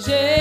Jésus,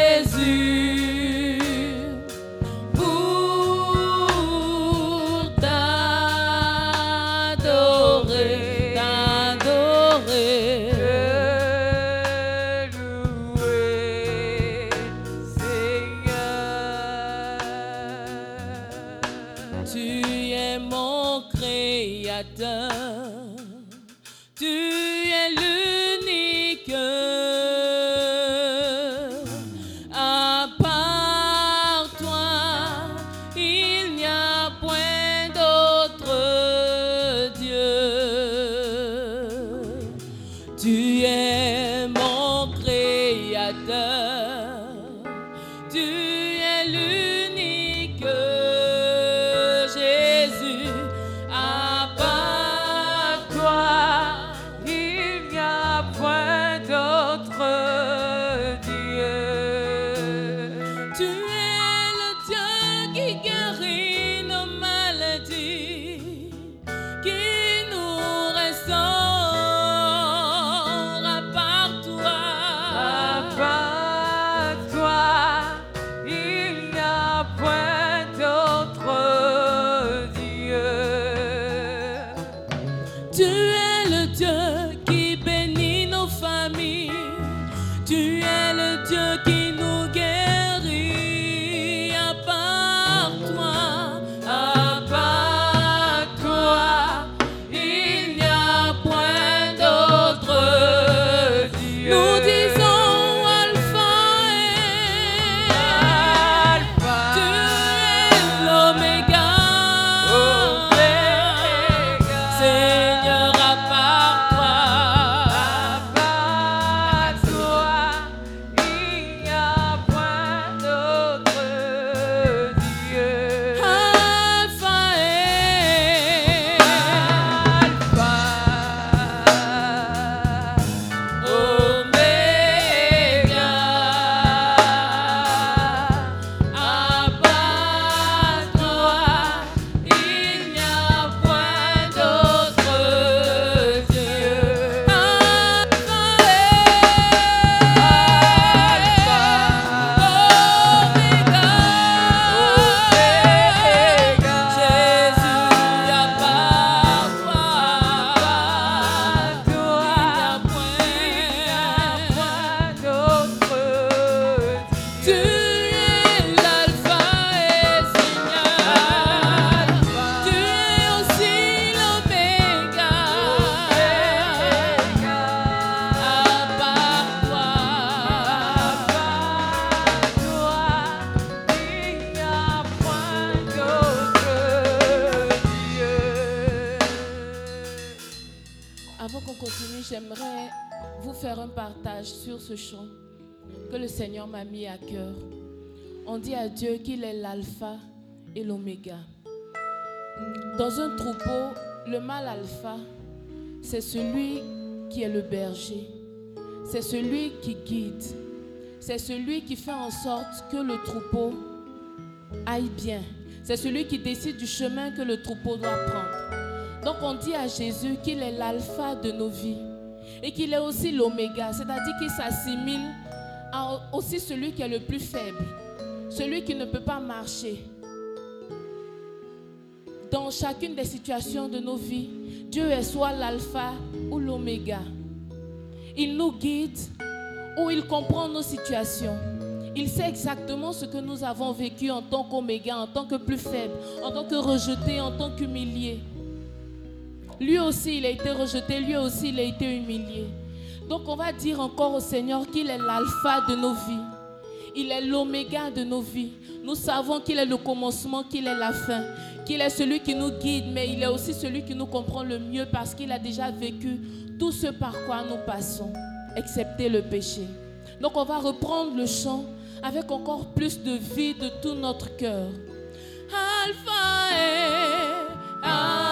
Dans un troupeau, le mâle alpha, c'est celui qui est le berger. C'est celui qui guide. C'est celui qui fait en sorte que le troupeau aille bien. C'est celui qui décide du chemin que le troupeau doit prendre. Donc on dit à Jésus qu'il est l'alpha de nos vies et qu'il est aussi l'oméga, c'est-à-dire qu'il s'assimile à aussi celui qui est le plus faible, celui qui ne peut pas marcher. Dans chacune des situations de nos vies, Dieu est soit l'alpha ou l'oméga. Il nous guide ou il comprend nos situations. Il sait exactement ce que nous avons vécu en tant qu'oméga, en tant que plus faible, en tant que rejeté, en tant qu'humilié. Lui aussi, il a été rejeté, lui aussi, il a été humilié. Donc on va dire encore au Seigneur qu'il est l'alpha de nos vies. Il est l'oméga de nos vies. Nous savons qu'il est le commencement, qu'il est la fin, qu'il est celui qui nous guide, mais il est aussi celui qui nous comprend le mieux parce qu'il a déjà vécu tout ce par quoi nous passons, excepté le péché. Donc on va reprendre le chant avec encore plus de vie de tout notre cœur. Alpha et.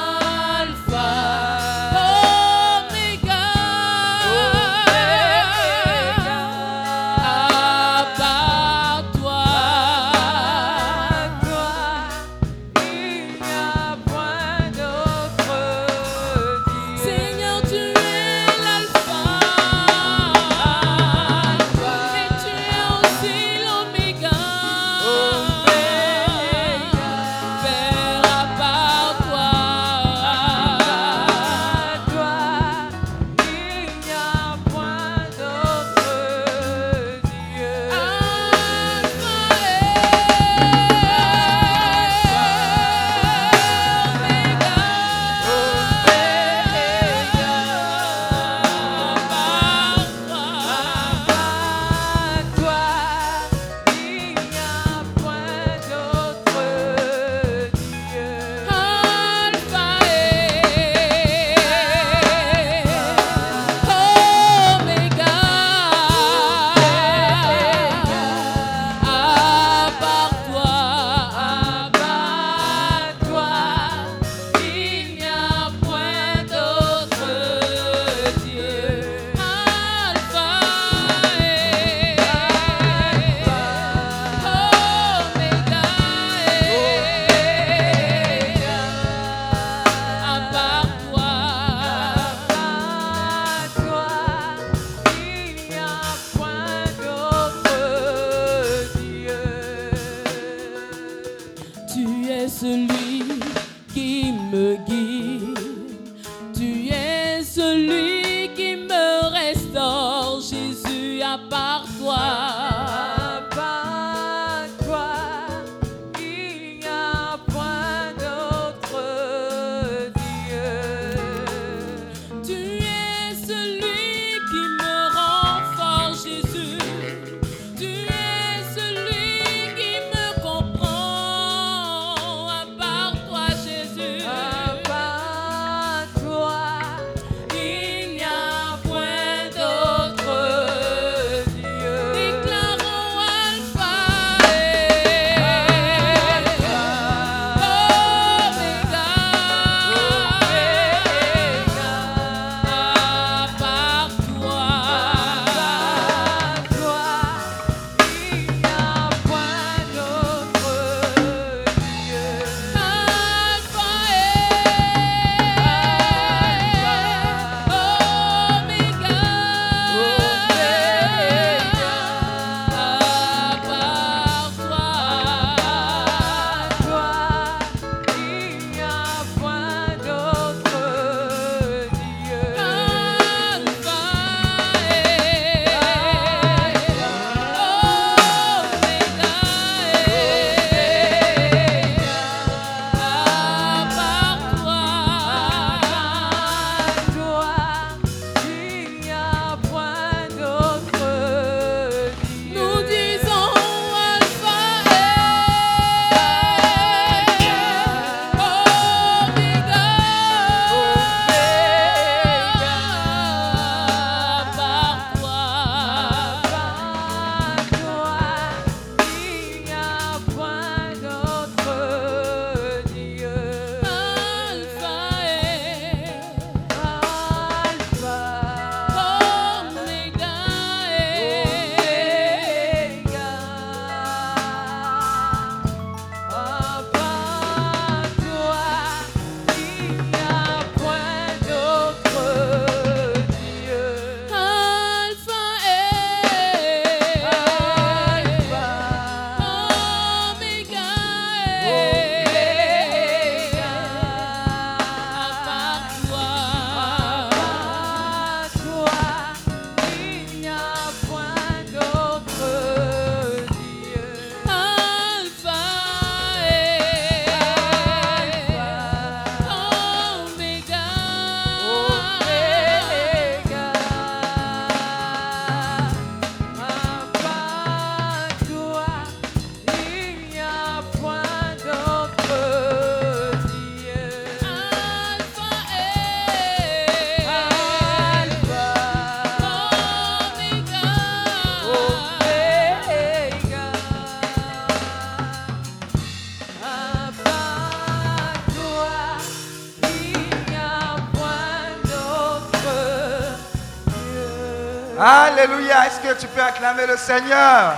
Alléluia. Est-ce que tu peux acclamer le Seigneur?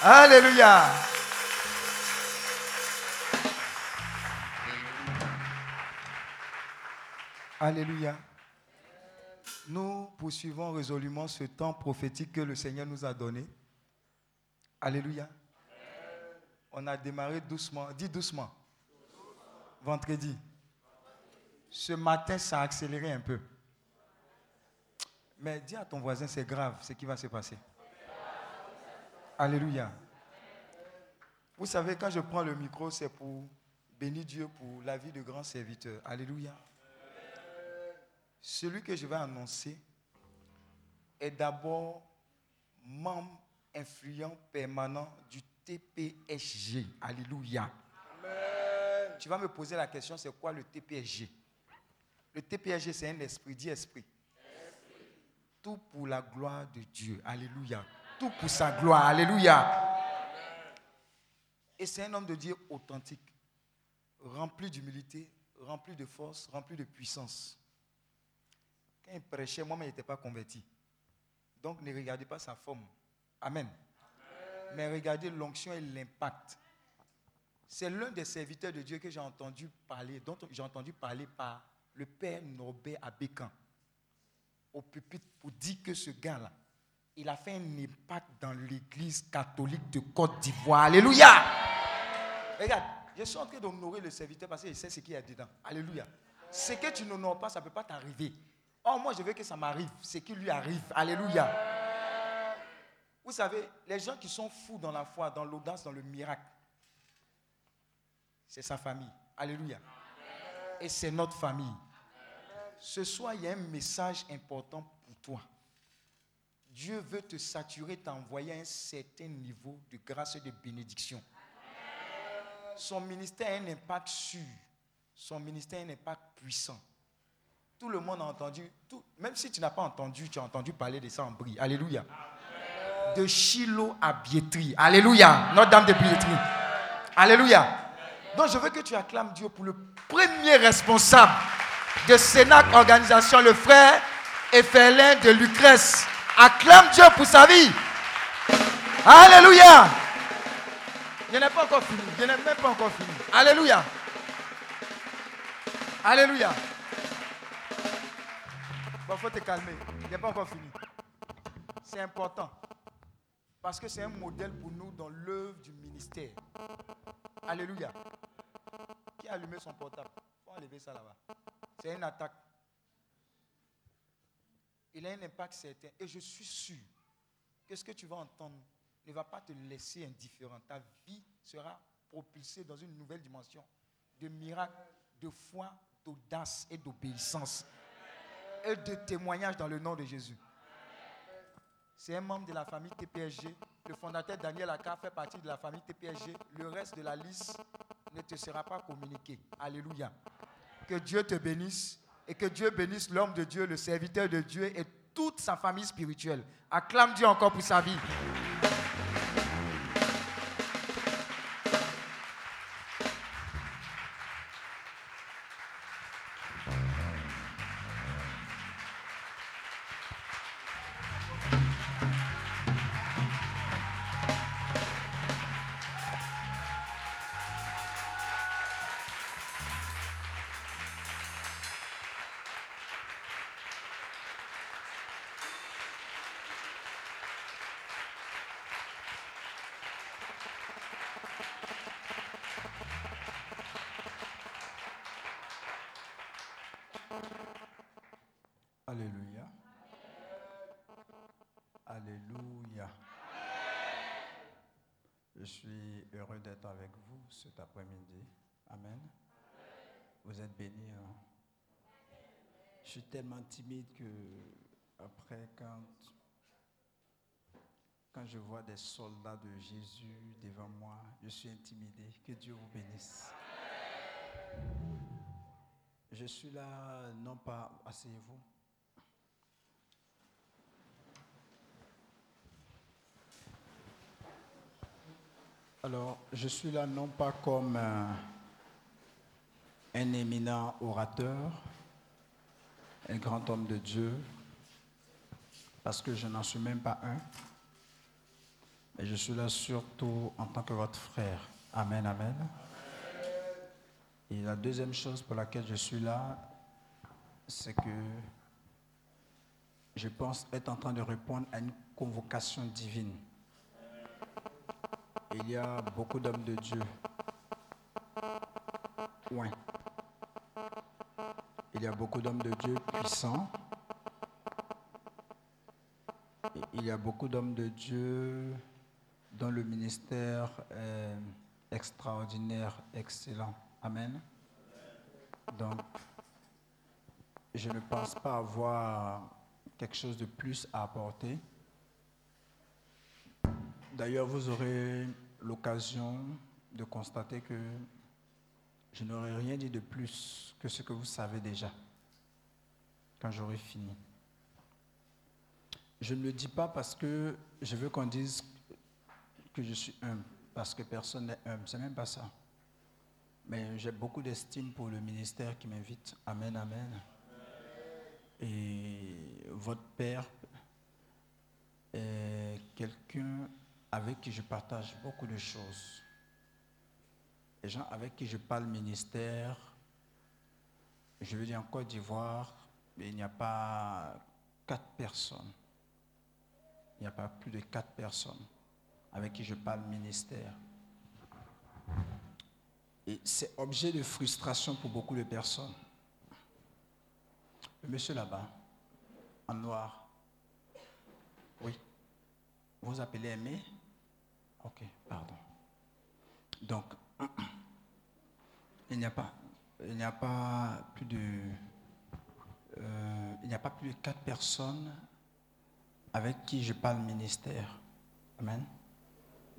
Alléluia. Alléluia. Nous poursuivons résolument ce temps prophétique que le Seigneur nous a donné. Alléluia. On a démarré doucement. Dis doucement. Vendredi. Ce matin, ça a accéléré un peu. Mais dis à ton voisin, c'est grave ce qui va se passer. Alléluia. Vous savez, quand je prends le micro, c'est pour bénir Dieu pour la vie de grands serviteurs. Alléluia. Celui que je vais annoncer est d'abord membre influent permanent du TPSG. Alléluia. Tu vas me poser la question, c'est quoi le TPSG Le TPSG, c'est un esprit. Dis esprit. Tout pour la gloire de Dieu. Alléluia. Tout pour sa gloire. Alléluia. Et c'est un homme de Dieu authentique, rempli d'humilité, rempli de force, rempli de puissance. Quand il prêchait, moi-même, il n'était pas converti. Donc ne regardez pas sa forme. Amen. Mais regardez l'onction et l'impact. C'est l'un des serviteurs de Dieu que j'ai entendu parler, dont j'ai entendu parler par le père Norbert Abécan au pupitre pour dire que ce gars-là, il a fait un impact dans l'église catholique de Côte d'Ivoire. Alléluia. Regarde, je suis en train d'honorer le serviteur parce qu'il sait ce qu'il y a dedans. Alléluia. Ce que tu n'honores pas, ça ne peut pas t'arriver. Oh, moi, je veux que ça m'arrive. C'est qui lui arrive. Alléluia. Vous savez, les gens qui sont fous dans la foi, dans l'audace, dans le miracle, c'est sa famille. Alléluia. Et c'est notre famille. Ce soir, il y a un message important pour toi. Dieu veut te saturer, t'envoyer un certain niveau de grâce et de bénédiction. Son ministère a un impact sûr. Son ministère a un impact puissant. Tout le monde a entendu, même si tu n'as pas entendu, tu as entendu parler de ça en brie. Alléluia. De Shiloh à Bietri. Alléluia. Notre-Dame de Bietri. Alléluia. Donc je veux que tu acclames Dieu pour le premier responsable de Sénac Organisation, le frère Ephelin de Lucrèce. Acclame Dieu pour sa vie. Alléluia. Je n'ai pas encore fini. Je n'ai même pas encore fini. Alléluia. Alléluia. Bon, faut te calmer. Je n'ai pas encore fini. C'est important. Parce que c'est un modèle pour nous dans l'œuvre du ministère. Alléluia. Qui a allumé son portable? Faut enlever ça là-bas. C'est une attaque. Il a un impact certain. Et je suis sûr que ce que tu vas entendre ne va pas te laisser indifférent. Ta vie sera propulsée dans une nouvelle dimension de miracles, de foi, d'audace et d'obéissance. Et de témoignage dans le nom de Jésus. C'est un membre de la famille TPSG. Le fondateur Daniel Aka fait partie de la famille TPSG. Le reste de la liste ne te sera pas communiqué. Alléluia. Que Dieu te bénisse et que Dieu bénisse l'homme de Dieu, le serviteur de Dieu et toute sa famille spirituelle. Acclame Dieu encore pour sa vie. Tellement timide que après quand quand je vois des soldats de Jésus devant moi, je suis intimidé. Que Dieu vous bénisse. Je suis là, non pas, asseyez-vous. Alors, je suis là non pas comme euh, un éminent orateur, un grand homme de Dieu, parce que je n'en suis même pas un, mais je suis là surtout en tant que votre frère. Amen, amen. Et la deuxième chose pour laquelle je suis là, c'est que je pense être en train de répondre à une convocation divine. Il y a beaucoup d'hommes de Dieu. Ouais. Il y a beaucoup d'hommes de Dieu puissants. Il y a beaucoup d'hommes de Dieu dont le ministère est extraordinaire, excellent. Amen. Donc, je ne pense pas avoir quelque chose de plus à apporter. D'ailleurs, vous aurez l'occasion de constater que je n'aurai rien dit de plus que ce que vous savez déjà quand j'aurai fini. Je ne le dis pas parce que je veux qu'on dise que je suis humble, parce que personne n'est humble. C'est même pas ça. Mais j'ai beaucoup d'estime pour le ministère qui m'invite. Amen, amen. Et votre père est quelqu'un avec qui je partage beaucoup de choses. Les gens avec qui je parle ministère, je veux dire en Côte d'Ivoire, il n'y a pas quatre personnes. Il n'y a pas plus de quatre personnes avec qui je parle ministère. Et c'est objet de frustration pour beaucoup de personnes. Le monsieur là-bas, en noir. Oui. Vous appelez Aimé? Ok, pardon. Donc, il n'y a pas, il n'y a pas plus de, euh, il n'y a pas plus de quatre personnes avec qui je parle ministère. Amen.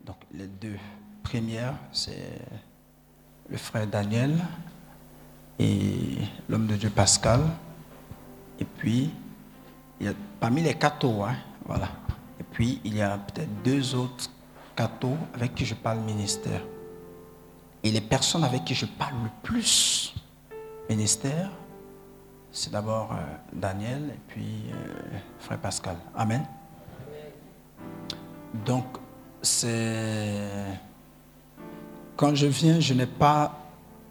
Donc, les deux premières, c'est le frère Daniel et l'homme de Dieu Pascal. Et puis, parmi les cathos, hein, voilà. Et puis, il y a peut-être deux autres cathos avec qui je parle ministère. Et les personnes avec qui je parle le plus ministère, c'est d'abord euh, Daniel et puis euh, frère Pascal. Amen. Donc, c'est. Quand je viens, je n'ai pas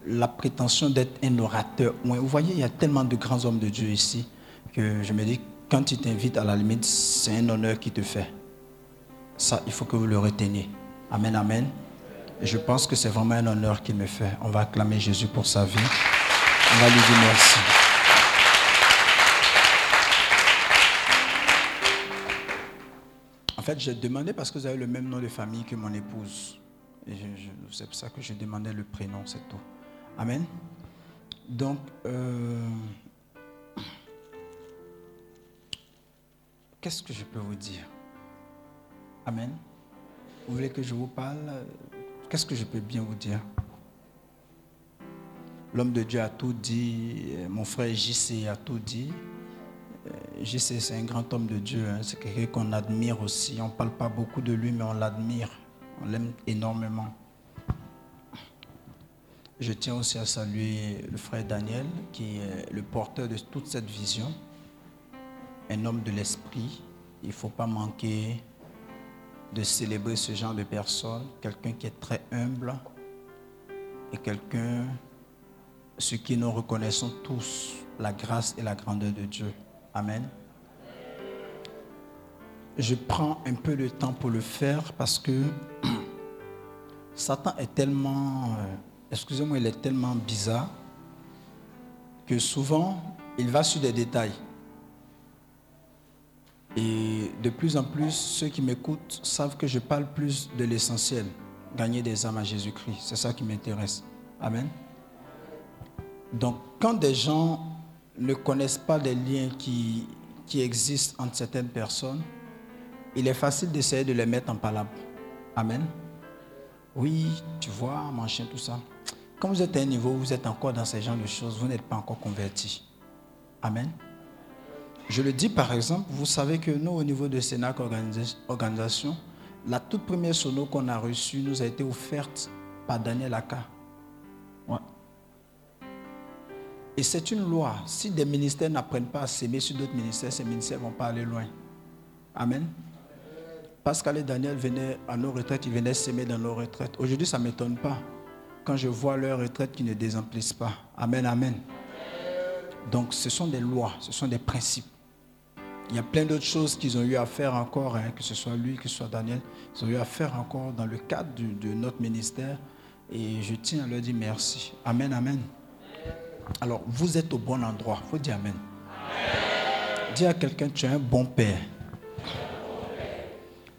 la prétention d'être un orateur. Vous voyez, il y a tellement de grands hommes de Dieu ici que je me dis, quand il t'invite, à la limite, c'est un honneur qu'il te fait. Ça, il faut que vous le reteniez. Amen, amen. Je pense que c'est vraiment un honneur qu'il me fait. On va acclamer Jésus pour sa vie. On va lui dire merci. En fait, j'ai demandé parce que vous avez le même nom de famille que mon épouse. C'est pour ça que j'ai demandé le prénom, c'est tout. Amen. Donc, euh, qu'est-ce que je peux vous dire? Amen. Vous voulez que je vous parle? Qu'est-ce que je peux bien vous dire? L'homme de Dieu a tout dit, mon frère JC a tout dit. Euh, JC, c'est un grand homme de Dieu, hein. c'est quelqu'un qu'on admire aussi. On ne parle pas beaucoup de lui, mais on l'admire. On l'aime énormément. Je tiens aussi à saluer le frère Daniel, qui est le porteur de toute cette vision. Un homme de l'esprit. Il ne faut pas manquer de célébrer ce genre de personne. Quelqu'un qui est très humble et quelqu'un ce qui nous reconnaissons tous la grâce et la grandeur de Dieu. Amen. Je prends un peu de temps pour le faire parce que Satan est tellement, euh, excusez-moi, il est tellement bizarre que souvent, il va sur des détails. Et de plus en plus, ceux qui m'écoutent savent que je parle plus de l'essentiel, gagner des âmes à Jésus-Christ. C'est ça qui m'intéresse. Amen. Donc, quand des gens ne connaissent pas les liens qui, qui existent entre certaines personnes, il est facile d'essayer de les mettre en palabre. Amen. Oui, tu vois, mon tout ça. Quand vous êtes à un niveau où vous êtes encore dans ce genre de choses, vous n'êtes pas encore converti. Amen. Je le dis par exemple, vous savez que nous, au niveau de Sénac Organisation, la toute première sono qu'on a reçue nous a été offerte par Daniel Aka. Et c'est une loi. Si des ministères n'apprennent pas à s'aimer sur d'autres ministères, ces ministères ne vont pas aller loin. Amen. Pascal et Daniel venaient à nos retraites, ils venaient s'aimer dans nos retraites. Aujourd'hui, ça ne m'étonne pas quand je vois leurs retraites qui ne désemplissent pas. Amen, amen. Donc, ce sont des lois, ce sont des principes. Il y a plein d'autres choses qu'ils ont eu à faire encore, hein, que ce soit lui, que ce soit Daniel, ils ont eu à faire encore dans le cadre de notre ministère. Et je tiens à leur dire merci. Amen, amen. Alors, vous êtes au bon endroit. Il faut dire Amen. Dis à quelqu'un, tu es un bon père.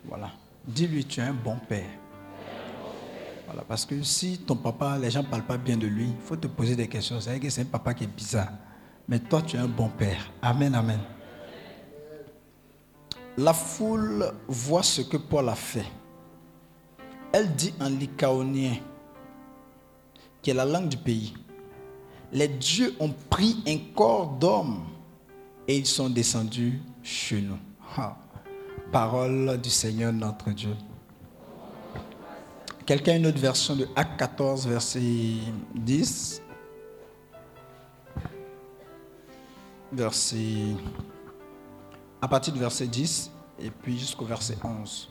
Voilà. Dis-lui, tu es un bon père. Voilà, parce que si ton papa, les gens ne parlent pas bien de lui, il faut te poser des questions. C'est que c'est un papa qui est bizarre. Mais toi, tu es un bon père. Amen, amen. La foule voit ce que Paul a fait. Elle dit en lycaonien, qui est la langue du pays, les dieux ont pris un corps d'homme et ils sont descendus chez nous. Parole du Seigneur notre Dieu. Quelqu'un a une autre version de Acte 14, verset 10 Verset. À partir du verset 10 et puis jusqu'au verset 11.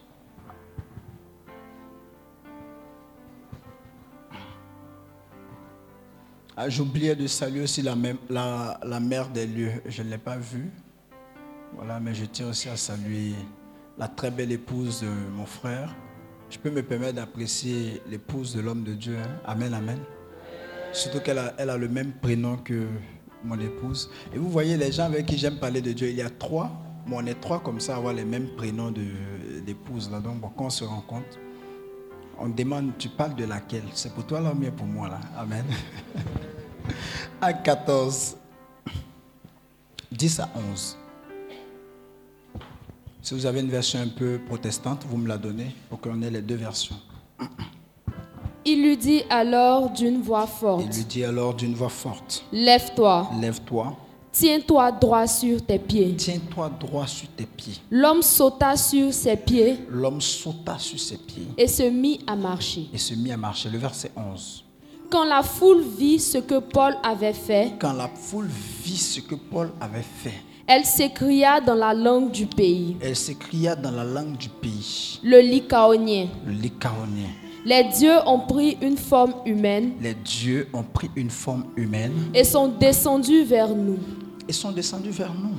Ah, j'oubliais de saluer aussi la, mère des lieux. Je ne l'ai pas vue. Voilà, mais je tiens aussi à saluer la très belle épouse de mon frère. Je peux me permettre d'apprécier l'épouse de l'homme de Dieu. Hein. Amen, amen. Surtout qu'elle a, elle a le même prénom que mon épouse. Et vous voyez, les gens avec qui j'aime parler de Dieu, il y a trois. Bon, on est trois comme ça, avoir les mêmes prénoms d'épouse. là. Donc, bon, quand on se rencontre, on demande, tu parles de laquelle? C'est pour toi là ou bien pour moi là? Amen. Acte 14, 10 à 11. Si vous avez une version un peu protestante, vous me la donnez pour qu'on ait les deux versions. Il lui dit alors d'une voix Il forte, lui dit alors d'une voix forte, Lève-toi, lève-toi, tiens-toi droit sur tes pieds. tiens-toi droit sur tes pieds. L'homme sauta sur ses pieds L'homme sauta sur ses pieds et se mit à marcher. et se mit à marcher. Le verset 11. Quand la foule vit ce que Paul avait fait, Quand la foule vit ce que Paul avait fait, elle s'écria dans la langue du pays, elle s'écria dans la langue du pays, le lycaonien. le lycaonien. Les dieux ont pris une forme humaine Les dieux ont pris une forme humaine et sont descendus vers nous. Et sont descendus vers nous.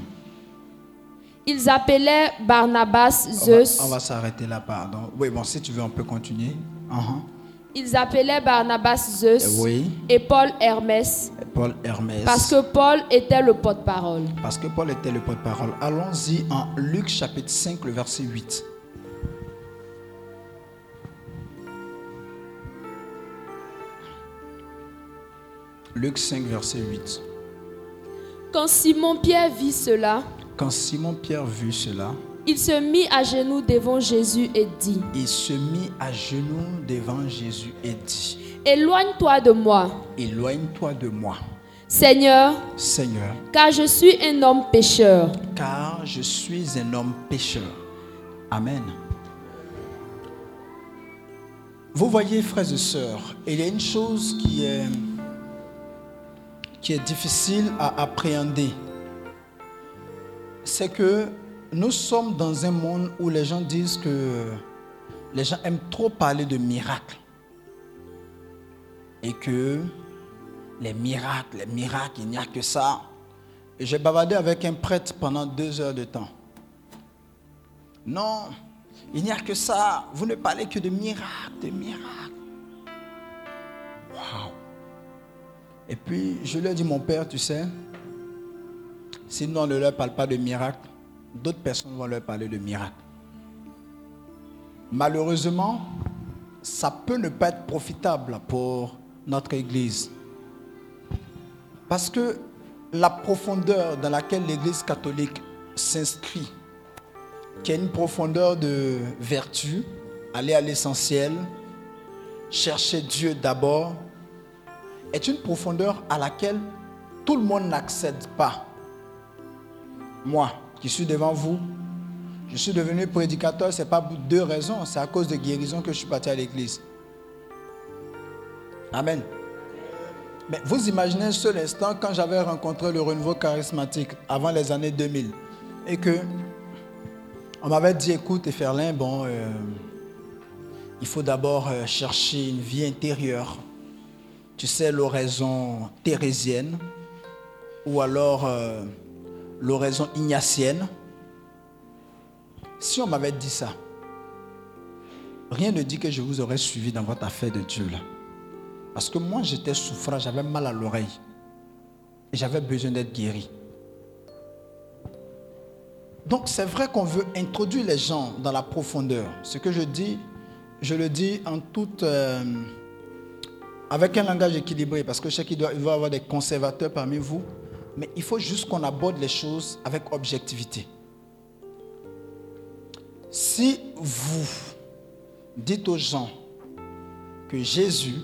Ils appelaient Barnabas Zeus. on va s'arrêter là, pardon. Oui, bon, si tu veux, on peut continuer. Uh-huh. Ils appelaient Barnabas Zeus Oui, et Paul Hermès Paul Hermès. parce que Paul était le porte-parole. Parce que Paul était le porte-parole. Allons-y en Luc chapitre 5, le verset 8. Luc 5, verset 8. Quand Simon-Pierre vit cela, Quand Simon-Pierre vit cela, il se mit à genoux devant Jésus et dit, il se mit à genoux devant Jésus et dit, Éloigne-toi de moi, Éloigne-toi de moi, Seigneur, Seigneur, car je suis un homme pécheur. car je suis un homme pécheur. Amen. Vous voyez, frères et sœurs, il y a une chose qui est, qui est difficile à appréhender. C'est que nous sommes dans un monde où les gens disent que les gens aiment trop parler de miracles. Et que les miracles, les miracles, il n'y a que ça. J'ai bavardé avec un prêtre pendant deux heures de temps. Non, il n'y a que ça. Vous ne parlez que de miracles, de miracles. Et puis, je ai dit, mon père, tu sais, si nous, on ne leur parle pas de miracles, d'autres personnes vont leur parler de miracles. Malheureusement, ça peut ne pas être profitable pour notre Église. Parce que la profondeur dans laquelle l'Église catholique s'inscrit, qui a une profondeur de vertu, aller à l'essentiel, chercher Dieu d'abord, est une profondeur à laquelle tout le monde n'accède pas. Moi, qui suis devant vous, je suis devenu prédicateur, ce n'est pas pour deux raisons, c'est à cause de guérison que je suis parti à l'église. Amen. Mais vous imaginez un seul instant quand j'avais rencontré le renouveau charismatique avant les années 2000 et que on m'avait dit écoute Ferlin, bon, euh, il faut d'abord euh, chercher une vie intérieure. Tu sais, l'oraison thérésienne ou alors euh, l'oraison ignatienne? Si on m'avait dit ça, rien ne dit que je vous aurais suivi dans votre affaire de Dieu. Parce que moi, j'étais souffrant, j'avais mal à l'oreille. Et j'avais besoin d'être guéri. Donc, c'est vrai qu'on veut introduire les gens dans la profondeur. Ce que je dis, je le dis en toute. euh, avec un langage équilibré, parce que je sais qu'il doit, il va y avoir des conservateurs parmi vous. Mais il faut juste qu'on aborde les choses avec objectivité. Si vous dites aux gens que Jésus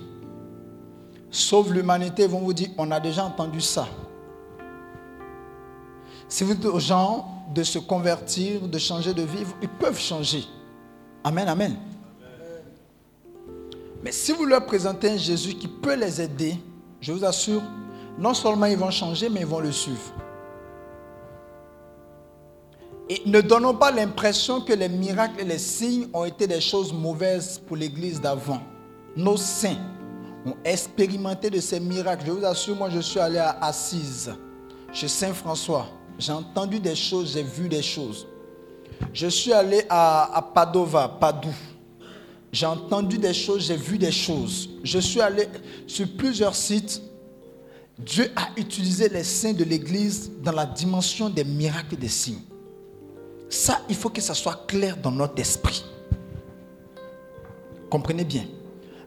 sauve l'humanité, ils vont vous dire, on a déjà entendu ça. Si vous dites aux gens de se convertir, de changer de vie, ils peuvent changer. Amen, amen. Mais si vous leur présentez un Jésus qui peut les aider, je vous assure, non seulement ils vont changer, mais ils vont le suivre. Et ne donnons pas l'impression que les miracles et les signes ont été des choses mauvaises pour l'Église d'avant. Nos saints ont expérimenté de ces miracles. Je vous assure, moi je suis allé à Assise, chez Saint François. J'ai entendu des choses, j'ai vu des choses. Je suis allé à, à Padova, Padoue. J'ai entendu des choses, j'ai vu des choses. Je suis allé sur plusieurs sites. Dieu a utilisé les saints de l'Église dans la dimension des miracles et des signes. Ça, il faut que ça soit clair dans notre esprit. Comprenez bien.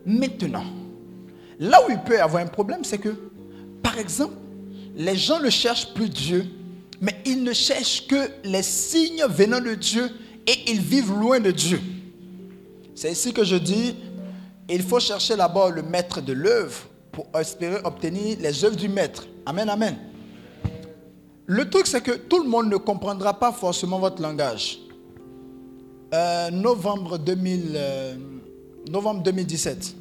Maintenant, là où il peut y avoir un problème, c'est que, par exemple, les gens ne cherchent plus Dieu, mais ils ne cherchent que les signes venant de Dieu et ils vivent loin de Dieu. C'est ici que je dis, il faut chercher d'abord le maître de l'œuvre pour espérer obtenir les œuvres du maître. Amen, amen. Le truc, c'est que tout le monde ne comprendra pas forcément votre langage. Euh, novembre, 2000, euh, 2017,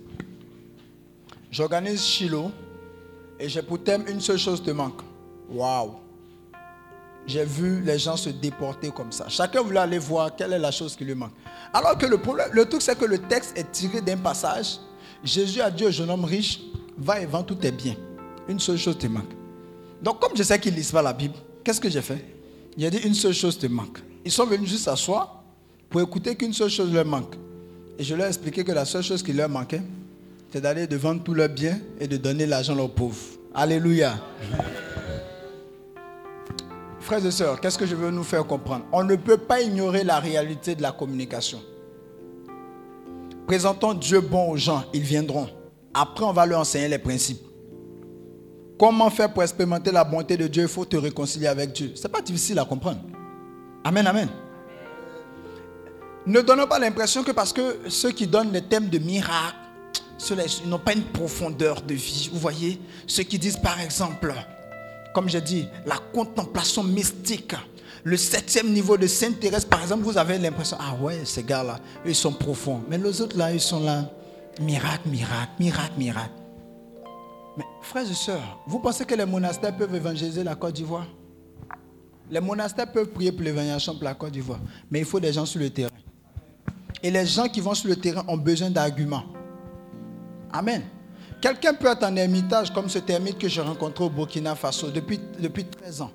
j'organise Shiloh et j'ai pour thème une seule chose te manque. Waouh! J'ai vu les gens se déporter comme ça. Chacun voulait aller voir quelle est la chose qui lui manque. Alors que le problème, le truc, c'est que le texte est tiré d'un passage. Jésus a dit au jeune homme riche, va et vends tous tes biens. Une seule chose te manque. Donc, comme je sais qu'ils ne lisent pas la Bible, qu'est-ce que j'ai fait? Il a dit une seule chose te manque. Ils sont venus juste s'asseoir pour écouter qu'une seule chose leur manque. Et je leur ai expliqué que la seule chose qui leur manquait, c'est d'aller de vendre tous leurs biens et de donner l'argent aux pauvres. Alléluia. Frères et sœurs, qu'est-ce que je veux nous faire comprendre? On ne peut pas ignorer la réalité de la communication. Présentons Dieu bon aux gens, ils viendront. Après, on va leur enseigner les principes. Comment faire pour expérimenter la bonté de Dieu? Il faut te réconcilier avec Dieu. Ce n'est pas difficile à comprendre. Amen, amen. Ne donnons pas l'impression que parce que ceux qui donnent les thèmes de miracles, ceux-là, ils n'ont pas une profondeur de vie. Vous voyez Ceux qui disent par exemple, comme j'ai dit, la contemplation mystique, le septième niveau de Sainte-Thérèse, par exemple, vous avez l'impression, ah ouais, ces gars-là, ils sont profonds. Mais les autres là, ils sont là, miracle, miracle, miracle, miracle. Mais frères et sœurs, vous pensez que les monastères peuvent évangéliser la Côte d'Ivoire? Les monastères peuvent prier pour l'évangélisation pour la Côte d'Ivoire, mais il faut des gens sur le terrain. Et les gens qui vont sur le terrain ont besoin d'arguments. Amen. Quelqu'un peut être en ermitage comme ce ermite que j'ai rencontré au Burkina Faso depuis, depuis 13 ans.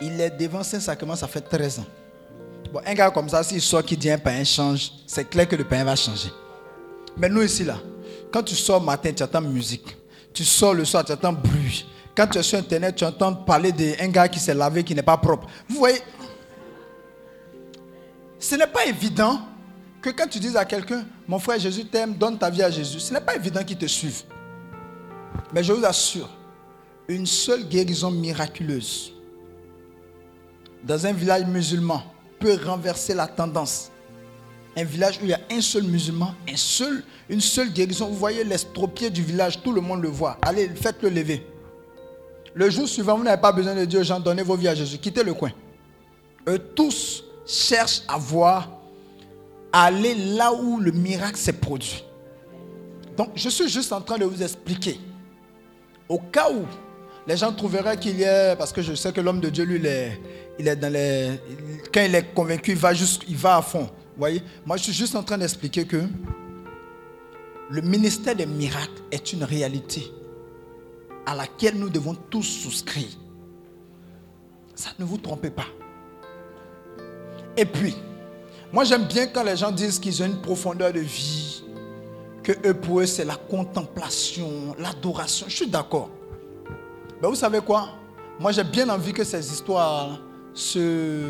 Il est devant Saint-Sacrement, ça fait 13 ans. Bon, un gars comme ça, s'il sort qui dit un pain change, c'est clair que le pain va changer. Mais nous ici, là, quand tu sors matin, tu entends musique. Tu sors le soir, tu entends bruit. Quand tu es sur Internet, tu entends parler d'un gars qui s'est lavé, qui n'est pas propre. Vous voyez, ce n'est pas évident que quand tu dis à quelqu'un, mon frère Jésus t'aime, donne ta vie à Jésus, ce n'est pas évident qu'il te suive. Mais je vous assure, une seule guérison miraculeuse dans un village musulman peut renverser la tendance. Un village où il y a un seul musulman, un seul, une seule guérison. Vous voyez l'estropié du village, tout le monde le voit. Allez, faites-le lever. Le jour suivant, vous n'avez pas besoin de Dieu, aux gens, donnez vos vies à Jésus. Quittez le coin. Eux tous cherchent à voir, aller là où le miracle s'est produit. Donc, je suis juste en train de vous expliquer. Au cas où les gens trouveraient qu'il y a, parce que je sais que l'homme de Dieu, lui, il est, il est dans les, quand il est convaincu, il va, juste, il va à fond. Vous voyez? Moi, je suis juste en train d'expliquer que le ministère des miracles est une réalité à laquelle nous devons tous souscrire. Ça ne vous trompez pas. Et puis, moi j'aime bien quand les gens disent qu'ils ont une profondeur de vie, que eux pour eux c'est la contemplation, l'adoration. Je suis d'accord. Mais vous savez quoi? Moi j'ai bien envie que ces histoires se,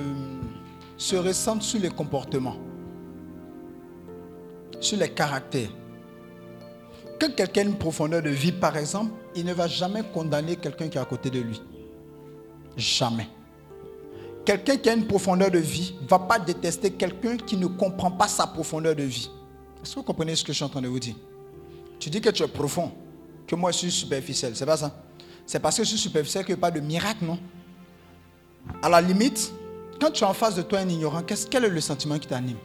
se ressentent sur les comportements, sur les caractères. Quand quelqu'un a une profondeur de vie, par exemple, il ne va jamais condamner quelqu'un qui est à côté de lui. Jamais. Quelqu'un qui a une profondeur de vie ne va pas détester quelqu'un qui ne comprend pas sa profondeur de vie. Est-ce que vous comprenez ce que je suis en train de vous dire? Tu dis que tu es profond, que moi je suis superficiel. C'est pas ça? C'est parce que je suis superficiel qu'il n'y a pas de miracle, non? À la limite, quand tu es en face de toi un ignorant, quel est le sentiment qui t'anime?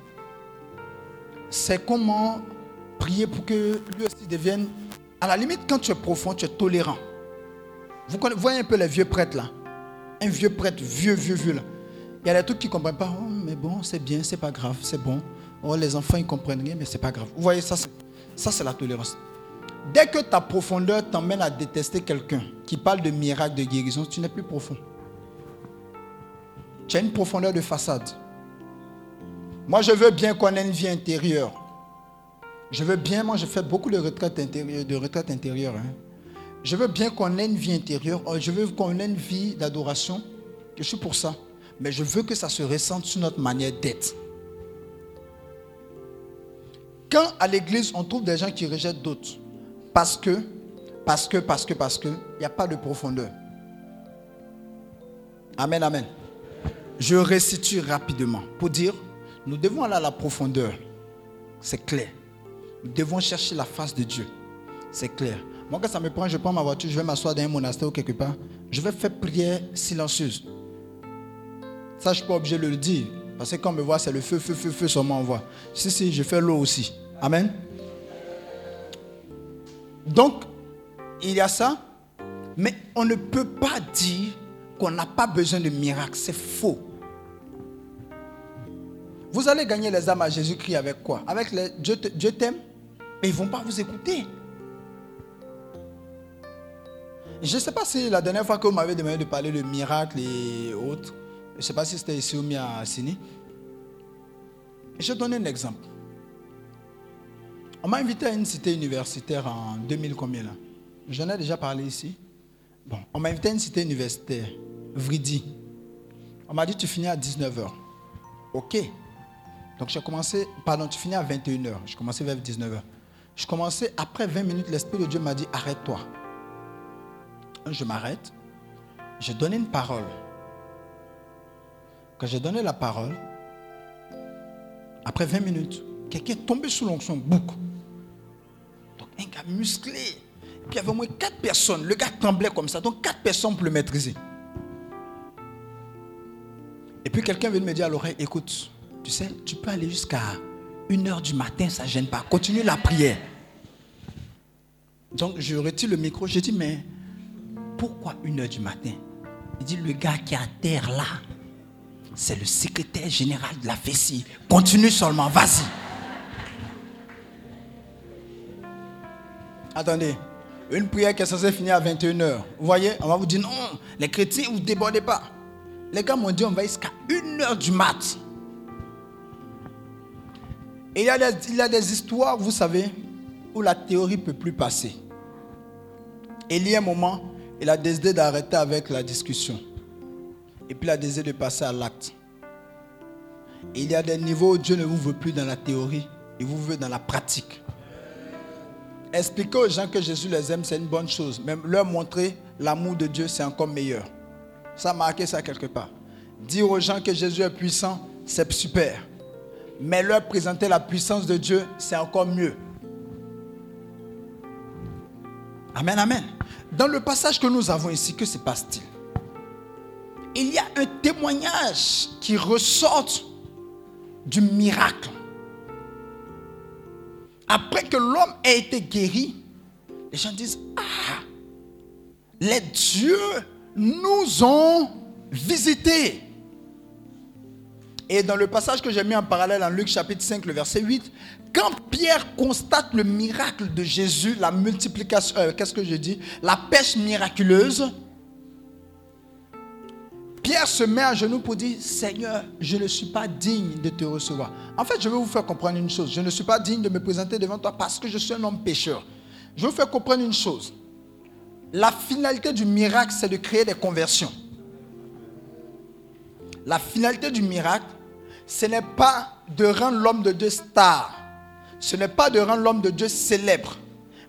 C'est comment prier pour que lui aussi devienne. À la limite, quand tu es profond, tu es tolérant. Vous voyez un peu les vieux prêtres là? Un vieux prêtre, vieux, vieux, vieux là. Il y a des trucs qui ne comprennent pas. Oh, mais bon, c'est bien, c'est pas grave, c'est bon. Oh, les enfants, ils comprennent rien, mais c'est pas grave. Vous voyez, ça, ça c'est la tolérance. Dès que ta profondeur t'emmène à détester quelqu'un qui parle de miracle, de guérison, tu n'es plus profond. Tu as une profondeur de façade. Moi, je veux bien qu'on ait une vie intérieure. Je veux bien, moi, je fais beaucoup de retraites intérieures. De retraite intérieure hein. Je veux bien qu'on ait une vie intérieure. euh, Je veux qu'on ait une vie d'adoration. Je suis pour ça. Mais je veux que ça se ressente sur notre manière d'être. Quand à l'église, on trouve des gens qui rejettent d'autres, parce que, parce que, parce que, parce que, il n'y a pas de profondeur. Amen, amen. Je restitue rapidement pour dire, nous devons aller à la profondeur. C'est clair. Nous devons chercher la face de Dieu. C'est clair. Moi, quand ça me prend, je prends ma voiture, je vais m'asseoir dans un monastère ou quelque part. Je vais faire prière silencieuse. Ça, je ne suis pas obligé de le dire. Parce que quand on me voit, c'est le feu, feu, feu, feu, seulement on voit. Si, si, je fais l'eau aussi. Amen. Donc, il y a ça. Mais on ne peut pas dire qu'on n'a pas besoin de miracles. C'est faux. Vous allez gagner les âmes à Jésus-Christ avec quoi? Avec les Dieu t'aime, mais ils ne vont pas vous écouter. Je ne sais pas si la dernière fois que vous m'avez demandé de parler de miracles et autres, je ne sais pas si c'était ici ou bien à Sini. Je donne un exemple. On m'a invité à une cité universitaire en 2000 combien là? J'en ai déjà parlé ici. Bon, on m'a invité à une cité universitaire, Vridi. On m'a dit tu finis à 19h. Ok. Donc j'ai commencé, pardon, tu finis à 21h. Je commençais vers 19h. Je commençais, après 20 minutes, l'Esprit de Dieu m'a dit arrête-toi. Je m'arrête. J'ai donné une parole. Quand j'ai donné la parole, après 20 minutes, quelqu'un est tombé sous l'onction, bouc. Donc un gars musclé. Puis il y avait au moins quatre personnes. Le gars tremblait comme ça. Donc quatre personnes pour le maîtriser. Et puis quelqu'un vient me dire à l'oreille, écoute, tu sais, tu peux aller jusqu'à 1h du matin, ça ne gêne pas. Continue la prière. Donc je retire le micro, je dis, mais pourquoi 1h du matin? Il dit, le gars qui est à terre là, c'est le secrétaire général de la vessie. Continue seulement, vas-y. Attendez, une prière qui est censée finir à 21h. Vous voyez, on va vous dire non, les chrétiens, vous ne débordez pas. Les gars m'ont dit on va jusqu'à 1h du mat. Et il a des, il y a des histoires, vous savez, où la théorie ne peut plus passer. Et il y a un moment, il a décidé d'arrêter avec la discussion. Et puis il a décidé de passer à l'acte. Il y a des niveaux où Dieu ne vous veut plus dans la théorie, il vous veut dans la pratique. Expliquer aux gens que Jésus les aime, c'est une bonne chose. Même leur montrer l'amour de Dieu, c'est encore meilleur. Ça marqué ça quelque part. Dire aux gens que Jésus est puissant, c'est super. Mais leur présenter la puissance de Dieu, c'est encore mieux. Amen, amen. Dans le passage que nous avons ici, que se passe-t-il? Il y a un témoignage qui ressort du miracle. Après que l'homme ait été guéri, les gens disent, ah, les dieux nous ont visités. Et dans le passage que j'ai mis en parallèle en Luc chapitre 5, le verset 8, quand Pierre constate le miracle de Jésus, la multiplication, euh, qu'est-ce que je dis? La pêche miraculeuse, Pierre se met à genoux pour dire, Seigneur, je ne suis pas digne de te recevoir. En fait, je vais vous faire comprendre une chose. Je ne suis pas digne de me présenter devant toi parce que je suis un homme pécheur. Je vais vous faire comprendre une chose. La finalité du miracle, c'est de créer des conversions. La finalité du miracle, ce n'est pas de rendre l'homme de Dieu star. Ce n'est pas de rendre l'homme de Dieu célèbre.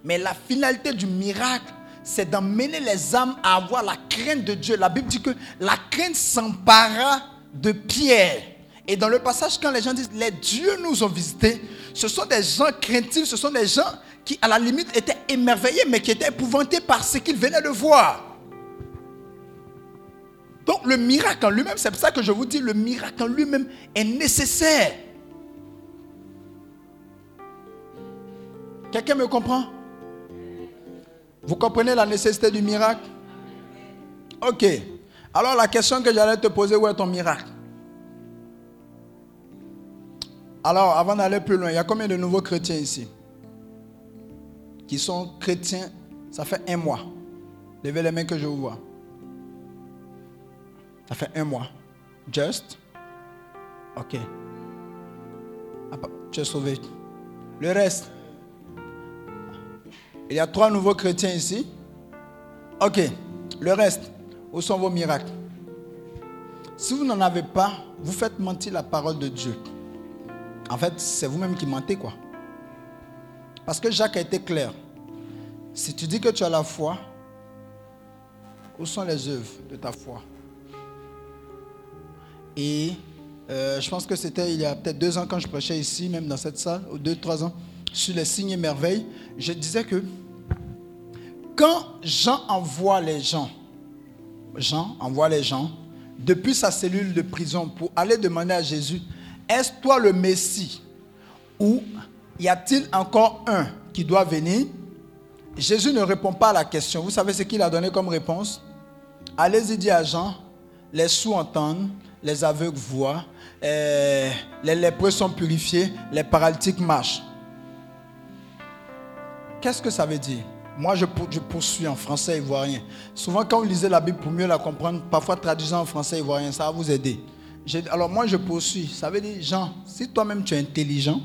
Mais la finalité du miracle, c'est d'emmener les âmes à avoir la crainte de Dieu. La Bible dit que la crainte s'empara de Pierre. Et dans le passage, quand les gens disent les dieux nous ont visités, ce sont des gens craintifs, ce sont des gens qui, à la limite, étaient émerveillés, mais qui étaient épouvantés par ce qu'ils venaient de voir. Donc le miracle en lui-même, c'est pour ça que je vous dis, le miracle en lui-même est nécessaire. Quelqu'un me comprend? Vous comprenez la nécessité du miracle? Ok. Alors la question que j'allais te poser, où est ton miracle? Alors, avant d'aller plus loin, il y a combien de nouveaux chrétiens ici Qui sont chrétiens, ça fait un mois. Levez les mains que je vous vois. Ça fait un mois. Just? Ok. Tu es sauvé. Le reste. Il y a trois nouveaux chrétiens ici. Ok, le reste, où sont vos miracles? Si vous n'en avez pas, vous faites mentir la parole de Dieu. En fait, c'est vous-même qui mentez, quoi. Parce que Jacques a été clair. Si tu dis que tu as la foi, où sont les œuvres de ta foi? Et euh, je pense que c'était il y a peut-être deux ans quand je prêchais ici, même dans cette salle, ou deux, trois ans, sur les signes et merveilles, je disais que quand Jean envoie les gens, Jean envoie les gens depuis sa cellule de prison pour aller demander à Jésus, est-ce toi le Messie ou y a-t-il encore un qui doit venir? Jésus ne répond pas à la question. Vous savez ce qu'il a donné comme réponse? Allez-y dire à Jean, les sourds entendent, les aveugles voient, euh, les lépreux sont purifiés, les paralytiques marchent. Qu'est-ce que ça veut dire? Moi, je, pour- je poursuis en français ivoirien. Souvent, quand vous lisez la Bible pour mieux la comprendre, parfois traduisant en français ivoirien, ça va vous aider. Alors, moi, je poursuis. Ça veut dire, Jean, si toi-même tu es intelligent,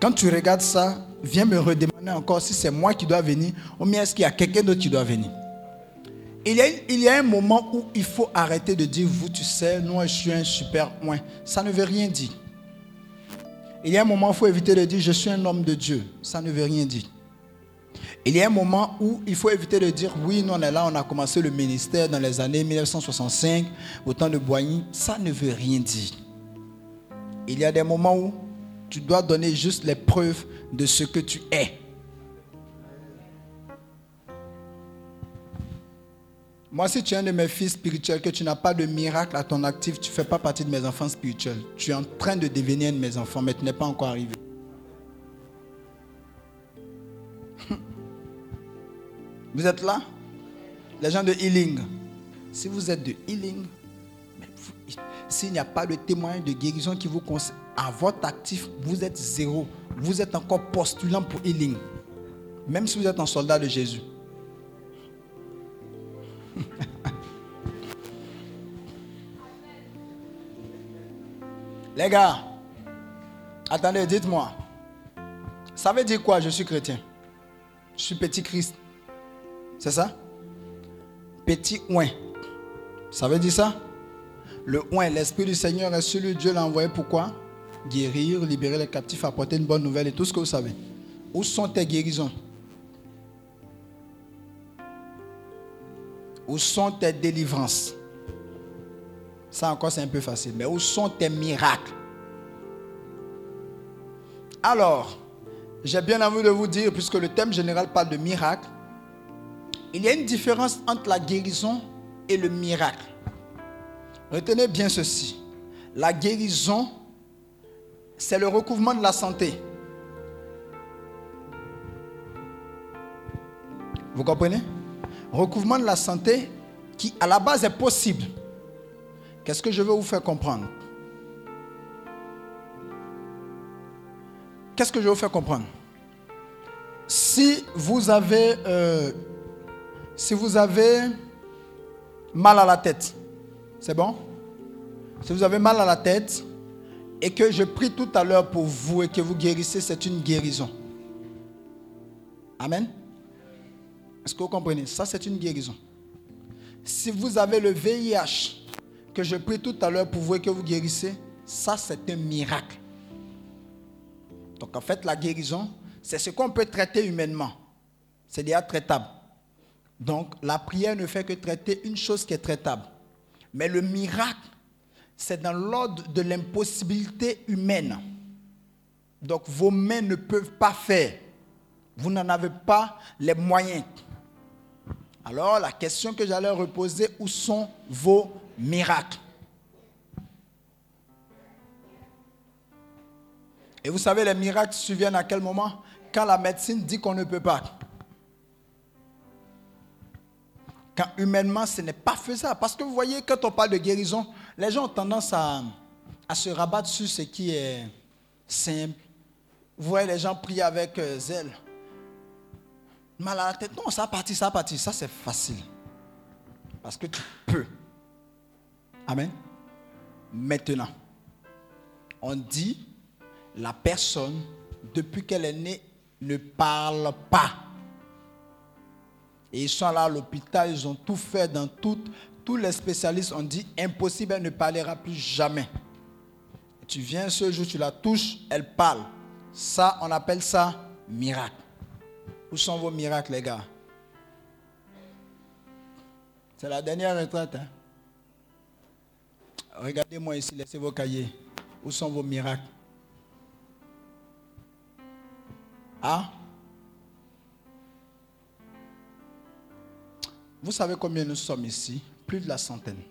quand tu regardes ça, viens me redemander encore si c'est moi qui dois venir ou bien est-ce qu'il y a quelqu'un d'autre qui doit venir. Il y, a, il y a un moment où il faut arrêter de dire, vous, tu sais, nous, je suis un super moins. Ça ne veut rien dire. Il y a un moment où il faut éviter de dire, je suis un homme de Dieu. Ça ne veut rien dire. Il y a un moment où il faut éviter de dire, oui, nous, on est là, on a commencé le ministère dans les années 1965, au temps de Boigny. Ça ne veut rien dire. Il y a des moments où tu dois donner juste les preuves de ce que tu es. Moi, si tu es un de mes fils spirituels, que tu n'as pas de miracle à ton actif, tu ne fais pas partie de mes enfants spirituels. Tu es en train de devenir un de mes enfants, mais tu n'es pas encore arrivé. Vous êtes là? Les gens de healing. Si vous êtes de healing, s'il n'y a pas de témoin de guérison qui vous concerne, à votre actif, vous êtes zéro. Vous êtes encore postulant pour healing. Même si vous êtes un soldat de Jésus. Les gars, attendez, dites-moi. Ça veut dire quoi, je suis chrétien? Je suis petit Christ. C'est ça? Petit oin. Ça veut dire ça? Le oin, l'Esprit du Seigneur est sur lui. Dieu l'a envoyé pourquoi Guérir, libérer les captifs, apporter une bonne nouvelle et tout ce que vous savez. Où sont tes guérisons? Où sont tes délivrances? Ça encore, c'est un peu facile. Mais où sont tes miracles? Alors, j'ai bien envie de vous dire, puisque le thème général parle de miracle, il y a une différence entre la guérison et le miracle. Retenez bien ceci. La guérison, c'est le recouvrement de la santé. Vous comprenez? Recouvrement de la santé qui, à la base, est possible. Qu'est-ce que je veux vous faire comprendre? Qu'est-ce que je veux vous faire comprendre? Si vous avez, euh, si vous avez mal à la tête, c'est bon? Si vous avez mal à la tête et que je prie tout à l'heure pour vous et que vous guérissez, c'est une guérison. Amen? Est-ce que vous comprenez? Ça, c'est une guérison. Si vous avez le VIH, que je prie tout à l'heure pour vous et que vous guérissez, ça, c'est un miracle. Donc, en fait, la guérison, c'est ce qu'on peut traiter humainement. C'est déjà traitable. Donc, la prière ne fait que traiter une chose qui est traitable. Mais le miracle, c'est dans l'ordre de l'impossibilité humaine. Donc, vos mains ne peuvent pas faire. Vous n'en avez pas les moyens. Alors, la question que j'allais reposer, où sont vos miracles? Et vous savez, les miracles surviennent à quel moment? Quand la médecine dit qu'on ne peut pas. Quand humainement, ce n'est pas faisable. Parce que vous voyez, quand on parle de guérison, les gens ont tendance à, se rabattre sur ce qui est simple. Vous voyez les gens prier avec euh, zèle. Mal à la tête. Non, ça a parti, ça a parti. Ça, c'est facile. Parce que tu peux. Amen. Maintenant, on dit la personne, depuis qu'elle est née, ne parle pas. Et ils sont là à l'hôpital, ils ont tout fait dans tout. Tous les spécialistes ont dit impossible, elle ne parlera plus jamais. Tu viens ce jour, tu la touches, elle parle. Ça, on appelle ça miracle. Où sont vos miracles, les gars? C'est la dernière retraite. hein. Regardez-moi ici, laissez vos cahiers. Où sont vos miracles? Ah? Vous savez combien nous sommes ici? Plus de la centaine.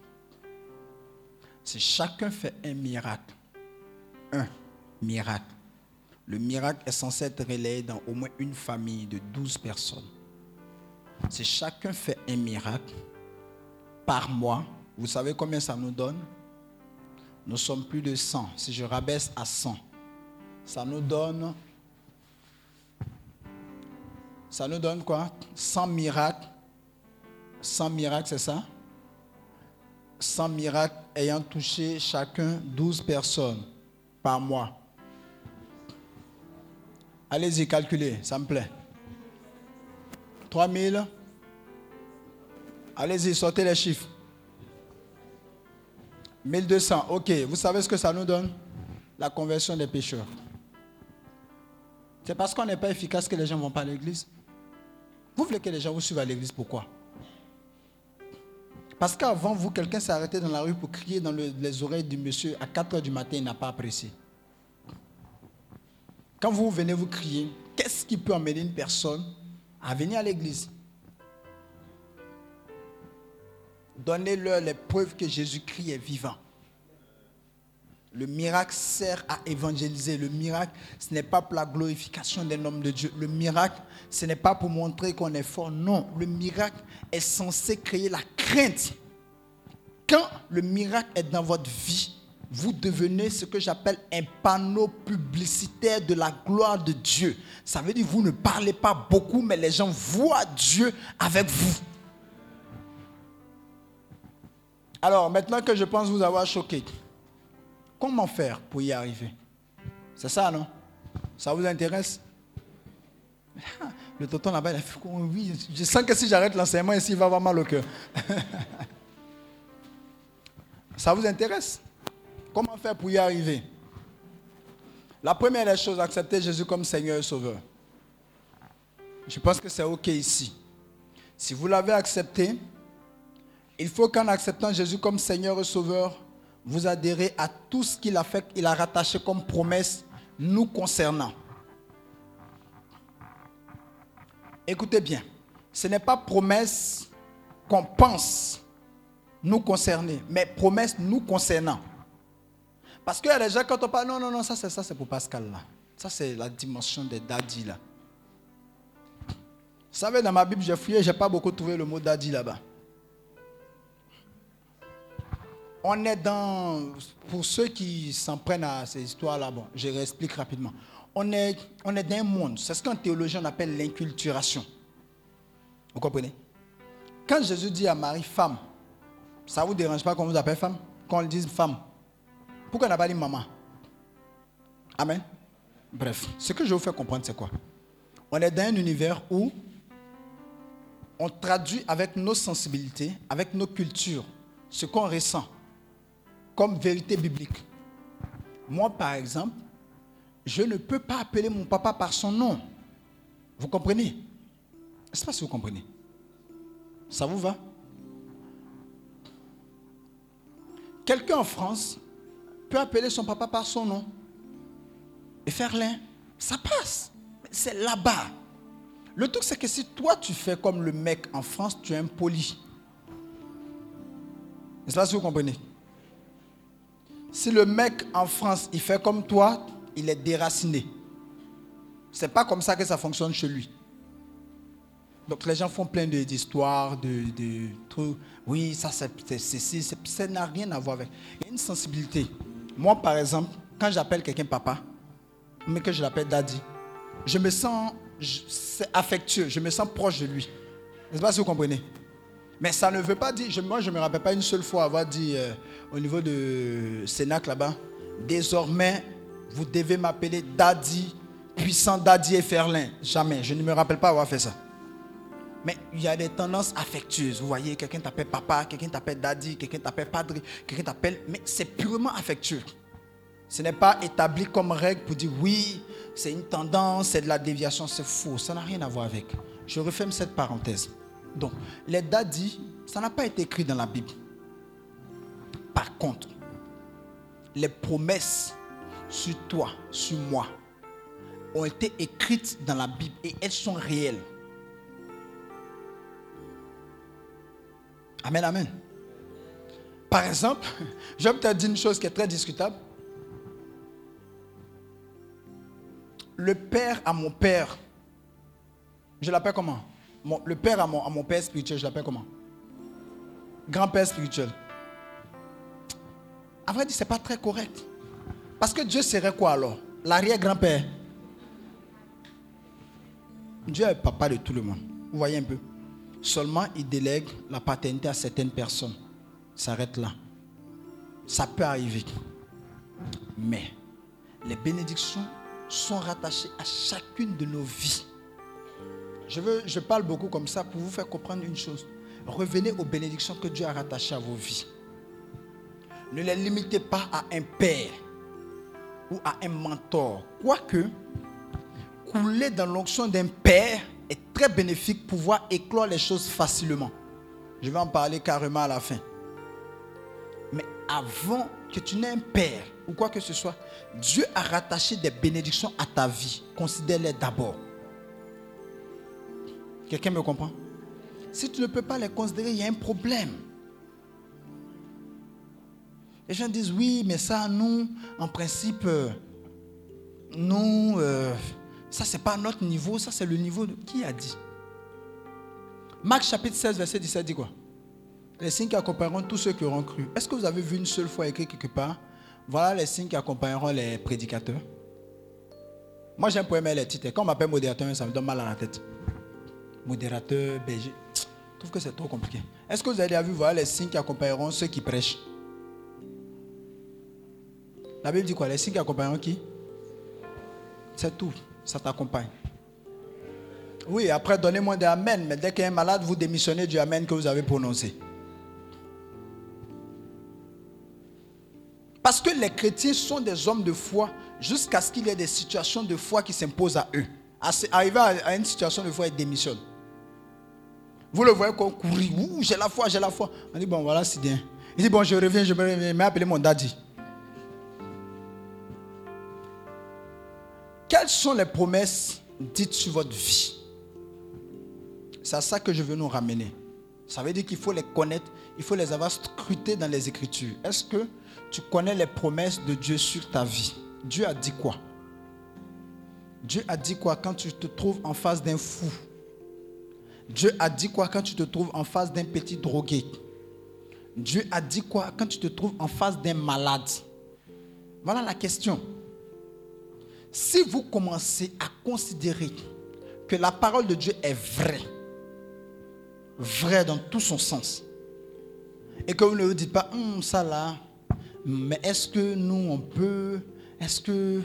Si chacun fait un miracle, un miracle, le miracle est censé être relayé dans au moins une famille de 12 personnes. Si chacun fait un miracle par mois, vous savez combien ça nous donne? Nous sommes plus de 100. Si je rabaisse à 100, ça nous donne... Ça nous donne quoi? 100 miracles. 100 miracles, c'est ça? 100 miracles ayant touché chacun 12 personnes par mois. Allez-y, calculez, ça me plaît. 3000. Allez-y, sortez les chiffres. 1200. Ok, vous savez ce que ça nous donne? La conversion des pécheurs. C'est parce qu'on n'est pas efficace que les gens ne vont pas à l'église. Vous voulez que les gens vous suivent à l'église, pourquoi? Parce qu'avant vous, quelqu'un s'est arrêté dans la rue pour crier dans le- les oreilles du monsieur à 4 heures du matin, il n'a pas apprécié. Quand vous venez vous crier, qu'est-ce qui peut amener une personne à venir à l'église? Donnez-leur les preuves que Jésus-Christ est vivant. Le miracle sert à évangéliser. Le miracle, ce n'est pas pour la glorification d'un homme de Dieu. Le miracle, ce n'est pas pour montrer qu'on est fort. Non, le miracle est censé créer la crainte. Quand le miracle est dans votre vie, vous devenez ce que j'appelle un panneau publicitaire de la gloire de Dieu. Ça veut dire que vous ne parlez pas beaucoup, mais les gens voient Dieu avec vous. Alors, maintenant que je pense vous avoir choqué, comment faire pour y arriver? C'est ça, non? Ça vous intéresse? Le tonton là-bas, il a fait quoi? Oui, je sens que si j'arrête l'enseignement ici, il va avoir mal au cœur. ça vous intéresse? Comment faire pour y arriver? La première des choses, accepter Jésus comme Seigneur et Sauveur. Je pense que c'est OK ici. Si vous l'avez accepté, il faut qu'en acceptant Jésus comme Seigneur et Sauveur, vous adhérez à tout ce qu'il a fait, il a rattaché comme promesse nous concernant. Écoutez bien, ce n'est pas promesse qu'on pense nous concerner, mais promesse nous concernant. Parce qu'il y a des gens quand on parle, non, non, non, ça c'est ça, c'est pour Pascal là. Ça c'est la dimension des daddy là. Vous savez, dans ma Bible, j'ai fouillé, je n'ai pas beaucoup trouvé le mot daddy là-bas. On est dans, pour ceux qui s'en prennent à ces histoires-là, bon, je réexplique rapidement. On est, on est dans un monde, c'est ce qu'en théologie on appelle l'inculturation. Vous comprenez? Quand Jésus dit à Marie, femme, ça ne vous dérange pas qu'on vous appelle femme? Qu'on le dise femme Pourquoi on n'a pas dit maman? Amen Bref, ce que je vous faire comprendre, c'est quoi? On est dans un univers où on traduit avec nos sensibilités, avec nos cultures, ce qu'on ressent comme vérité biblique. Moi, par exemple, je ne peux pas appeler mon papa par son nom. Vous comprenez? Je ne sais pas si vous comprenez. Ça vous va? Quelqu'un en France peut appeler son papa par son nom. Et faire l'un, ça passe. C'est là-bas. Le truc, c'est que si toi, tu fais comme le mec en France, tu es impoli. Est-ce que vous comprenez? Si le mec en France, il fait comme toi, il est déraciné. C'est pas comme ça que ça fonctionne chez lui. Donc les gens font plein d'histoires, de, de trucs. Oui, ça, c'est c'est- ça n'a rien à voir avec. Il y a une sensibilité. Moi, par exemple, quand j'appelle quelqu'un papa, mais que je l'appelle daddy, je me sens affectueux, je me sens proche de lui. Je ne sais pas si vous comprenez? Mais ça ne veut pas dire, moi je ne me rappelle pas une seule fois avoir dit euh, au niveau de Sénac là-bas, désormais vous devez m'appeler Daddy, puissant Daddy et Ferlin. Jamais, je ne me rappelle pas avoir fait ça. Mais il y a des tendances affectueuses. Vous voyez, quelqu'un t'appelle papa, quelqu'un t'appelle daddy, quelqu'un t'appelle padre, quelqu'un t'appelle. Mais c'est purement affectueux. Ce n'est pas établi comme règle pour dire oui, c'est une tendance, c'est de la déviation. C'est faux. Ça n'a rien à voir avec. Je referme cette parenthèse. Donc, les daddy, ça n'a pas été écrit dans la Bible. Par contre, les promesses sur toi, sur moi, ont été écrites dans la Bible et elles sont réelles. Amen, amen. Par exemple, vais peut-être dire une chose qui est très discutable. Le père à mon père, je l'appelle comment? Le père à mon, à mon père spirituel, je l'appelle comment? Grand-père spirituel. À vrai dire, ce n'est pas très correct. Parce que Dieu serait quoi alors? L'arrière-grand-père. Dieu est papa de tout le monde. Vous voyez un peu? Seulement, il délègue la paternité à certaines personnes. Ça s'arrête là. Ça peut arriver. Mais les bénédictions sont rattachées à chacune de nos vies. Je, je parle beaucoup comme ça pour vous faire comprendre une chose. Revenez aux bénédictions que Dieu a rattachées à vos vies. Ne les limitez pas à un père ou à un mentor. Quoique, couler dans l'onction d'un père bénéfique pouvoir éclore les choses facilement. Je vais en parler carrément à la fin. Mais avant que tu n'aies un père ou quoi que ce soit, Dieu a rattaché des bénédictions à ta vie. Considère-les d'abord. Quelqu'un me comprend? Si tu ne peux pas les considérer, il y a un problème. Les gens disent oui, mais ça, nous, en principe, euh, nous, euh, ça, c'est pas notre niveau, ça, c'est le niveau de. Qui a dit Marc chapitre 16, verset 17 dit quoi? Les signes qui accompagneront tous ceux qui auront cru. Est-ce que vous avez vu une seule fois écrit quelque part? Voilà les signes qui accompagneront les prédicateurs. Moi, j'aime pas aimer les titres. Quand on m'appelle modérateur, ça me donne mal à la tête. Modérateur, berger. Je trouve que c'est trop compliqué. Est-ce que vous avez déjà vu voilà les signes qui accompagneront ceux qui prêchent? La Bible dit quoi? Les signes qui accompagneront qui? C'est tout. Ça t'accompagne. Oui, après, donnez-moi des Amen. Mais dès qu'il y a un malade, vous démissionnez du Amen que vous avez prononcé. Parce que les chrétiens sont des hommes de foi jusqu'à ce qu'il y ait des situations de foi qui s'imposent à eux. Arrivé à une situation de foi, ils démissionnent. Vous le voyez qu'on courit. J'ai la foi, j'ai la foi. On dit, bon, voilà, c'est bien. Il dit, bon, je reviens, je me reviens. Mais appelez mon daddy. Quelles sont les promesses dites sur votre vie? C'est à ça que je veux nous ramener. Ça veut dire qu'il faut les connaître, il faut les avoir scrutées dans les Écritures. Est-ce que tu connais les promesses de Dieu sur ta vie? Dieu a dit quoi? Dieu a dit quoi quand tu te trouves en face d'un fou? Dieu a dit quoi quand tu te trouves en face d'un petit drogué? Dieu a dit quoi quand tu te trouves en face d'un malade? Voilà la question. Si vous commencez à considérer que la parole de Dieu est vraie, vraie dans tout son sens, et que vous ne vous dites pas, Hum, ça là, mais est-ce que nous on peut, est-ce que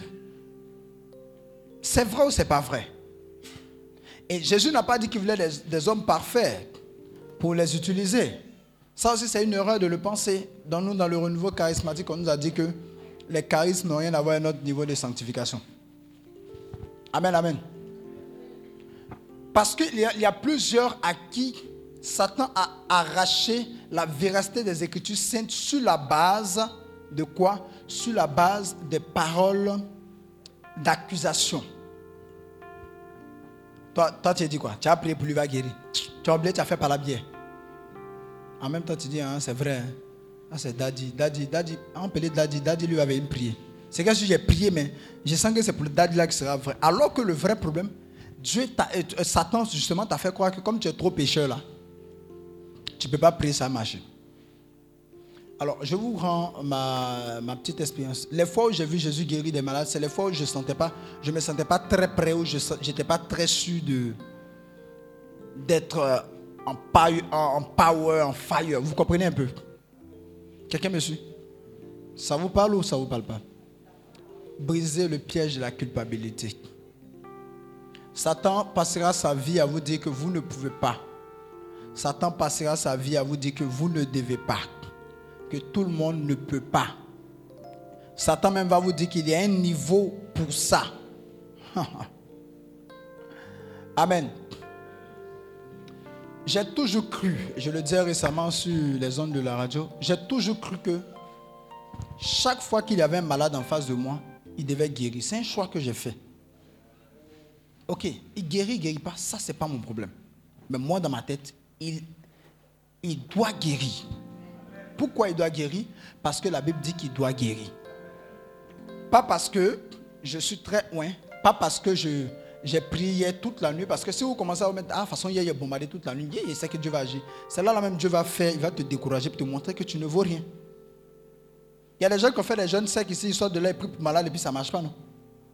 c'est vrai ou c'est pas vrai? Et Jésus n'a pas dit qu'il voulait des, hommes parfaits pour les utiliser. Ça aussi c'est une erreur de le penser. Dans dans le renouveau charismatique, on nous a dit que les charismes n'ont rien à voir avec notre niveau de sanctification. Amen, amen. Parce qu'il y, y, a plusieurs à qui Satan a arraché la véracité des Écritures saintes sur la base de quoi? Sur la base des paroles d'accusation. Toi, toi, tu as dit quoi? Tu as prié pour lui va guérir. Tu as oublié, tu as fait par la bière. En même temps, tu dis, hein, c'est vrai. Ah, c'est Daddy. Daddy, Daddy. On peut Daddy. Daddy lui avait prière. C'est que si j'ai prié, mais je sens que c'est pour le Daddy là qui sera vrai. Alors que le vrai problème, Dieu euh, Satan justement t'a fait croire que comme tu es trop pécheur là, tu ne peux pas prier, ça marcher. Alors, je vous rends ma, petite expérience. Les fois où j'ai vu Jésus guérir des malades, c'est les fois où je ne pas, je me sentais pas très prêt, où je n'étais pas très sûr d'être euh, en, en power, en fire. Vous comprenez un peu? Quelqu'un me suit? Ça vous parle ou ça ne vous parle pas? Briser le piège de la culpabilité. Satan passera sa vie à vous dire que vous ne pouvez pas Satan passera sa vie à vous dire que vous ne devez pas, que tout le monde ne peut pas. Satan même va vous dire qu'il y a un niveau pour ça. Amen. J'ai toujours cru, je le disais récemment sur les ondes de la radio, j'ai toujours cru que chaque fois qu'il y avait un malade en face de moi, il devait guérir. C'est un choix que j'ai fait. Ok, il guérit, il guérit pas, ça c'est pas mon problème. Mais moi dans ma tête, il, il doit guérir. Pourquoi il doit guérir? Parce que la Bible dit qu'il doit guérir. Pas parce que je suis très loin, pas parce que j'ai prié toute la nuit. Parce que si vous commencez à vous mettre, ah, de toute façon, il y a bombardé toute la nuit, il sait que Dieu va agir. C'est là, là même Dieu va faire, il va te décourager te montrer que tu ne vaux rien. Il y a des gens qui ont fait des jeunes secs ici, ils sortent de là, ils prient pour malade et puis ça ne marche pas, non?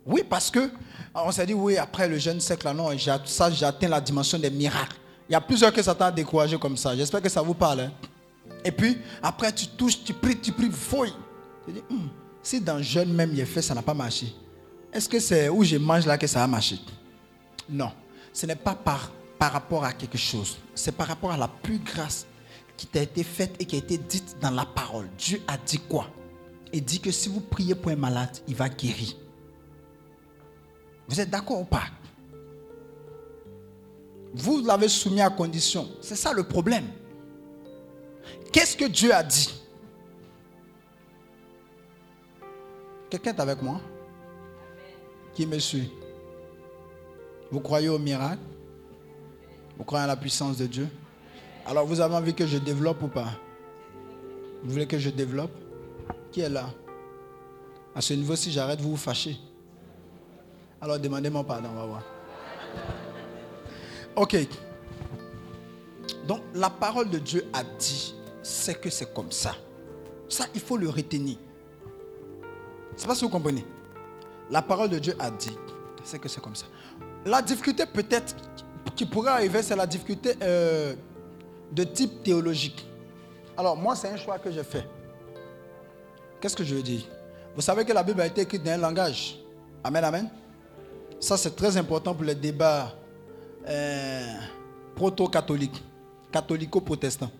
Oui, parce que on s'est dit, oui, après le jeune sec, là, non, ça, j'atteins la dimension des miracles. Il y a plusieurs que Satan a découragé comme ça. J'espère que ça vous parle. Hein. Et puis, après, tu touches, tu pries, tu pries, fouille. Tu dis, hum, si dans jeune même il est fait, ça n'a pas marché. Est-ce que c'est où je mange là que ça a marché? Non. Ce n'est pas par, par rapport à quelque chose. C'est par rapport à la pure grâce qui t'a été faite et qui a été dite dans la parole. Dieu a dit quoi? Il dit que si vous priez pour un malade, il va guérir. Vous êtes d'accord ou pas? Vous l'avez soumis à condition. C'est ça le problème. Qu'est-ce que Dieu a dit? Quelqu'un est avec moi? Qui me suit? Vous croyez au miracle? Vous croyez à la puissance de Dieu? Alors vous avez envie que je développe ou pas? Vous voulez que je développe? Est là À ce niveau, si j'arrête, vous vous fâchez. Alors demandez-moi pardon, on va voir. Ok. Donc la parole de Dieu a dit, c'est que c'est comme ça. Ça, il faut le retenir. C'est pas si vous comprenez. La parole de Dieu a dit, c'est que c'est comme ça. La difficulté peut-être qui pourrait arriver, c'est la difficulté euh, de type théologique. Alors moi, c'est un choix que j'ai fait. Qu'est-ce que je veux dire? Vous savez que la Bible a été écrite dans un langage. Amen, amen. Ça, c'est très important pour les débats euh, proto-catholiques, catholico-protestants.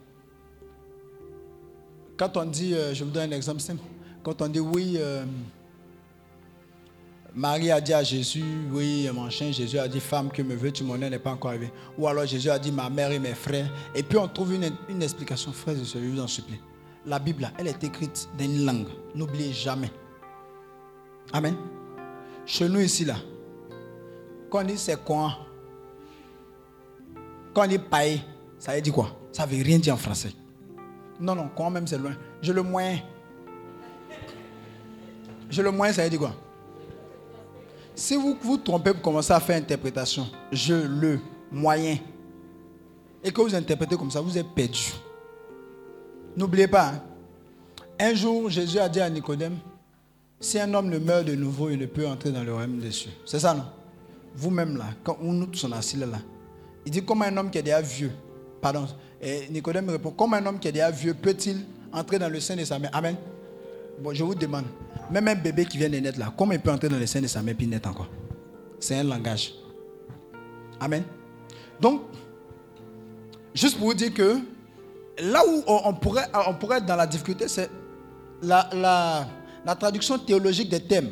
Quand on dit, euh, je vous donne un exemple simple, quand on dit oui, euh, Marie a dit à Jésus, oui, mon chien, Jésus a dit, femme que me veux-tu, mon n'est pas encore arrivé. Ou alors Jésus a dit, ma mère et mes frères. Et puis on trouve une, explication, frère et je vous en supplie. La Bible, elle est écrite dans une langue. N'oubliez jamais. Amen. Chez nous ici, là, quand on dit c'est quoi Quand on dit paille, ça veut dire quoi? Ça veut rien dire en français. Non, non, quand même c'est loin. Je le moyen. Je le moyen, ça veut dire quoi? Si vous vous trompez pour commencer à faire interprétation, je le moyen, et que vous interprétez comme ça, vous êtes perdu. N'oubliez pas, hein. un jour, Jésus a dit à Nicodème, si un homme ne meurt de nouveau, il ne peut entrer dans le royaume des cieux. C'est ça, non? Vous-même là, quand nous tous sommes assis là, il dit comment un homme qui est déjà vieux, pardon, et Nicodème répond, comment un homme qui est déjà vieux peut-il entrer dans le sein de sa mère Amen. Bon, je vous demande, même un bébé qui vient de naître là, comment il peut entrer dans le sein de sa mère puis naître encore? C'est un langage. Amen. Donc, juste pour vous dire que là où on pourrait, on pourrait être dans la difficulté, c'est la, la, la traduction théologique des thèmes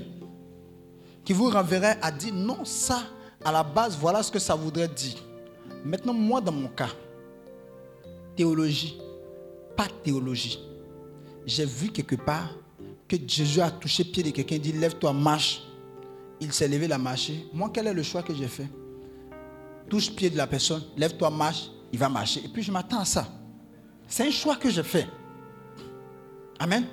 qui vous renverrait à dire non, ça, à la base, voilà ce que ça voudrait dire. Maintenant, moi, dans mon cas, théologie, pas théologie. J'ai vu quelque part que Jésus a touché pied de quelqu'un, dit lève-toi, marche. Il s'est levé, la marché. Moi, quel est le choix que j'ai fait? Touche pied de la personne, lève-toi, marche, il va marcher. Et puis je m'attends à ça. C'est un choix que j'ai fait. Amen.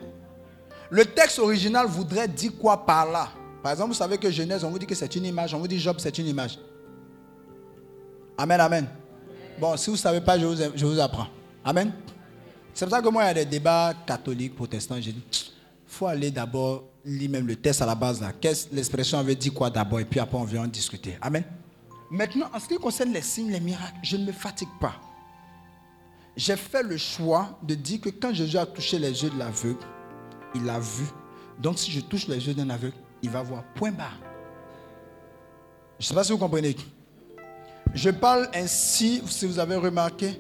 Le texte original voudrait dire quoi par là? Par exemple, vous savez que Genèse, on vous dit que c'est une image, on vous dit Job, c'est une image. Amen, amen. Bon, si vous ne savez pas, je vous, je apprends. Amen. C'est pour ça que moi, il y a des débats catholiques, protestants. J'ai dit, il faut aller d'abord lire même le texte à la base. L'expression avait dit quoi d'abord, et puis après, on vient en discuter. Amen. Maintenant, en ce qui concerne les signes, les miracles, je ne me fatigue pas. J'ai fait le choix de dire que quand Jésus a touché les yeux de l'aveugle, il a vu. Donc si je touche les yeux d'un aveugle, il va voir. Point barre. Je ne sais pas si vous comprenez. Je parle ainsi, si vous avez remarqué,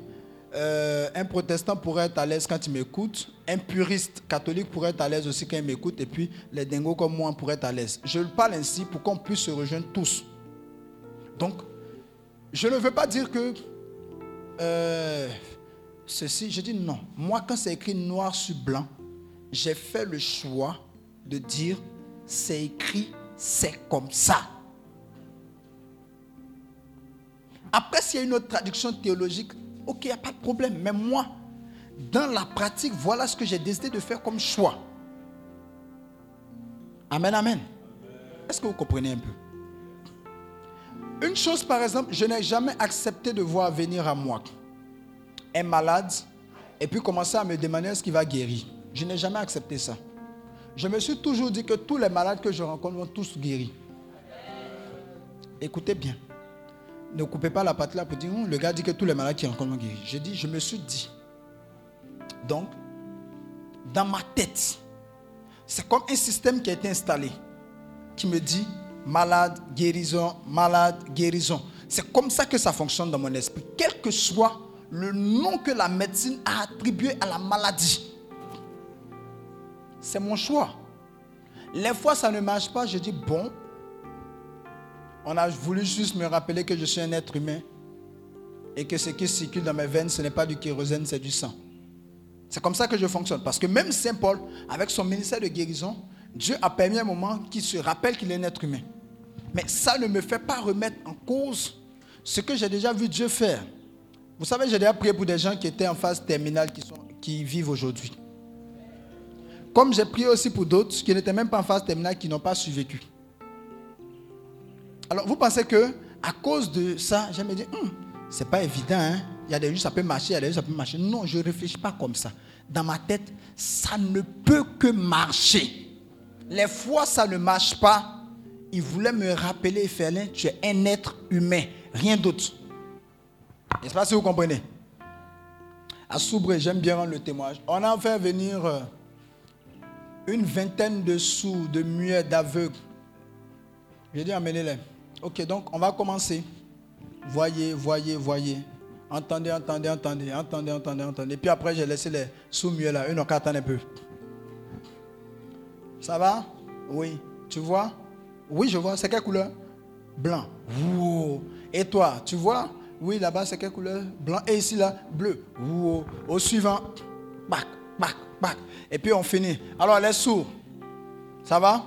euh, un protestant pourrait être à l'aise quand il m'écoute, un puriste catholique pourrait être à l'aise aussi quand il m'écoute, et puis les dingos comme moi pourraient être à l'aise. Je le parle ainsi pour qu'on puisse se rejoindre tous. Donc, je ne veux pas dire que euh, ceci, je dis non. Moi, quand c'est écrit noir sur blanc, j'ai fait le choix de dire c'est écrit, c'est comme ça. Après, s'il y a une autre traduction théologique, ok, il n'y a pas de problème. Mais moi, dans la pratique, voilà ce que j'ai décidé de faire comme choix. Amen, amen. Est-ce que vous comprenez un peu? Une chose, par exemple, je n'ai jamais accepté de voir venir à moi un malade et puis commencer à me demander est-ce qu'il va guérir. Je n'ai jamais accepté ça. Je me suis toujours dit que tous les malades que je rencontre vont tous guérir. Écoutez bien. Ne coupez pas la patte là pour dire, Hum, le gars dit que tous les malades qui rencontrent vont guérir. Je dis, je me suis dit. Donc, dans ma tête, c'est comme un système qui a été installé qui me dit malade, guérison, malade, guérison. C'est comme ça que ça fonctionne dans mon esprit. Quel que soit le nom que la médecine a attribué à la maladie. C'est mon choix. Les fois ça ne marche pas, je dis bon. On a voulu juste me rappeler que je suis un être humain et que ce qui circule dans mes veines, ce n'est pas du kérosène, c'est du sang. C'est comme ça que je fonctionne. Parce que même Saint Paul, avec son ministère de guérison, Dieu a permis un moment qu'il se rappelle qu'il est un être humain. Mais ça ne me fait pas remettre en cause ce que j'ai déjà vu Dieu faire. Vous savez, j'ai déjà prié pour des gens qui étaient en phase terminale, qui, vivent aujourd'hui. Comme j'ai prié aussi pour d'autres qui n'étaient même pas en phase terminale, qui n'ont pas survécu. Alors, vous pensez que à cause de ça, j'ai me dit, Hum, c'est pas évident, hein? Il y a des jours ça peut marcher, il y a des jours ça peut marcher. Non, je ne réfléchis pas comme ça. Dans ma tête, ça ne peut que marcher. Les fois ça ne marche pas, il voulait me rappeler, Ferlin, tu es un être humain, rien d'autre. N'est-ce pas si vous comprenez? À Soubré, j'aime bien rendre le témoignage. On a fait venir euh, une vingtaine de sous, de muets, d'aveugles. J'ai dit, amenez-les. Ok, donc on va commencer. Voyez, voyez, voyez. Entendez, entendez, entendez, entendez, entendez, entendez. Et puis après, j'ai laissé les sous-muets là. Une, attendre un peu. Ça va? Oui. Tu vois? Oui, je vois. C'est quelle couleur? Blanc. Wow. Et toi, tu vois? Oui, là-bas, c'est quelle couleur? Blanc. Et ici, là, bleu. Wow. Au suivant. Bac, bac, bac. Et puis on finit. Alors, les sourds. Ça va?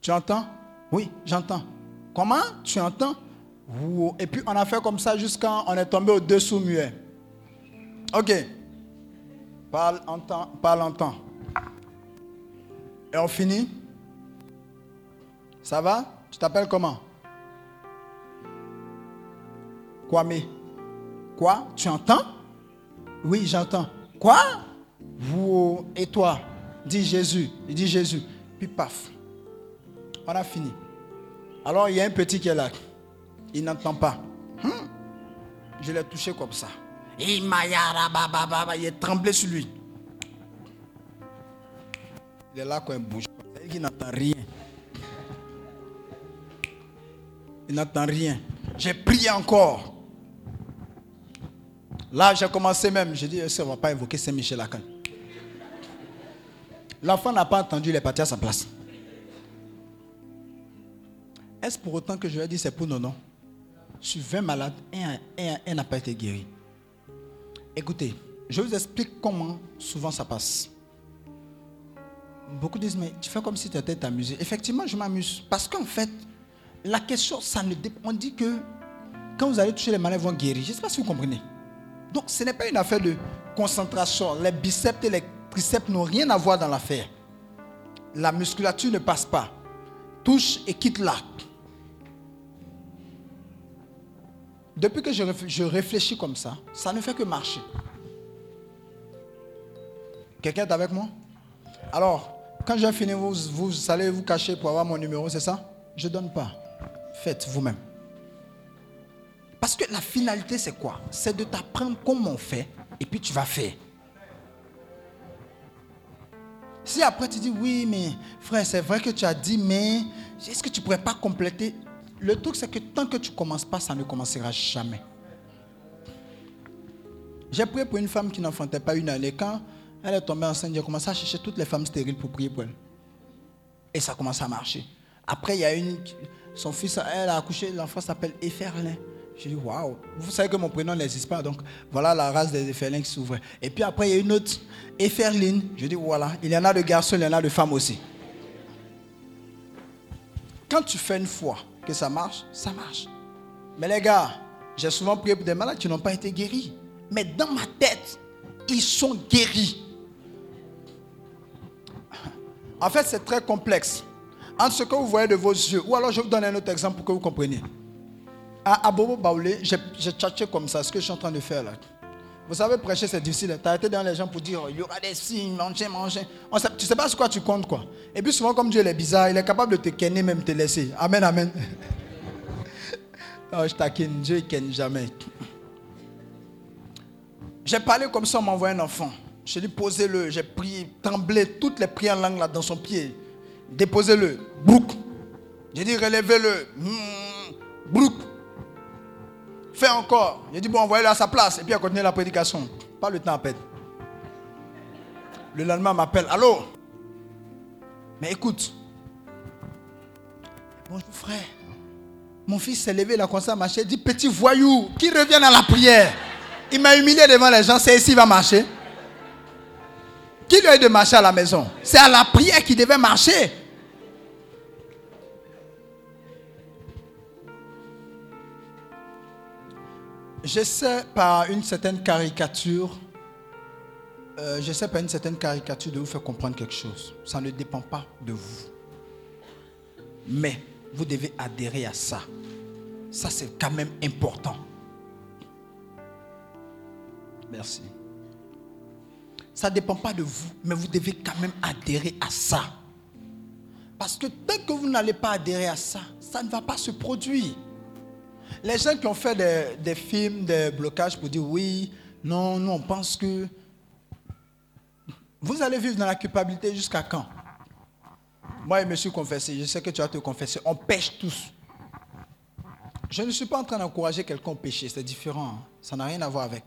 Tu entends? Oui, j'entends. Comment? Tu entends? Wow. Et puis on a fait comme ça jusqu'à on est tombé au-dessous muet. Ok. Parle, entend, parle, entend. Et on finit. Ça va? Tu t'appelles comment? Kwame. Quoi? Tu entends? Oui, j'entends. Quoi? Vous et toi? Dis Jésus. Il dit Jésus. Puis paf. On a fini. Alors il y a un petit qui est là. Il n'entend pas. Hum. Je l'ai touché comme ça. Il est tremblé sur lui. Il est là quand il bouge. Il n'entend rien. Il n'entend rien. J'ai prié encore. Là, j'ai commencé même. J'ai dit, ça ne va pas invoquer Saint-Michel Lacan. L'enfant n'a pas entendu, il est parti à sa place. Est-ce pour autant que je lui ai dit c'est pour non, non Sur 20 malades, un, un n'a pas été guéri. Écoutez, je vous explique comment souvent ça passe. Beaucoup disent, mais tu fais comme si tu étais amusé. Effectivement, je m'amuse. Parce qu'en fait, la question, ça ne dépend. On dit que quand vous allez toucher les malades, ils vont guérir. Je ne sais pas si vous comprenez. Donc, ce n'est pas une affaire de concentration. Les biceps et les triceps n'ont rien à voir dans l'affaire. La musculature ne passe pas. Touche et quitte là. Depuis que je réfléchis, je réfléchis comme ça, ça ne fait que marcher. Quelqu'un est avec moi? Alors, quand j'ai fini, vous, vous allez vous cacher pour avoir mon numéro, c'est ça? Je ne donne pas. Faites vous-même. Parce que la finalité, c'est quoi? C'est de t'apprendre comment on fait et puis tu vas faire. Si après tu dis oui, mais frère, c'est vrai que tu as dit, mais est-ce que tu ne pourrais pas compléter? Le truc, c'est que tant que tu ne commences pas, ça ne commencera jamais. J'ai prié pour une femme qui n'enfantait pas une année. Quand elle est tombée enceinte, j'ai commencé à chercher toutes les femmes stériles pour prier pour elle. Et ça a commencé à marcher. Après, il y a une. Son fils, elle a accouché, l'enfant s'appelle Eferlin. J'ai dit, waouh, vous savez que mon prénom n'existe pas, donc voilà la race des Eferlins qui s'ouvrait. Et puis après, il y a une autre, Eferline. Je dis, voilà, il y en a de garçons, il y en a de femmes aussi. Quand tu fais une fois que ça marche, ça marche. Mais les gars, j'ai souvent prié pour des malades qui n'ont pas été guéris. Mais dans ma tête, ils sont guéris. En fait, c'est très complexe. Entre ce que vous voyez de vos yeux, ou alors je vous donne un autre exemple pour que vous compreniez. À, à Bobo Baoulé, j'ai tchatché comme ça, ce que je suis en train de faire là. Vous savez, prêcher, c'est difficile. Tu as été dans les gens pour dire, oh, il y aura des signes, manger, manger. On sait- tu ne sais pas sur quoi tu comptes, quoi. Et puis souvent, comme Dieu est bizarre, il est capable de te kenner, même te laisser. Amen, amen. non, je taquine, Dieu il ken jamais. J'ai parlé comme ça, on m'a envoyé un enfant. J'ai dit, posez-le. J'ai prié, tremblé, toutes les prières en langue là dans son pied. Déposez-le. Brouk. J'ai dit, relevez-le. Brouk. Encore. J'ai dit, bon, envoyez-le à sa place. Et puis, à continuer la prédication. Pas le temps à perdre. Le lendemain, il m'appelle. Allô? Mais écoute. Bonjour, frère. Mon fils s'est levé, il a commencé à marcher. Il dit, petit voyou, qui revient à la prière? Il m'a humilié devant les gens. C'est ici qu'il va marcher. Qui lui a dit de marcher à la maison? C'est à la prière qu'il devait marcher. J'essaie par une certaine caricature, euh, j'essaie par une certaine caricature de vous faire comprendre quelque chose. Ça ne dépend pas de vous. Mais vous devez adhérer à ça. Ça, c'est quand même important. Merci. Ça ne dépend pas de vous, mais vous devez quand même adhérer à ça. Parce que tant que vous n'allez pas adhérer à ça, ça ne va pas se produire. Les gens qui ont fait des, des films de blocage pour dire oui, non, nous on pense que vous allez vivre dans la culpabilité jusqu'à quand? Moi, je me suis confessé, je sais que tu vas te confesser. On pêche tous. Je ne suis pas en train d'encourager quelqu'un à pécher, c'est différent. hein. Ça n'a rien à voir avec.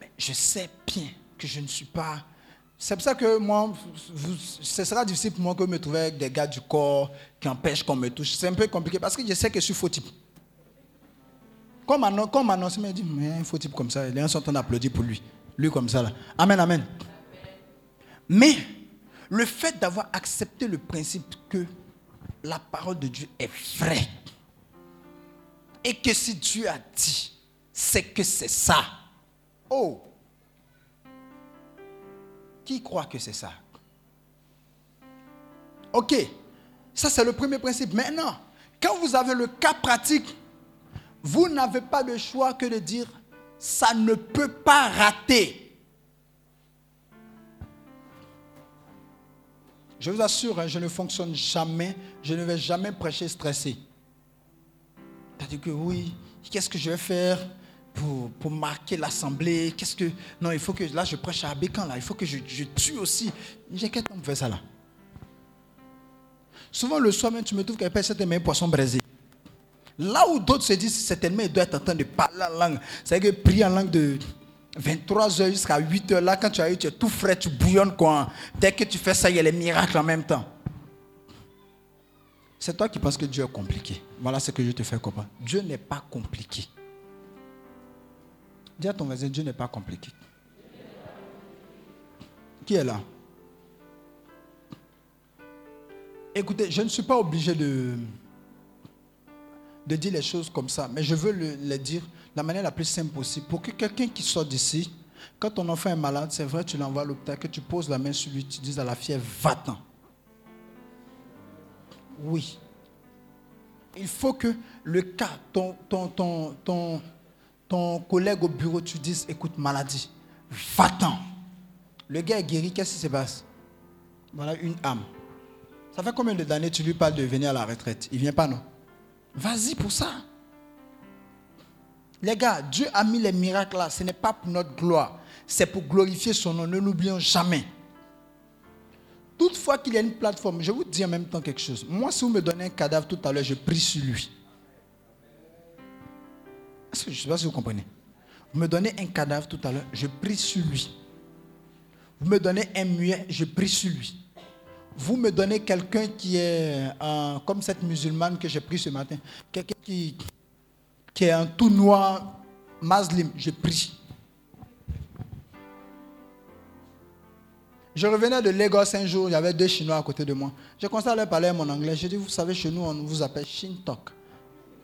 Mais je sais bien que je ne suis pas. C'est pour ça que moi, ce sera difficile pour moi que me trouver avec des gars du corps qui empêchent qu'on me touche. C'est un peu compliqué parce que je sais que je suis faux type. Comme annon- comme annonce, il dit, mais un faux type comme ça, les gens sont en train d'applaudir pour lui. Lui comme ça là. Amen, amen. Mais le fait d'avoir accepté le principe que la parole de Dieu est vraie et que si Dieu a dit, c'est que c'est ça. Oh, qui croit que c'est ça? Ok, ça c'est le premier principe. Maintenant, quand vous avez le cas pratique, vous n'avez pas le choix que de dire, ça ne peut pas rater. Je vous assure, hein, je ne fonctionne jamais, je ne vais jamais prêcher stressé. C'est-à-dire que oui, qu'est-ce que je vais faire pour, marquer l'assemblée? Qu'est-ce que. Non, il faut que. Là, je prêche à Abécan, là. Il faut que je, tue aussi. J'ai quel temps pour faire ça, là? Souvent, le soir même, tu me trouves qu'elle pêche cette meilleur poisson braisé. Là où d'autres se disent, certainement, il doit être en train de parler en langue. C'est que prier en langue de 23h jusqu'à 8h, là, quand tu as eu, tu es tout frais, tu bouillonnes, quoi. Dès que tu fais ça, il y a les miracles en même temps. C'est toi qui penses que Dieu est compliqué. Voilà ce que je te fais comprendre. Dieu n'est pas compliqué. Dis à ton voisin, Dieu n'est pas compliqué. Qui est là? Écoutez, je ne suis pas obligé de, de dire les choses comme ça, mais je veux le- les dire de la manière la plus simple possible. Pour que quelqu'un qui sort d'ici, quand ton enfant est malade, c'est vrai, tu l'envoies à l'hôpital, que tu poses la main sur lui, tu dis à la fièvre, va-t'en. Oui. Il faut que le cas, ton, ton, ton, ton, ton collègue au bureau, tu dises, écoute, maladie, va-t'en. Le gars est guéri, qu'est-ce qui se passe? Voilà une âme. Ça fait combien d'années tu lui parles de venir à la retraite? Il vient pas, non? Vas-y pour ça. Les gars, Dieu a mis les miracles là. Ce n'est pas pour notre gloire. C'est pour glorifier son nom. Ne l'oublions jamais. Toutefois qu'il y a une plateforme, je vous dis en même temps quelque chose. Moi, si vous me donnez un cadavre tout à l'heure, je prie sur lui. Je ne sais pas si vous comprenez? Vous me donnez un cadavre tout à l'heure, je prie sur lui. Vous me donnez un muet, je prie sur lui. Vous me donnez quelqu'un qui est euh, comme cette musulmane que j'ai pris ce matin, quelqu'un qui, qui est un tout noir, maslim, je prie. Je revenais de Lagos un jour, il y avait deux Chinois à côté de moi. J'ai commencé à leur parler mon anglais. J'ai dit, vous savez, chez nous, on vous appelle Shintok.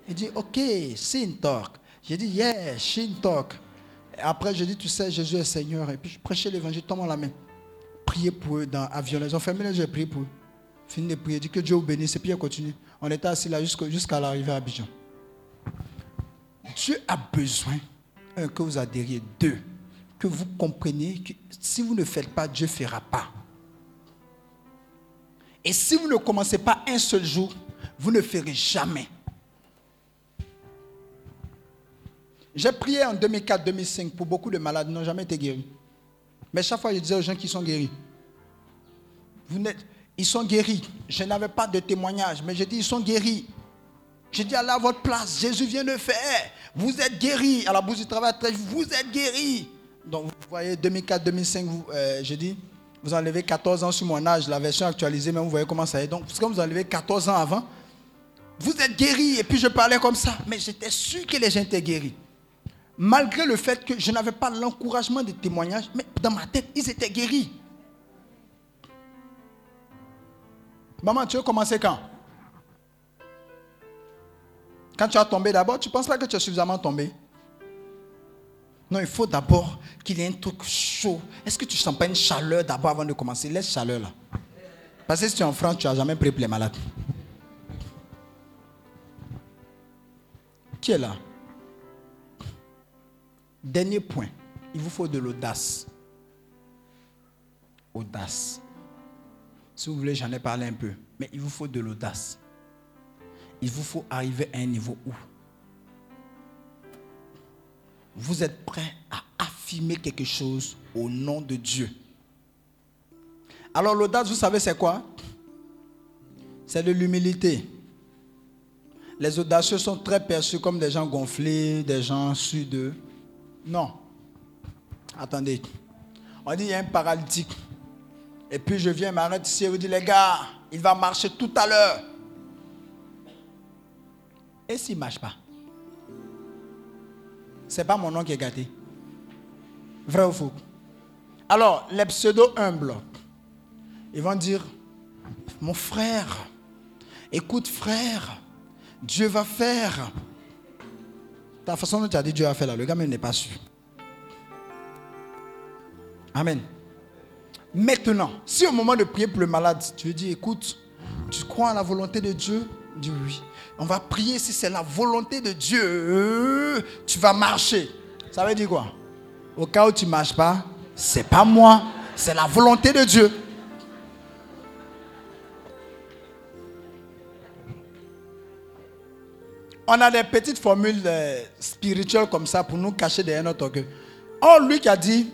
Il dit, ok, Shintok. J'ai dit, yeah, Shintok. Après, j'ai dit, tu sais, Jésus est Seigneur. Et puis, je prêchais l'évangile, tombe la main. Priez pour eux dans l'avion. Ils ont fermé les yeux, j'ai prié pour eux. Fini de prier, dit que Dieu vous bénisse. Et puis, il continue. On était assis là jusqu'à l'arrivée à Abidjan. Dieu a besoin, que vous adhériez. Deux, que vous compreniez que si vous ne faites pas, Dieu ne fera pas. Et si vous ne commencez pas un seul jour, vous ne ferez jamais. J'ai prié en 2004-2005 pour beaucoup de malades, n'ont jamais été guéris. Mais chaque fois, je disais aux gens qui sont guéris, vous ils sont guéris. Je n'avais pas de témoignage, mais j'ai dit, ils sont guéris. J'ai dit, allez à votre place, Jésus vient de faire. Vous êtes guéris. À la bourse du travail, vous êtes guéris. Donc, vous voyez, 2004-2005, euh, j'ai dit, vous enlevez 14 ans sur mon âge, la version actualisée, mais vous voyez comment ça est. Donc, que vous enlevez 14 ans avant, vous êtes guéris. Et puis, je parlais comme ça. Mais j'étais sûr que les gens étaient guéris. Malgré le fait que je n'avais pas l'encouragement des témoignages, mais dans ma tête, ils étaient guéris. Maman, tu veux commencer quand? Quand tu as tombé d'abord, tu penses pas que tu as suffisamment tombé? Non, il faut d'abord qu'il y ait un truc chaud. Est-ce que tu ne sens pas une chaleur d'abord avant de commencer? Laisse chaleur là. Parce que si tu es en France, tu n'as jamais pris pour les malades. Qui est là? Dernier point, il vous faut de l'audace. Audace. Si vous voulez, j'en ai parlé un peu. Mais il vous faut de l'audace. Il vous faut arriver à un niveau où vous êtes prêt à affirmer quelque chose au nom de Dieu. Alors l'audace, vous savez, c'est quoi? C'est de l'humilité. Les audacieux sont très perçus comme des gens gonflés, des gens sudeux. Non. Attendez. On dit il y a un paralytique. Et puis je viens m'arrêter ici et vous dis les gars, il va marcher tout à l'heure. Et s'il ne marche pas? C'est pas mon nom qui est gâté. Vrai ou faux? Alors, les pseudo-humbles, ils vont dire, mon frère, écoute frère, Dieu va faire. Ta façon dont tu as dit Dieu va faire là, le gars même n'est pas sûr. Amen. Maintenant, si au moment de prier pour le malade, tu lui dis, écoute, tu crois en la volonté de Dieu? Dis oui. On va prier si c'est la volonté de Dieu. Tu vas marcher. Ça veut dire quoi? Au cas où tu ne marches pas, c'est pas moi, c'est la volonté de Dieu. On a des petites formules euh, spirituelles comme ça pour nous cacher derrière notre orgueil. Oh, lui qui a dit,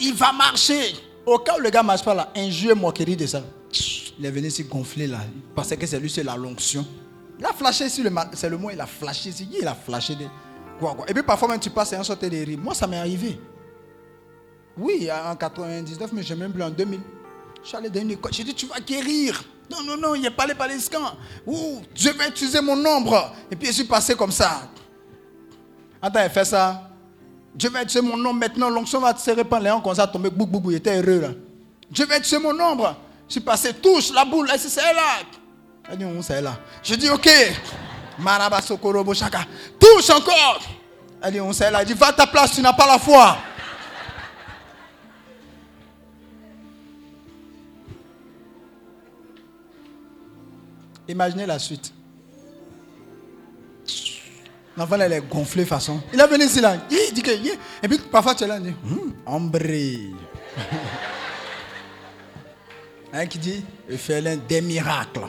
il va marcher. Au cas où le gars ne marche pas là, injure moquerie de ça. Il est venu ici gonfler là. Parce que c'est lui, c'est la lonction. Il a flashé le c'est le mot, il a flashé ici. Il a flashé. De... Et puis parfois même tu passes et un sorte de rire. Moi ça m'est arrivé. Oui, en 99, mais j'ai même plus en 2000. Je suis allé dans une école. J'ai dit, tu vas guérir. Non, non, non, il n'est pas les palestins. Ouh, je vais utiliser mon ombre. Et puis je suis passé comme ça. Attends, il fait ça. Je vais utiliser mon ombre maintenant. L'onction va se répandre. Léon comme ça tomber. Bou, bou, bou. Il était heureux là. Je vais utiliser mon ombre. Je suis passé, touche la boule. C'est là. Elle dit, c'est là? Je dis, ok. Touche encore. Elle dit, on sait là? Elle dit, va à ta place, tu n'as pas la foi. Imaginez la suite. L'enfant, elle est gonflée façon. Il est venu ici là. Il dit que. Et puis parfois, tu es là, il dit hum. Un qui dit Il fait l'un des miracles.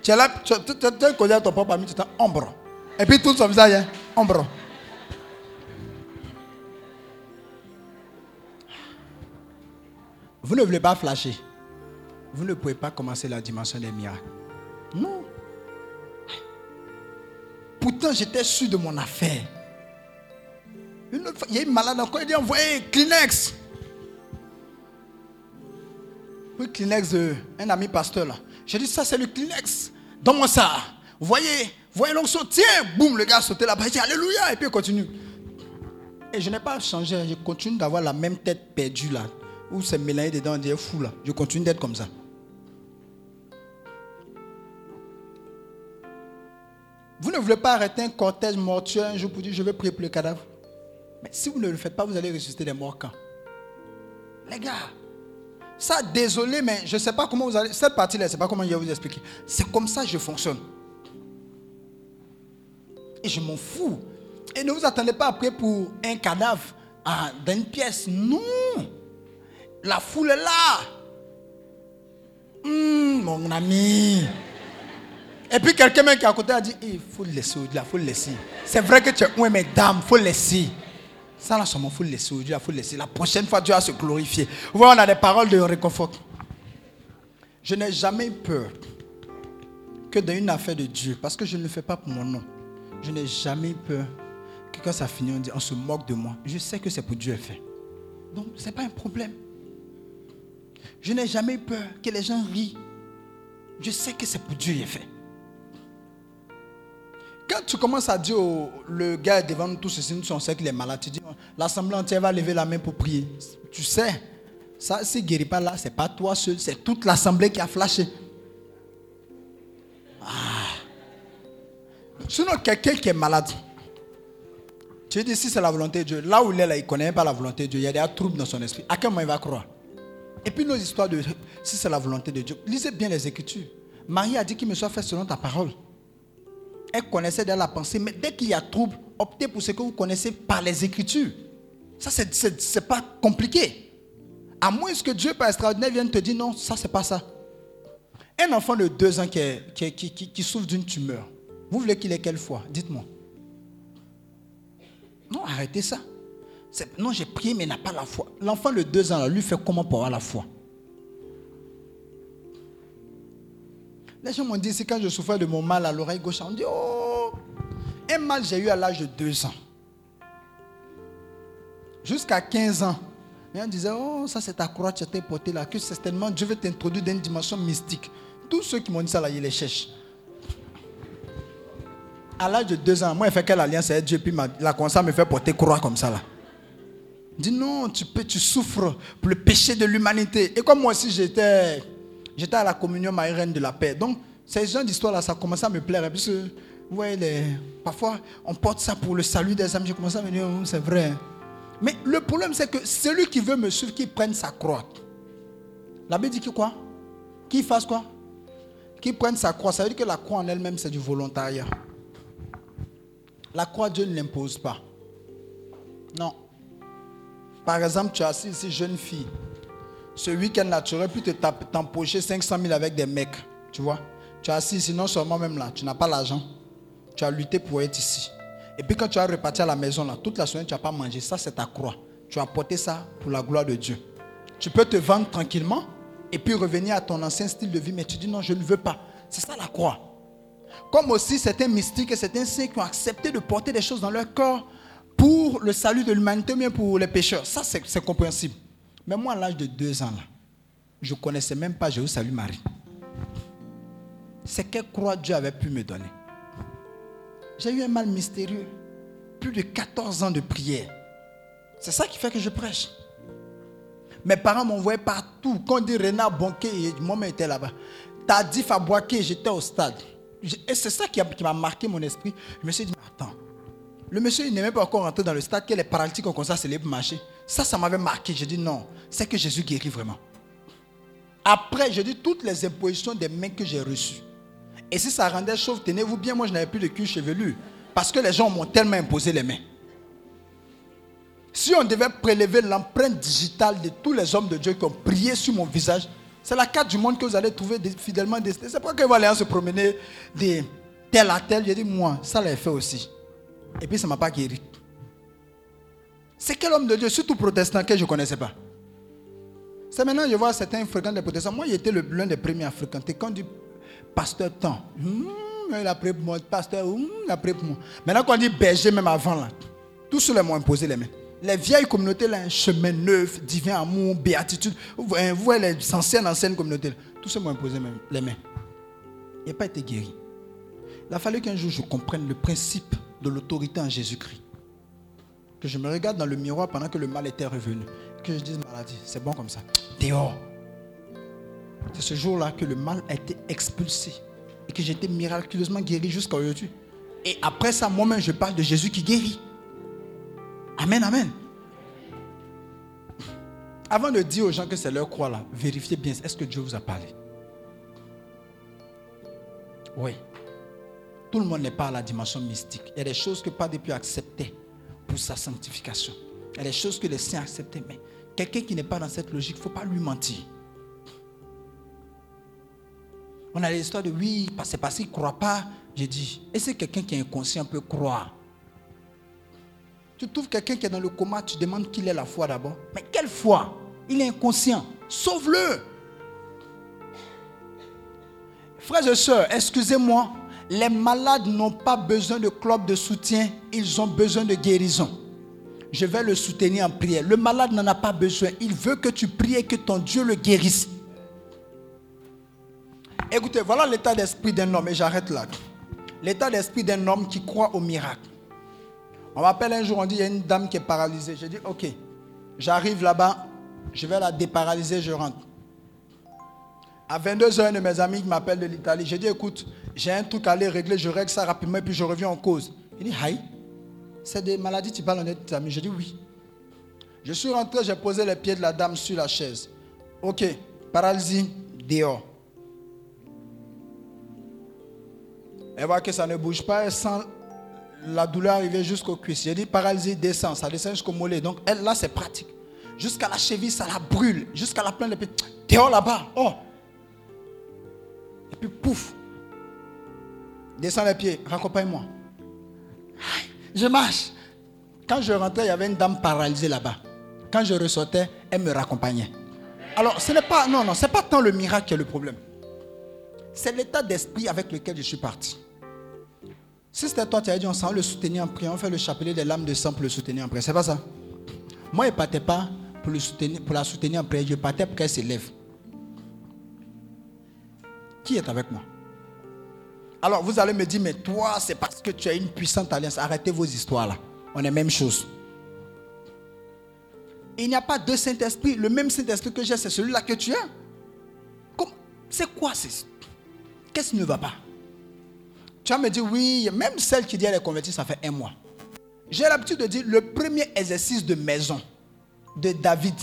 Tu es là, tu es collé ton propre ami, tu es ombre. Et puis tout son visage, hein, ombre. Vous ne voulez pas flasher. Vous ne pouvez pas commencer la dimension des miracles. Non. Pourtant, j'étais sûr de mon affaire. Une autre fois, il y a une malade encore, il dit envoyez Kleenex. Oui, Kleenex, euh, un ami pasteur là. J'ai dit ça c'est le Kleenex. Donne-moi ça. Vous voyez, voyez l'onction, tiens, boum, le gars sauté là-bas, il dit Alléluia, et puis il continue. Et je n'ai pas changé, je continue d'avoir la même tête perdue là, où c'est mélangé dedans, on dirait fou là. Je continue d'être comme ça. Vous ne voulez pas arrêter un cortège mortuaire un jour pour dire je vais prier pour le cadavre. Mais si vous ne le faites pas, vous allez ressusciter des morts quand? Les gars, ça, désolé, mais je ne sais pas comment vous allez. Cette partie-là, je ne sais pas comment je vais vous expliquer. C'est comme ça que je fonctionne. Et je m'en fous. Et ne vous attendez pas prier pour un cadavre dans une pièce. Non. La foule est là. Hum, mon ami. Et puis quelqu'un qui est à côté a dit, il faut le laisser il faut le laisser. C'est vrai que tu es oui, mais il faut le laisser. Ça là, seulement, il faut le laisser il faut le laisser. La prochaine fois, Dieu va se glorifier. Vous voyez, on a des paroles de réconfort. Je n'ai jamais eu peur que dans une affaire de Dieu, parce que je ne le fais pas pour mon nom, je n'ai jamais eu peur que quand ça finit, on, dit, on se moque de moi. Je sais que c'est pour Dieu fait. Donc, ce n'est pas un problème. Je n'ai jamais eu peur que les gens rient. Je sais que c'est pour Dieu fait. Quand tu commences à dire au, le gars devant nous tous ceci, on sait qu'il est malade, tu dis l'assemblée entière va lever la main pour prier. Tu sais, ça, ne guérit pas là, c'est pas toi seul, c'est toute l'assemblée qui a flashé. Ah. Sinon, quelqu'un qui est malade, tu dis si c'est la volonté de Dieu, là où il est là, il ne connaît pas la volonté de Dieu, il y a des troubles dans son esprit. À quel moment il va croire? Et puis nos histoires de si c'est la volonté de Dieu, lisez bien les Écritures. Marie a dit qu'il me soit fait selon ta parole elle connaissait déjà la pensée, mais dès qu'il y a trouble, optez pour ce que vous connaissez par les Écritures. Ça, c'est pas compliqué. À moins que Dieu, par extraordinaire, vienne te dire non, ça, c'est pas ça. Un enfant de deux ans qui, qui, souffre d'une tumeur, vous voulez qu'il ait quelle foi? Dites-moi. Non, arrêtez ça. Non, j'ai prié, mais il n'a pas la foi. L'enfant de deux ans, lui fait comment pour avoir la foi? Les gens m'ont dit, c'est quand je souffrais de mon mal à l'oreille gauche, on dit, oh, un mal j'ai eu à l'âge de 2 ans. Jusqu'à 15 ans. Et on disait, oh, ça c'est ta croix que tu as portée là, que certainement Dieu veut t'introduire dans une dimension mystique. Tous ceux qui m'ont dit ça là, ils les cherchent. À l'âge de 2 ans, moi, il fait quelle alliance avec Dieu, puis il a commencé à me faire porter croix comme ça là. Il dit non, tu peux, tu souffres pour le péché de l'humanité. Et comme moi aussi j'étais J'étais à la communion Marie-Reine de la paix. Donc, ces gens d'histoire-là, ça commençait à me plaire. Parce que, vous voyez, parfois, on porte ça pour le salut des âmes. J'ai commencé à me dire, oh, c'est vrai. Mais le problème, c'est que celui qui veut me suivre, qu'il prenne sa croix. La Bible dit que quoi? Qu'il fasse quoi? Qu'il prenne sa croix. Ça veut dire que la croix en elle-même, c'est du volontariat. La croix, Dieu ne l'impose pas. Non. Par exemple, tu as assis ici, jeune fille ce week-end-là, tu aurais pu t'empocher 500 000 avec des mecs. Tu vois Tu as assis ici, non seulement même là, tu n'as pas l'argent. Tu as lutté pour être ici. Et puis quand tu as reparti à la maison, là, toute la semaine, tu n'as pas mangé. Ça, c'est ta croix. Tu as porté ça pour la gloire de Dieu. Tu peux te vendre tranquillement et puis revenir à ton ancien style de vie, mais tu dis non, je ne veux pas. C'est ça la croix. Comme aussi certains mystiques et certains saints qui ont accepté de porter des choses dans leur corps pour le salut de l'humanité, mais pour les pécheurs. Ça, c'est compréhensible. Mais moi, à l'âge de deux ans, là, je ne connaissais même pas Jésus Salut Marie. C'est quelle croix Dieu avait pu me donner. J'ai eu un mal mystérieux. Plus de 14 ans de prière. C'est ça qui fait que je prêche. Mes parents m'envoyaient partout. Quand on dit Renard Bonquet, moi, j'étais là-bas. Tadif à Boaké, j'étais au stade. Et c'est ça qui m'a marqué mon esprit. Je me suis dit, attends, le monsieur, il n'est même pas encore rentré dans le stade, que les paralytiques ont commencé à se lever marcher. Ça, ça m'avait marqué. J'ai dit non, c'est que Jésus guérit vraiment. Après, j'ai dit toutes les impositions des mains que j'ai reçues. Et si ça rendait chauve, tenez-vous bien, moi je n'avais plus de cul chevelu. Parce que les gens m'ont tellement imposé les mains. Si on devait prélever l'empreinte digitale de tous les hommes de Dieu qui ont prié sur mon visage, c'est la carte du monde que vous allez trouver fidèlement destinée. C'est pourquoi que vous allez se promener de tel à tel. J'ai dit, moi, ça l'a fait aussi. Et puis ça ne m'a pas guéri. C'est quel homme de Dieu, surtout protestant, que je ne connaissais pas? C'est maintenant que je vois certains fréquents des protestants. Moi, j'étais l'un des premiers à fréquenter. Quand dit pasteur tant, hmm, il a pris pour moi, pasteur, hmm, il a pris pour moi. Maintenant qu'on dit berger, même avant là, Tous ceux-là m'ont imposé les mains. Les vieilles communautés, là, un chemin neuf, divin amour, béatitude. Vous voyez, les anciennes, anciennes communautés, là, tous ceux m'ont imposé les mains. Il n'a pas été guéri. Il a fallu qu'un jour je comprenne le principe de l'autorité en Jésus-Christ. Que je me regarde dans le miroir pendant que le mal était revenu. Que je dise maladie, c'est bon comme ça. Dehors. C'est ce jour-là que le mal a été expulsé. Et que été miraculeusement guéri jusqu'à aujourd'hui. Et après ça, moi-même, je parle de Jésus qui guérit. Amen, amen. Avant de dire aux gens que c'est leur croix là, vérifiez bien, est-ce que Dieu vous a parlé? Oui. Tout le monde n'est pas à la dimension mystique. Il y a des choses que pas depuis accepter pour sa sanctification. Il y a des choses que les saints acceptaient, mais quelqu'un qui n'est pas dans cette logique, il ne faut pas lui mentir. On a l'histoire de oui, c'est parce qu'il ne croit pas. J'ai dit, est-ce que quelqu'un qui est inconscient peut croire Tu trouves quelqu'un qui est dans le coma, tu demandes qu'il ait la foi d'abord. Mais quelle foi? Il est inconscient. Sauve-le. Frères et sœurs, excusez-moi, les malades n'ont pas besoin de club de soutien, ils ont besoin de guérison. Je vais le soutenir en prière. Le malade n'en a pas besoin. Il veut que tu pries et que ton Dieu le guérisse. Écoutez, voilà l'état d'esprit d'un homme, et j'arrête là. L'état d'esprit d'un homme qui croit au miracle. On m'appelle un jour, on dit, il y a une dame qui est paralysée. Je dis, ok, j'arrive là-bas, je vais la déparalyser, je rentre. À 22h, un de mes amis m'appelle de l'Italie. J'ai dit, écoute, j'ai un truc à aller régler, je règle ça rapidement et puis je reviens en cause. Il dit, Aïe, c'est des maladies, tu parles tes amis. J'ai dit, oui. Je suis rentré, j'ai posé les pieds de la dame sur la chaise. Ok, paralysie, dehors. Elle voit que ça ne bouge pas, elle sent la douleur arriver jusqu'au cuisse. J'ai dit paralysie descend, ça descend jusqu'au mollet. Donc elle, là, c'est pratique. Jusqu'à la cheville, ça la brûle. Jusqu'à la plainte de pied. Dehors là-bas. Oh. Et puis pouf. Descends les pieds, raccompagne-moi. Je marche. Quand je rentrais, il y avait une dame paralysée là-bas. Quand je ressortais, elle me raccompagnait. Alors, ce n'est pas, non, non, c'est pas tant le miracle qui est le problème. C'est l'état d'esprit avec lequel je suis parti. Si c'était toi, tu as dit, on s'en le soutenir en prière, on fait le chapelet des lames de sang pour le soutenir en prière. C'est pas ça. Moi, je ne partais pas pour, le soutenir, pour la soutenir en prière, je partais pour qu'elle s'élève. Qui est avec moi? Alors, vous allez me dire, mais toi, c'est parce que tu as une puissante alliance. Arrêtez vos histoires là. On est même chose. Il n'y a pas deux Saint-Esprit. Le même Saint-Esprit que j'ai, c'est celui-là que tu as. C'est quoi Qu'est-ce qui ne va pas? Tu vas me dire, oui, même celle qui dit qu'elle est convertie, ça fait un mois. J'ai l'habitude de dire, le premier exercice de maison de David,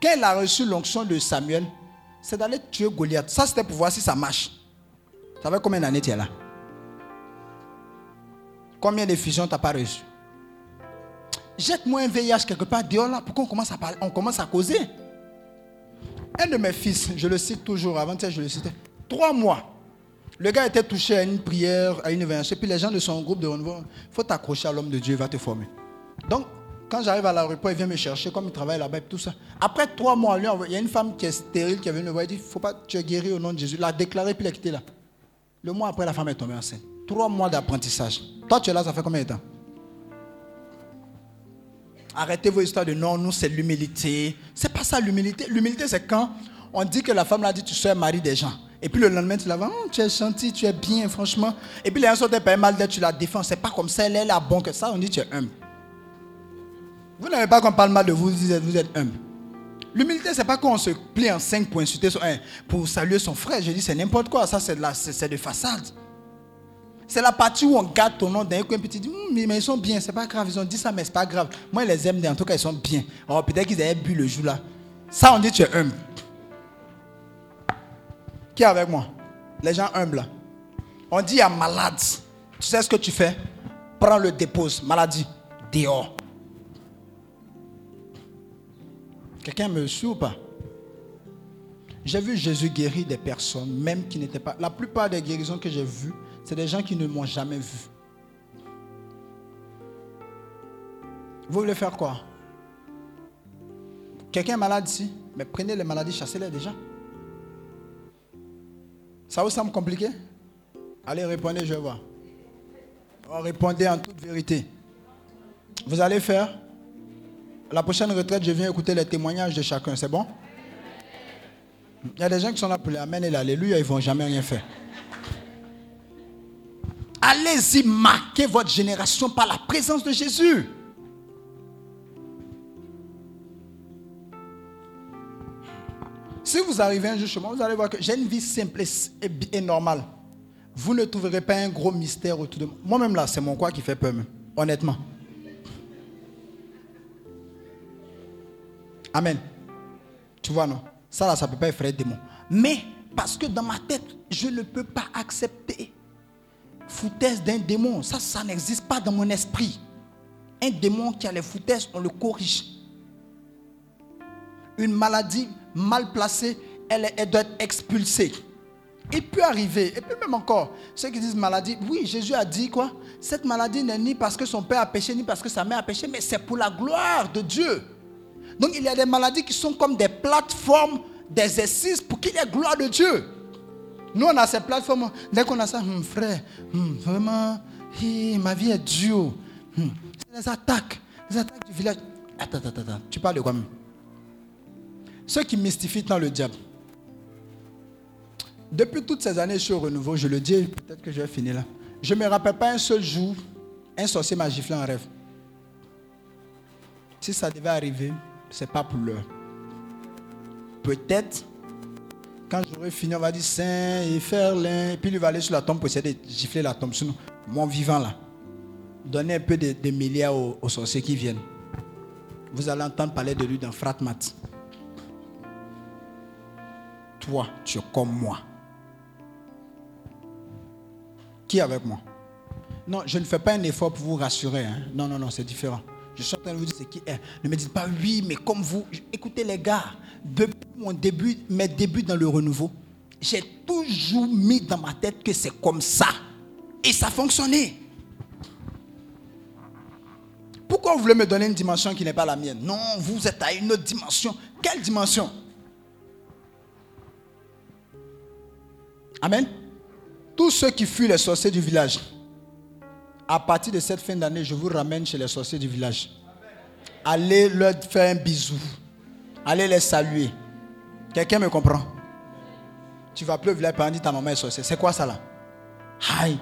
quand il a reçu l'onction de Samuel, c'est d'aller tuer Goliath. Ça, c'était pour voir si ça marche. Ça fait combien d'années tu es là? Combien de fusions tu n'as pas reçu Jette-moi un VIH quelque part dehors là. Pourquoi on commence à parler On commence à causer. Un de mes fils, je le cite toujours, avant je le citais, trois mois. Le gars était touché à une prière, à une événement. Puis les gens de son groupe de renouveau, il faut t'accrocher à l'homme de Dieu, il va te former. Donc, quand j'arrive à l'aéroport, il vient me chercher, comme il travaille là-bas et tout ça. Après trois mois, il y a une femme qui est stérile qui est venue me voir, il dit, faut pas, tu es guéri au nom de Jésus. Il a déclaré, puis il a quitté là. Le mois après, la femme est tombée enceinte. Trois mois d'apprentissage. Toi, tu es là, ça fait combien de temps? Arrêtez vos histoires de non, nous c'est l'humilité. C'est pas ça l'humilité. L'humilité c'est quand on dit que la femme l'a dit tu sois mari des gens. Et puis le lendemain tu la vois, oh, tu es gentil, tu es bien, franchement. Et puis les gens sont pas mal d'être, tu la défends. C'est pas comme ça, elle est là bon que ça, on dit tu es humble. Vous n'avez pas qu'on parle mal de vous, vous vous êtes humble. L'humilité, c'est pas qu'on se plie en cinq pour insulter son, pour saluer son frère. Je dis c'est n'importe quoi, ça c'est de, la, façade. C'est la partie où on garde ton nom d'un coin, hum, mais ils sont bien, c'est pas grave, ils ont dit ça, mais c'est pas grave. Moi, je les aime, en tout cas, ils sont bien. Oh, peut-être qu'ils avaient bu le jour là. Ça, on dit, tu es humble. Qui est avec moi? Les gens humbles. On dit à malade, tu sais ce que tu fais? Prends le dépose, maladie, dehors. Quelqu'un me suit ou pas? J'ai vu Jésus guérir des personnes, même qui n'étaient pas. La plupart des guérisons que j'ai vues, c'est des gens qui ne m'ont jamais vu. Vous voulez faire quoi? Quelqu'un est malade ici? Mais prenez les maladies, chassez-les déjà. Ça vous semble compliqué? Allez, répondez, je vois. Oh, répondez en toute vérité. Vous allez faire? La prochaine retraite, je viens écouter les témoignages de chacun. C'est bon? Il y a des gens qui sont là pour l'Amen et l'Alléluia, ils ne vont jamais rien faire. Allez-y marquer votre génération par la présence de Jésus. Si vous arrivez un jour moi, vous allez voir que j'ai une vie simple et, normale. Vous ne trouverez pas un gros mystère autour de moi. Moi-même là, c'est mon quoi qui fait peur, honnêtement. Amen. Tu vois, non? Ça là, ça ne peut pas effrayer des démons. Mais parce que dans ma tête, je ne peux pas accepter foutaise d'un démon. Ça, ça n'existe pas dans mon esprit. Un démon qui a les foutaises, on le corrige. Une maladie mal placée, elle, elle doit être expulsée. Il peut arriver, et puis même encore, ceux qui disent maladie, oui, Jésus a dit quoi? Cette maladie n'est ni parce que son père a péché, ni parce que sa mère a péché, mais c'est pour la gloire de Dieu. Donc il y a des maladies qui sont comme des plateformes d'exercice pour qu'il y ait gloire de Dieu. Nous, on a ces plateformes. Dès qu'on a ça, hum, frère, hum, vraiment, ma vie est dure. Hum, c'est les attaques, les attaques du village. Attends, attends, attends. Tu parles de quoi même? Ceux qui mystifient dans le diable. Depuis toutes ces années, je suis au renouveau, je le dis, peut-être que je vais finir là. Je ne me rappelle pas un seul jour, un sorcier m'a giflé en rêve. Si ça devait arriver, ce n'est pas pour l'heure. Peut-être, quand j'aurai fini, on va dire Saint et Ferlin, et puis il va aller sur la tombe pour essayer de gifler la tombe. Sinon, mon vivant là, donnez un peu de, milliards aux, aux, sorciers qui viennent. Vous allez entendre parler de lui dans Fratmat. Toi, tu es comme moi. Qui est avec moi? Non, je ne fais pas un effort pour vous rassurer. Hein. Non, non, non, c'est différent. Je suis en train de vous dire ce qui est. Ne me dites pas oui, mais comme vous. Écoutez les gars, depuis mon début, mes débuts dans le renouveau, j'ai toujours mis dans ma tête que c'est comme ça. Et ça fonctionnait. Pourquoi vous voulez me donner une dimension qui n'est pas la mienne? Non, vous êtes à une autre dimension. Quelle dimension? Amen. Tous ceux qui fuient les sorciers du village, à partir de cette fin d'année, je vous ramène chez les sorciers du village. Allez leur faire un bisou. Allez les saluer. Quelqu'un me comprend? Tu vas plus au village dire ta maman est sorcière. C'est quoi ça là? Aïe.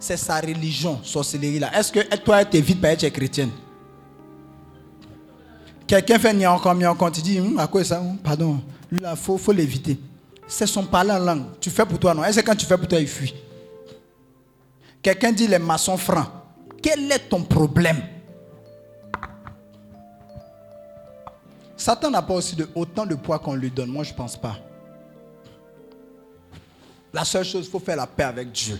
C'est sa religion, sorcellerie là. Est-ce que toi, tu vite parce que tu es chrétienne? Quelqu'un fait encore mieux encore. Tu dis, hum, à quoi ça? Hum, Pardon. Lui là, il faut, faut l'éviter. C'est son parler en langue. Tu fais pour toi, non? Est-ce que quand tu fais pour toi, il fuit? Quelqu'un dit les maçons francs. Quel est ton problème? Satan n'a pas aussi autant de poids qu'on lui donne. Moi, je ne pense pas. La seule chose, il faut faire la paix avec Dieu.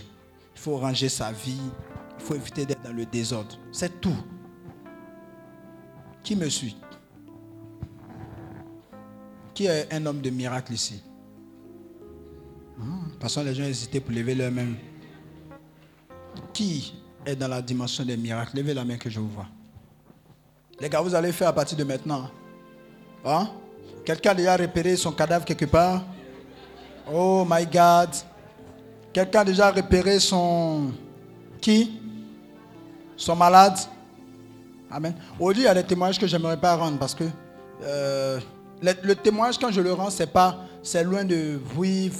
Il faut ranger sa vie. Il faut éviter d'être dans le désordre. C'est tout. Qui me suit? Qui est un homme de miracle ici? Parce que les gens hésitaient pour lever leur main. Qui est dans la dimension des miracles? Levez la main que je vous vois. Les gars, vous allez faire à partir de maintenant. Hein? Quelqu'un a déjà repéré son cadavre quelque part? Oh my God. Quelqu'un a déjà repéré son... Qui? Son malade? Amen. Aujourd'hui, il y a des témoignages que je n'aimerais pas rendre parce que euh, le, témoignage, quand je le rends, c'est pas, c'est loin de oui,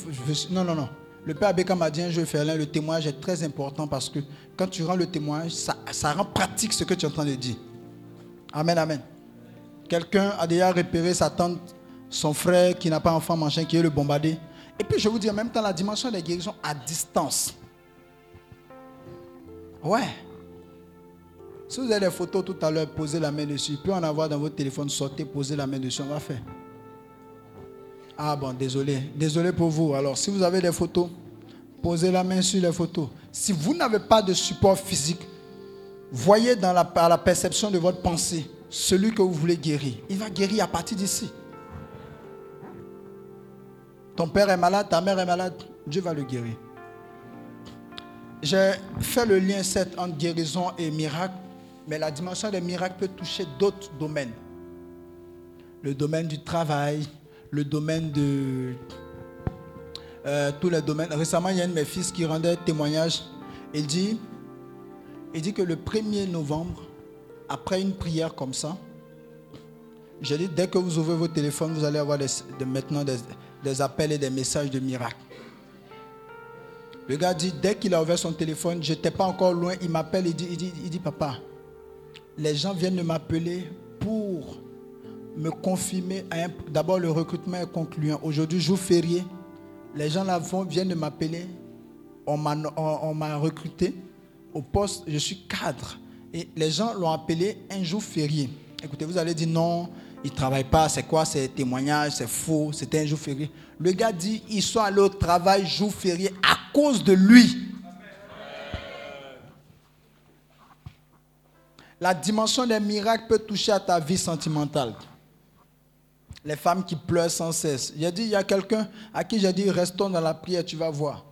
non, non, non. Le père Abeka m'a dit un jour, le témoignage est très important parce que quand tu rends le témoignage, ça, ça rend pratique ce que tu es en train de dire. Amen, amen. Quelqu'un a déjà repéré sa tante, son frère qui n'a pas enfant, machin, qui est le bombardé. Et puis je vous dis en même temps la dimension des guérisons à distance. Ouais. Si vous avez des photos tout à l'heure, posez la main dessus. Puis en avoir dans votre téléphone, sortez, posez la main dessus, on va faire. Ah bon, désolé. Désolé pour vous. Alors, si vous avez des photos, posez la main sur les photos. Si vous n'avez pas de support physique, voyez dans la, perception de votre pensée celui que vous voulez guérir. Il va guérir à partir d'ici. Ton père est malade, ta mère est malade, Dieu va le guérir. J'ai fait le lien cette entre guérison et miracle, mais la dimension des miracles peut toucher d'autres domaines. Le domaine du travail, le domaine de... Euh, tous les domaines. Récemment, il y a un de mes fils qui rendait témoignage. Il dit, il dit que le 1er novembre, après une prière comme ça, j'ai dit, dès que vous ouvrez vos téléphones, vous allez avoir de- maintenant des, des appels et des messages de miracles. Le gars dit, dès qu'il a ouvert son téléphone, je n'étais pas encore loin, il m'appelle, il dit, il, dit, il dit, papa, les gens viennent de m'appeler pour me confirmer. D'abord, le recrutement est concluant. Aujourd'hui, jour férié, les gens là vont- viennent de m'appeler. On m'a recruté au poste, je suis cadre. Et les gens l'ont appelé un jour férié. Écoutez, vous allez dire non, il ne travaille pas, c'est quoi, c'est témoignage, c'est faux, c'était un jour férié. Le gars dit, ils sont allés au travail jour férié à cause de lui. La dimension des miracles peut toucher à ta vie sentimentale. Les femmes qui pleurent sans cesse. J'ai dit, il y a quelqu'un à qui j'ai dit, restons dans la prière, tu vas voir.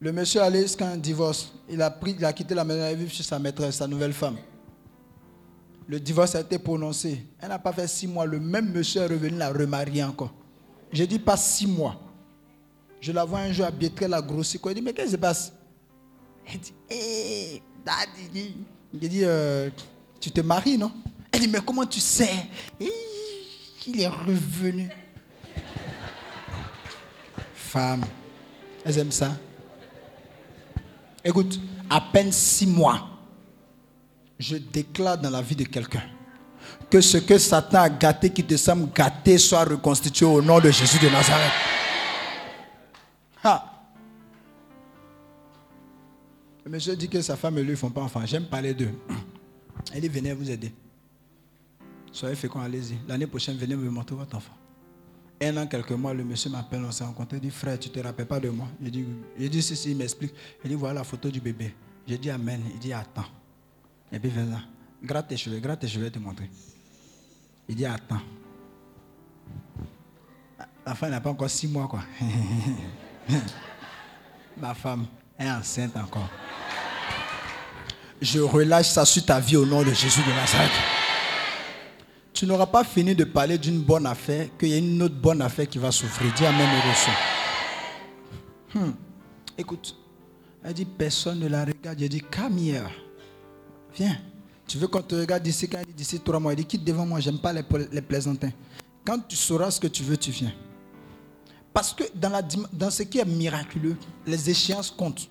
Le monsieur allait jusqu'à un divorce. Il a, pris, il a quitté la maison, il est vivre chez sa maîtresse, sa nouvelle femme. Le divorce a été prononcé. Elle n'a pas fait six mois. Le même monsieur est revenu la remarier encore. J'ai dit pas six mois. Je la vois un jour habillée très la grosse. Il dit, mais qu'est-ce qui se passe? Elle dit, hé, daddy. J'ai dit, euh, tu te maries, non? Elle dit, mais comment tu sais? Hé, Il est revenu. Femme, elles aiment ça. Écoute, à peine six mois, je déclare dans la vie de quelqu'un que ce que Satan a gâté, qui te semble gâté, soit reconstitué au nom de Jésus de Nazareth. Ah. Le monsieur dit que sa femme et lui ne font pas enfant. J'aime parler d'eux. Elle dit, venez vous aider. Soyez féconds, allez-y. L'année prochaine, venez me montrer votre enfant. Un an, quelques mois, le monsieur m'appelle, on s'est rencontré. Il dit, frère, tu ne te rappelles pas de moi? Il dit, il dit si, si, il m'explique. Il dit, voilà la photo du bébé. J'ai dit, Amen. Il dit, attends. Et puis, viens là. Gratte tes cheveux, gratte tes cheveux, je vais te montrer. Il dit, attends. La femme n'a pas encore six mois, quoi. Ma femme est enceinte encore. Je relâche ça sur ta vie au nom de Jésus de Nazareth. Tu n'auras pas fini de parler d'une bonne affaire, qu'il y a une autre bonne affaire qui va souffrir. Dis Amen et. Hmm. Écoute, elle dit personne ne la regarde. J'ai dit, here. Viens. Tu veux qu'on te regarde d'ici quand elle dit d'ici trois mois? Elle dit, quitte devant moi, j'aime pas les, les plaisantins. Quand tu sauras ce que tu veux, tu viens. Parce que dans, la, dans ce qui est miraculeux, les échéances comptent.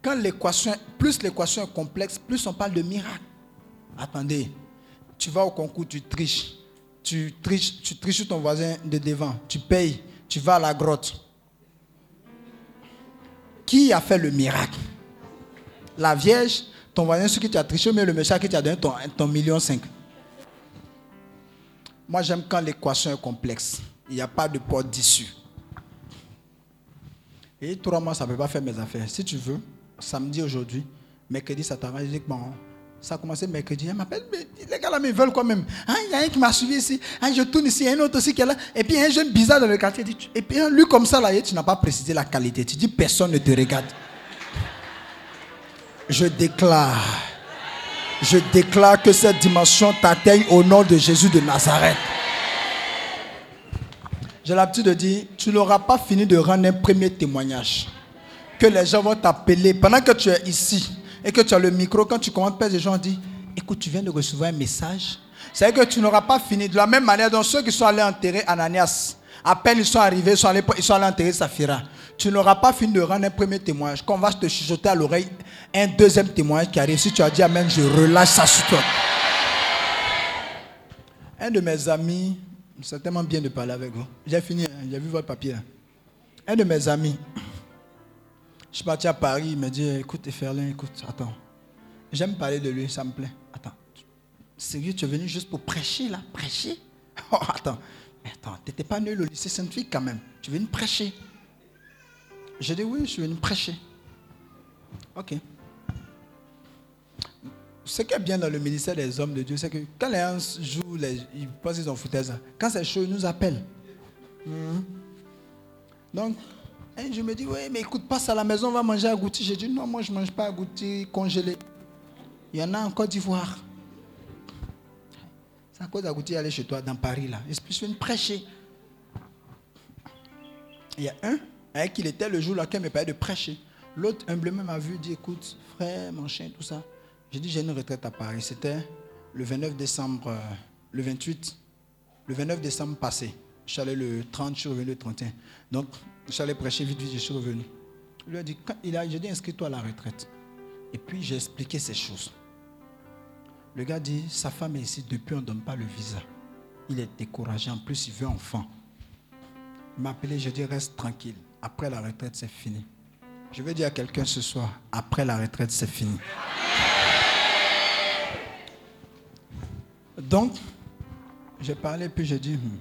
Quand l'équation, plus l'équation est complexe, plus on parle de miracle. Attendez, tu vas au concours, tu triches. Tu triches, tu triches sur ton voisin de devant. Tu payes. Tu vas à la grotte. Qui a fait le miracle? La Vierge, ton voisin sur qui tu as triché, mais le monsieur qui t'a donné ton, million cinq? Moi, j'aime quand l'équation est complexe. Il n'y a pas de porte d'issue. Et trois mois, ça ne peut pas faire mes affaires. Si tu veux, samedi aujourd'hui, mercredi, ça t'arrange. Bon, ça a commencé mercredi. Elle m'appelle, les gars là, ils veulent quand même. Ah, il y a un qui m'a suivi ici. Ah, je tourne ici, il y a un autre aussi qui est là. Et puis, un jeune bizarre dans le quartier. Et puis, lui, comme ça, là, tu n'as pas précisé la qualité. Tu dis, personne ne te regarde. Je déclare, je déclare que cette dimension t'atteigne au nom de Jésus de Nazareth. J'ai l'habitude de dire, tu n'auras pas fini de rendre un premier témoignage. Que les gens vont t'appeler pendant que tu es ici et que tu as le micro. Quand tu commences, les gens disent, écoute, tu viens de recevoir un message. C'est que tu n'auras pas fini. De la même manière dont ceux qui sont allés enterrer Ananias, à peine ils sont arrivés, ils sont allés, enterrer Saphira. Tu n'auras pas fini de rendre un premier témoignage. Quand on va te chuchoter à l'oreille un deuxième témoignage qui arrive, si tu as dit Amen, je relâche ça sur toi. Un de mes amis, c'est tellement bien de parler avec vous. J'ai fini, hein, j'ai vu votre papier. Un de mes amis, je suis parti à Paris, il m'a dit Écoute, Ferlin, écoute, attends. J'aime parler de lui, ça me plaît. Attends. Sérieux, tu es venu juste pour prêcher là Prêcher? Oh, attends. Mais attends, tu n'étais pas nul au lycée Sainte-Fille quand même. Tu es venu prêcher. J'ai dit Oui, je suis venu prêcher. Ok. Ce qui est bien dans le ministère des hommes de Dieu, c'est que quand les gens jouent, les, ils pensent qu'ils ont foutaise. Quand c'est chaud, ils nous appellent. Mmh. Donc, et je me dis, oui, mais écoute, passe à la maison, on va manger à Goutti. J'ai dit, non, moi, je ne mange pas à Goutti congelé. Il y en a en Côte d'Ivoire. C'est à cause d'Agouti aller chez toi, dans Paris, là. Je suis venu prêcher. Il y a un, qui était le jour là, qui me parlait de prêcher. L'autre humblement m'a vu, dit écoute, frère, mon chien, tout ça. J'ai dit j'ai une retraite à Paris. C'était le 29 décembre, euh, le 28, le 29 décembre passé. Je suis allé le 30, je suis revenu le 31. Donc, je allé prêcher vite, vite, je suis revenu. Il lui a dit, il a, j'ai dit inscris-toi à la retraite. Et puis j'ai expliqué ces choses. Le gars dit, sa femme est ici, depuis on ne donne pas le visa. Il est découragé, en plus il veut enfant. Il m'a appelé, je dis reste tranquille. Après la retraite, c'est fini. Je vais dire à quelqu'un ce soir, après la retraite, c'est fini. Donc, j'ai parlé, puis j'ai dit, hmm.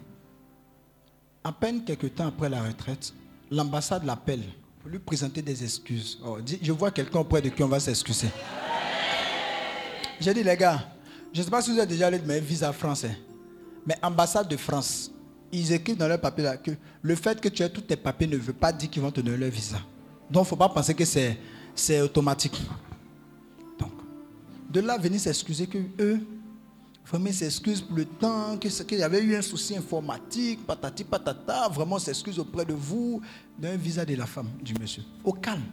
à peine quelques temps après la retraite, l'ambassade l'appelle pour lui présenter des excuses. Oh, je vois quelqu'un auprès de qui on va s'excuser. J'ai dit, les gars, je ne sais pas si vous êtes déjà allé de mes visa français, mais ambassade de France, ils écrivent dans leur papier que le fait que tu aies tous tes papiers ne veut pas dire qu'ils vont te donner leur visa. Donc, il ne faut pas penser que c'est automatique. Donc, de là, venir s'excuser que eux, vraiment s'excusent pour le temps, qu'il y avait eu un souci informatique, patati patata, vraiment s'excuse auprès de vous d'un visa de la femme, du monsieur. Au calme.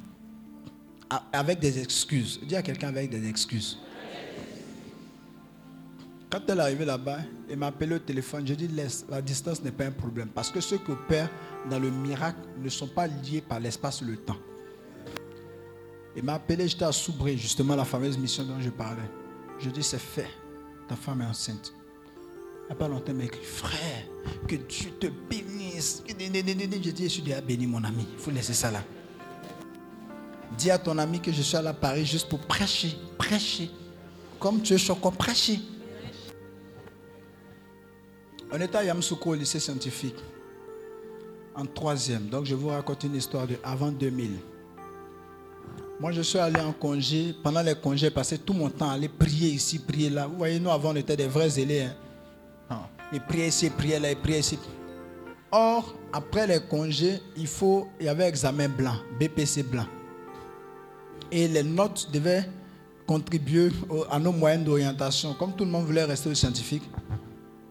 Avec des excuses. Dis à quelqu'un avec des excuses. Quand elle est arrivée là-bas, elle m'a appelé au téléphone. Je dis laisse, la distance n'est pas un problème. Parce que ceux qui opèrent dans le miracle ne sont pas liés par l'espace et le temps. Il m'a appelé, j'étais à Soubré, justement la fameuse mission dont je parlais. Je dis c'est fait, ta femme est enceinte. Il n'y a pas longtemps, m'a écrit Frère, que Dieu te bénisse. J'ai dit Je suis déjà béni, mon ami. Il faut laisser ça là. Dis à ton ami que je suis allé à Paris juste pour prêcher. Prêcher. Comme tu es choquant, prêcher. On était à Yamsoukro au lycée scientifique. En troisième. Donc je vous raconter une histoire de avant 2000. Moi, je suis allé en congé. Pendant les congés, passé tout mon temps à aller prier ici, prier là. Vous voyez, nous, avant, on était des vrais zélés. Hein. Et prier ici, prier là, et prier ici. Or, après les congés, il faut, il y avait examen blanc, BPC blanc. Et les notes devaient contribuer à nos moyens d'orientation. Comme tout le monde voulait rester au scientifique,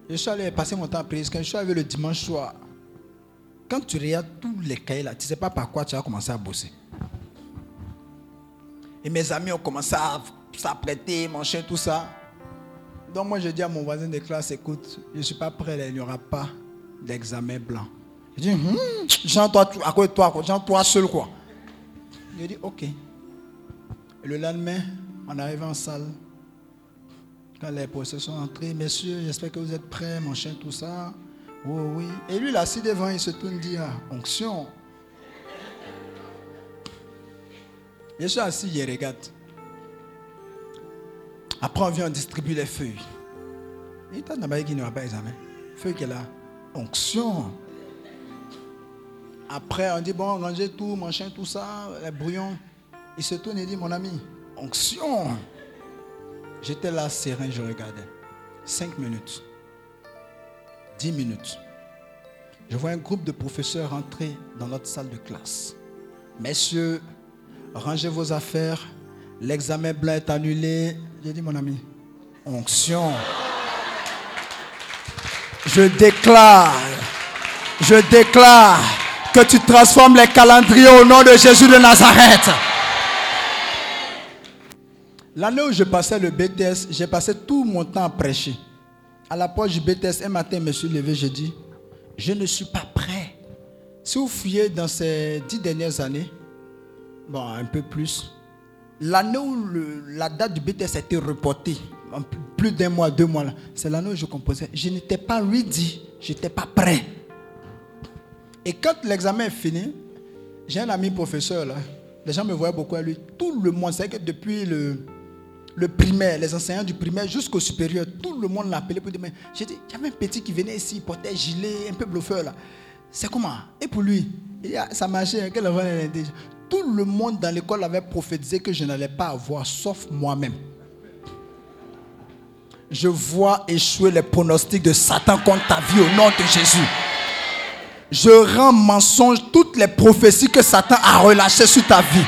je suis allé passer mon temps à prier. Quand je suis arrivé le dimanche soir, quand tu regardes tous les cahiers là, tu ne sais pas par quoi tu vas commencer à bosser. Et mes amis ont commencé à s'apprêter, manger, tout ça. Donc moi, je dis à mon voisin de classe, écoute, je ne suis pas prêt, là, il n'y aura pas d'examen blanc. Je dis, hum, Jean, toi, à quoi toi? Jean, toi seul, quoi. Je dis, ok. Et le lendemain, on arrive en salle. Quand les professeurs sont entrés, messieurs, j'espère que vous êtes prêts, mon chien, tout ça. Oui, oui. Et lui, là, assis devant, il se tourne, dit, ah, onction. Je suis assis, il regarde. Après, on vient, on distribue les feuilles. Et toi, d'abord, qui n'aura pas examen. Feuille est là. Onction. Après, on dit, bon, rangez tout, machin, tout ça, les brouillons. Il se tourne et dit, mon ami, onction. J'étais là, serein, je regardais. Cinq minutes. Dix minutes. Je vois un groupe de professeurs entrer dans notre salle de classe. Messieurs, rangez vos affaires. L'examen blanc est annulé. J'ai dit, mon ami, onction. Je déclare, je déclare que tu transformes les calendriers au nom de Jésus de Nazareth. L'année où je passais le BTS, j'ai passé tout mon temps à prêcher. À la porte du BTS, un matin, je me suis levé, j'ai dit, je ne suis pas prêt. Si vous fouillez dans ces dix dernières années, bon, un peu plus, l'année où la date du BTS a été reportée, plus- d'un mois, deux mois, c'est l'année où je composais. Je n'étais pas ready, je n'étais pas prêt. Et quand l'examen est fini, j'ai un ami professeur là. Les gens me voyaient beaucoup à lui. Tout le monde, c'est que depuis le, primaire, les enseignants du primaire jusqu'au supérieur, tout le monde l'appelait pour dire Mais j'ai dit, il y avait un petit qui venait ici, il portait gilet, un peu bluffeur là. C'est comment? Et pour lui, ça marchait. hein, quel enfant il. Tout le monde dans l'école avait prophétisé que je n'allais pas avoir, sauf moi-même. Je vois échouer les pronostics de Satan contre ta vie au nom de Jésus. Je rends mensonge toutes les prophéties que Satan a relâchées sur ta vie.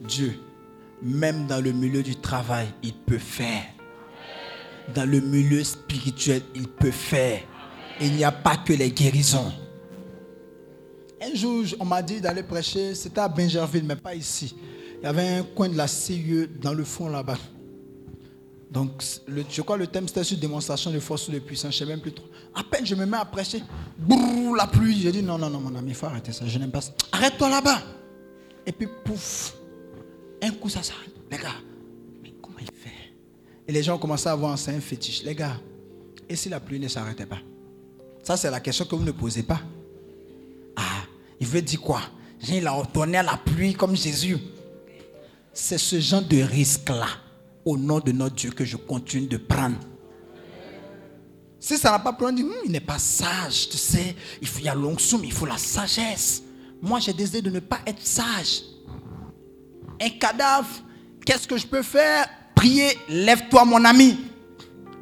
Dieu, même dans le milieu du travail, il peut faire. Dans le milieu spirituel, il peut faire. Il n'y a pas que les guérisons. Un jour, on m'a dit d'aller prêcher, c'était à Benjerville, mais pas ici. Il y avait un coin de la CIE dans le fond là-bas. Donc, je crois que le thème c'était sur démonstration de force ou de puissance, je ne sais même plus trop. À peine je me mets à prêcher, brrr, la pluie. J'ai dit non, non, non, mon ami, il faut arrêter ça, je n'aime pas ça. Arrête-toi là-bas. Et puis, pouf, un coup ça s'arrête. Les gars, mais comment il fait? Et les gens ont commencé à voir c'est un fétiche. Les gars, et si la pluie ne s'arrêtait pas? Ça, c'est la question que vous ne posez pas. Il veut dire quoi? Il a retourné à la pluie comme Jésus. C'est ce genre de risque-là, au nom de notre Dieu, que je continue de prendre. Si ça n'a pas pris, on dit, Hum, il n'est pas sage, tu sais. Il, faut, y a l'onction, mais il faut la sagesse. Moi, j'ai décidé de ne pas être sage. Un cadavre, qu'est-ce que je peux faire? Prier, lève-toi, mon ami.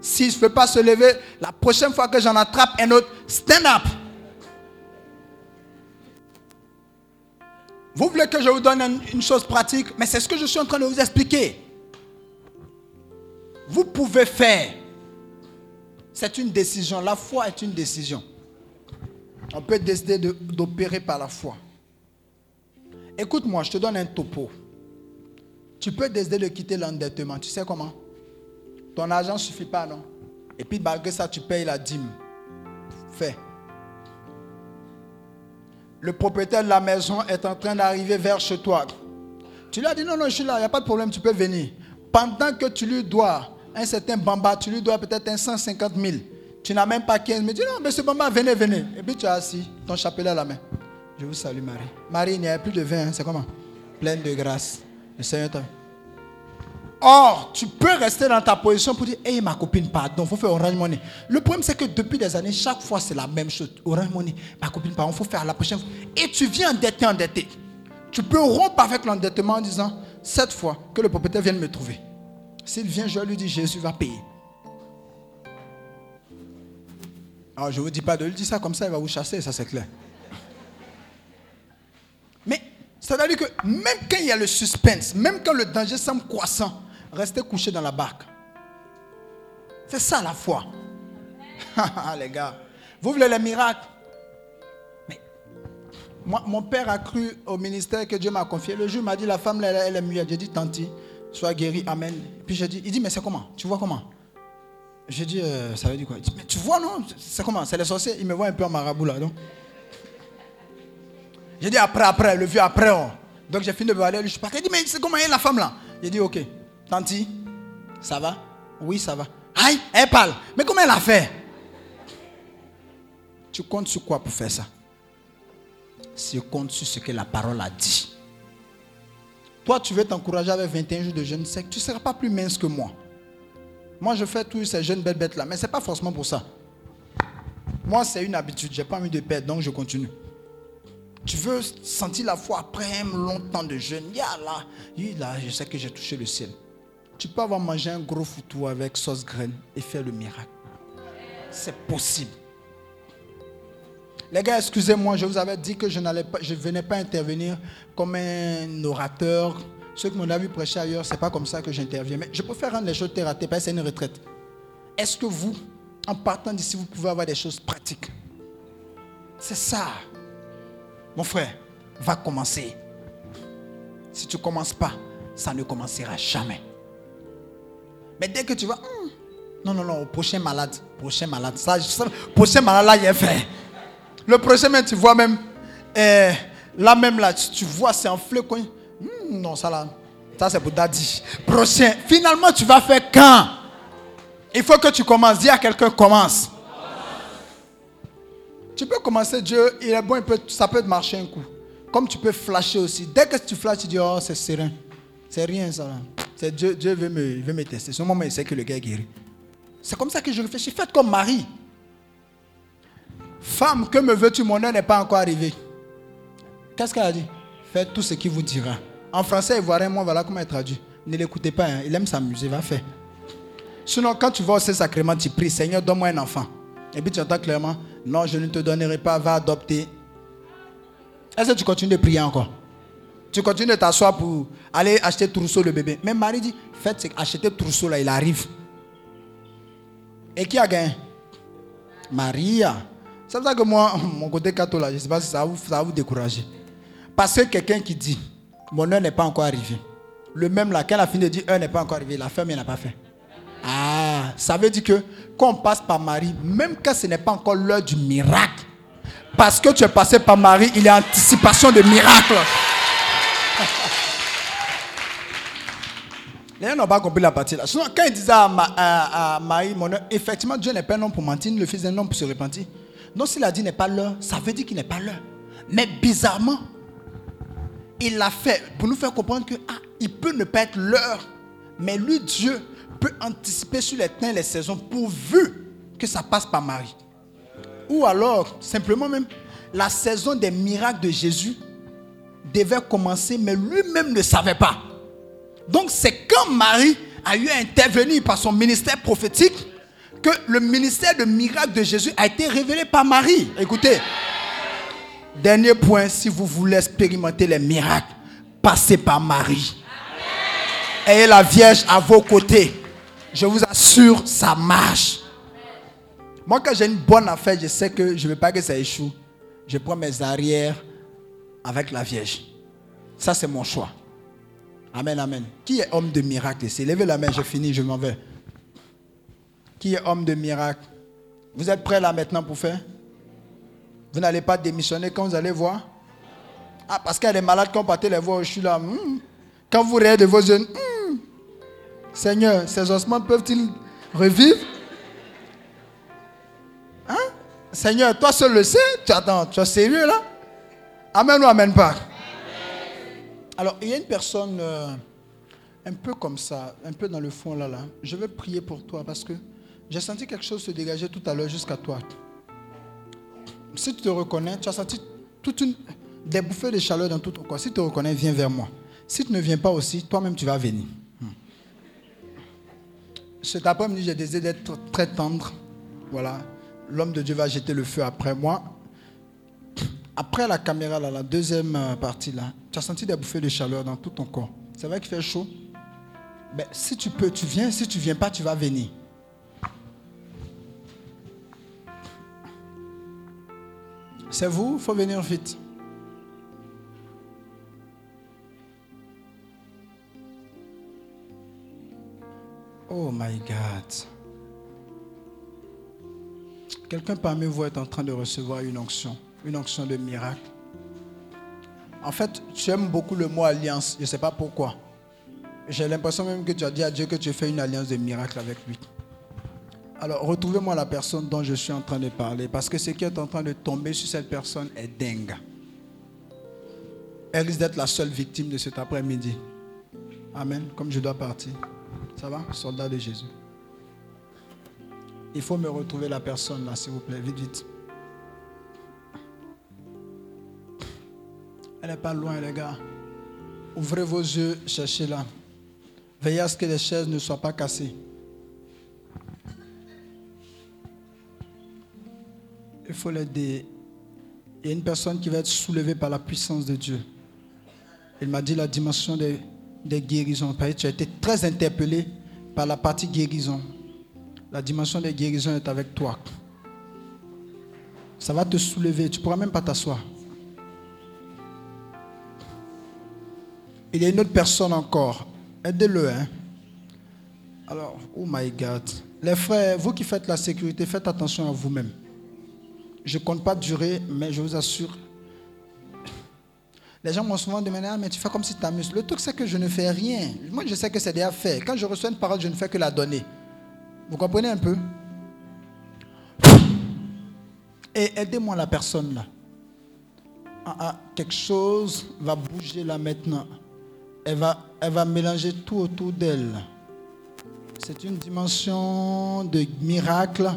S'il ne veut pas se lever, la prochaine fois que j'en attrape un autre, stand up. Vous voulez que je vous donne une- chose pratique, mais c'est ce que je suis en train de vous expliquer. Vous pouvez faire. C'est une décision. La foi est une décision. On peut décider de- d'opérer par la foi. Écoute-moi, je te donne un topo. Tu peux décider de quitter l'endettement. Tu sais comment? Ton argent ne suffit pas, non? Et puis malgré ça, tu payes la dîme. Fais. Le propriétaire de la maison est en train d'arriver vers chez toi. Tu lui as dit non, non, je suis là, il n'y a pas de problème, tu peux venir. Pendant que tu lui dois un certain bamba, tu lui dois peut-être un 150 000. Tu n'as même pas 15 000. Tu dis non, ce bamba, venez, venez. Et puis tu as assis, ton chapelet à la main. Je vous salue, Marie. Marie, il n'y a plus de vin, hein, c'est comment? Pleine de grâce. Le Seigneur t'a. Or, tu peux rester dans ta position pour dire, hey ma copine, pardon, il faut faire Orange Money. Le problème, c'est que depuis des années, chaque fois, c'est la même chose. Orange Money, ma copine, pardon, il faut faire la prochaine fois. Et tu viens endetté, endetté. Tu peux rompre avec l'endettement en disant, cette fois, que le propriétaire vienne me trouver. S'il vient, je lui dis, Jésus va payer. Alors, je ne vous dis pas de lui dire ça comme ça, il va vous chasser, ça c'est clair. Mais ça veut dire que même quand il y a le suspense, même quand le danger semble croissant, restez couché dans la barque. C'est ça la foi. les gars, vous voulez les miracles? Mais moi, mon père a cru au ministère que Dieu m'a confié. Le jour, il m'a dit la femme, elle, est muette. J'ai dit, tanti, sois guéri, amen. Puis j'ai dit, il dit, mais c'est comment? Tu vois comment? J'ai dit, euh, ça veut dire quoi? Il dit, mais tu vois, non? C'est comment? C'est les sorciers. Il me voit un peu en marabout là, non j'ai dit après, après, le vieux après. oh. Donc j'ai fini de parler, je suis parti. Il dit, mais c'est comment? Est la femme là J'ai dit, ok. Ça va? Oui, ça va. Aïe, elle parle. Mais comment elle a fait? Tu comptes sur quoi pour faire ça? Je compte sur ce que la parole a dit. Toi, tu veux t'encourager avec 21 jours de jeûne sec, tu ne seras pas plus mince que moi. Moi, je fais tous ces jeunes belles bêtes là, mais ce n'est pas forcément pour ça. Moi, c'est une habitude, je n'ai pas envie de perdre, donc je continue. Tu veux sentir la foi après un long temps de jeûne? Ya là, je sais que j'ai touché le ciel. Tu peux avoir mangé un gros foutou avec sauce graine et faire le miracle. C'est possible. Les gars, excusez-moi, je vous avais dit que je n'allais pas, je venais pas intervenir comme un orateur. Ceux qui m'ont vu prêcher ailleurs, c'est pas comme ça que j'interviens. Mais je préfère rendre les choses terre à parce que c'est une retraite. Est-ce que vous, en partant d'ici, vous pouvez avoir des choses pratiques? C'est ça. Mon frère, va commencer. Si tu ne commences pas, ça ne commencera jamais. Mais dès que tu vas, Hum, non, non, non, prochain malade, prochain malade, ça, prochain malade là, il est fait. Le prochain même, tu vois même, euh, là même là, tu, vois, c'est enflé. quoi. Hum, non, ça là, ça c'est pour Daddy. Prochain, finalement, tu vas faire quand? Il faut que tu commences. Dis à quelqu'un, commence. Tu peux commencer, Dieu, il est bon, il peut- ça peut marcher un coup. Comme tu peux flasher aussi. Dès que tu flashes, tu dis, oh, c'est serein. C'est rien ça. Dieu, veut me, veut me tester. Ce moment, il sait que le gars est guéri. C'est comme ça que je réfléchis. Faites comme Marie. Femme, que me veux-tu? Mon heure n'est pas encore arrivé. Qu'est-ce qu'elle a dit? Faites tout ce qu'il vous dira. En français, ivoirien, moi, voilà comment elle traduit. Ne l'écoutez pas, hein. il aime s'amuser, va faire. Sinon, quand tu vas au Saint-Sacrement, tu pries, Seigneur, donne-moi un enfant. Et puis tu entends clairement, non, je ne te donnerai pas, va adopter. Est-ce que tu continues de prier encore? Tu continues de t'asseoir pour aller acheter trousseau le bébé. Mais Marie dit, faites acheter trousseau là, il arrive. Et qui a gagné? Maria. C'est pour ça que moi, mon côté catho là, je ne sais pas si ça va, vous, vous décourager. Parce que quelqu'un qui dit, mon heure n'est pas encore arrivée. Le même là, quand il a fini de dire, heure n'est pas encore arrivée, la femme, n'a pas fait. Ah, ça veut dire que quand on passe par Marie, même quand ce n'est pas encore l'heure du miracle, parce que tu es passé par Marie, il y a anticipation de miracle. Les gens n'ont pas compris la partie là. Sinon, quand il disait à, Ma- à- à Marie, mon effectivement, Dieu n'est pas un homme pour mentir, le fils d'un homme pour se repentir. Donc, s'il a dit n'est pas l'heure, ça veut dire qu'il n'est pas l'heure. Mais bizarrement, il l'a fait pour nous faire comprendre que ah, il peut ne pas être l'heure, mais lui, Dieu, peut anticiper sur les temps et les saisons pourvu que ça passe par Marie. Ou alors, simplement même, la saison des miracles de Jésus devait commencer, mais lui-même ne savait pas. Donc, c'est quand Marie a eu à intervenir par son ministère prophétique que le ministère de miracles de Jésus a été révélé par Marie. Écoutez, dernier point, si vous voulez expérimenter les miracles, passez par Marie. Ayez la Vierge à vos côtés. Je vous assure, ça marche. Moi, quand j'ai une bonne affaire, je sais que je ne veux pas que ça échoue. Je prends mes arrières avec la Vierge. Ça, c'est mon choix. Amen, amen. Qui est homme de miracle ici? Levez la main, j'ai fini, je m'en vais. Qui est homme de miracle? Vous êtes prêts là maintenant pour faire? Vous n'allez pas démissionner quand vous allez voir? Ah, parce a des malades qui ont parté les voir, je suis là. hmm. Quand vous riez de vos yeux, hmm. Seigneur, ces ossements peuvent-ils revivre? Hein? Seigneur, toi seul le sais. Tu attends, tu es sérieux là? Amen ou amen pas? Alors, il y a une personne euh, un peu comme ça, un peu dans le fond là, là. Je vais prier pour toi parce que j'ai senti quelque chose se dégager tout à l'heure jusqu'à toi. Si tu te reconnais, tu as senti toute une, des bouffées de chaleur dans tout ton corps. Si tu te reconnais, viens vers moi. Si tu ne viens pas aussi, toi-même tu vas venir. Hmm. Cet après-midi, j'ai désiré d'être très tendre. Voilà. L'homme de Dieu va jeter le feu après moi. Après la caméra, la deuxième euh, partie, là, tu as senti des bouffées de chaleur dans tout ton corps. C'est vrai qu'il fait chaud. Mais si tu peux, tu viens. Si tu viens pas, tu vas venir. C'est vous, il faut venir vite. Oh my God. Quelqu'un parmi vous est en train de recevoir une onction, une onction de miracle. En fait, tu aimes beaucoup le mot alliance. Je ne sais pas pourquoi. J'ai l'impression même que tu as dit à Dieu que tu fais une alliance de miracle avec lui. Alors, retrouvez-moi la personne dont je suis en train de parler, parce que ce qui est en train de tomber sur cette personne est dingue. Elle risque d'être la seule victime de cet après-midi. Amen. Comme je dois partir. Ça va, soldat de Jésus. Il faut me retrouver la personne là, s'il vous plaît. Vite, vite. Elle n'est pas loin, les gars. Ouvrez vos yeux, cherchez-la. Veillez à ce que les chaises ne soient pas cassées. Il faut l'aider. Il y a une personne qui va être soulevée par la puissance de Dieu. Il m'a dit la dimension des, des guérisons. Tu as été très interpellé par la partie guérison. La dimension des guérisons est avec toi. Ça va te soulever. Tu ne pourras même pas t'asseoir. Il y a une autre personne encore. Aidez-le. Hein? Alors, oh my God. Les frères, vous qui faites la sécurité, faites attention à vous-même. Je ne compte pas durer, mais je vous assure. Les gens m'ont souvent demandé, ah, mais tu fais comme si tu t'amuses. Le truc, c'est que je ne fais rien. Moi, je sais que c'est déjà fait. Quand je reçois une parole, je ne fais que la donner. Vous comprenez un peu? Et aidez-moi la personne là. Ah, ah, quelque chose va bouger là maintenant. Elle va, elle va mélanger tout autour d'elle. C'est une dimension de miracle.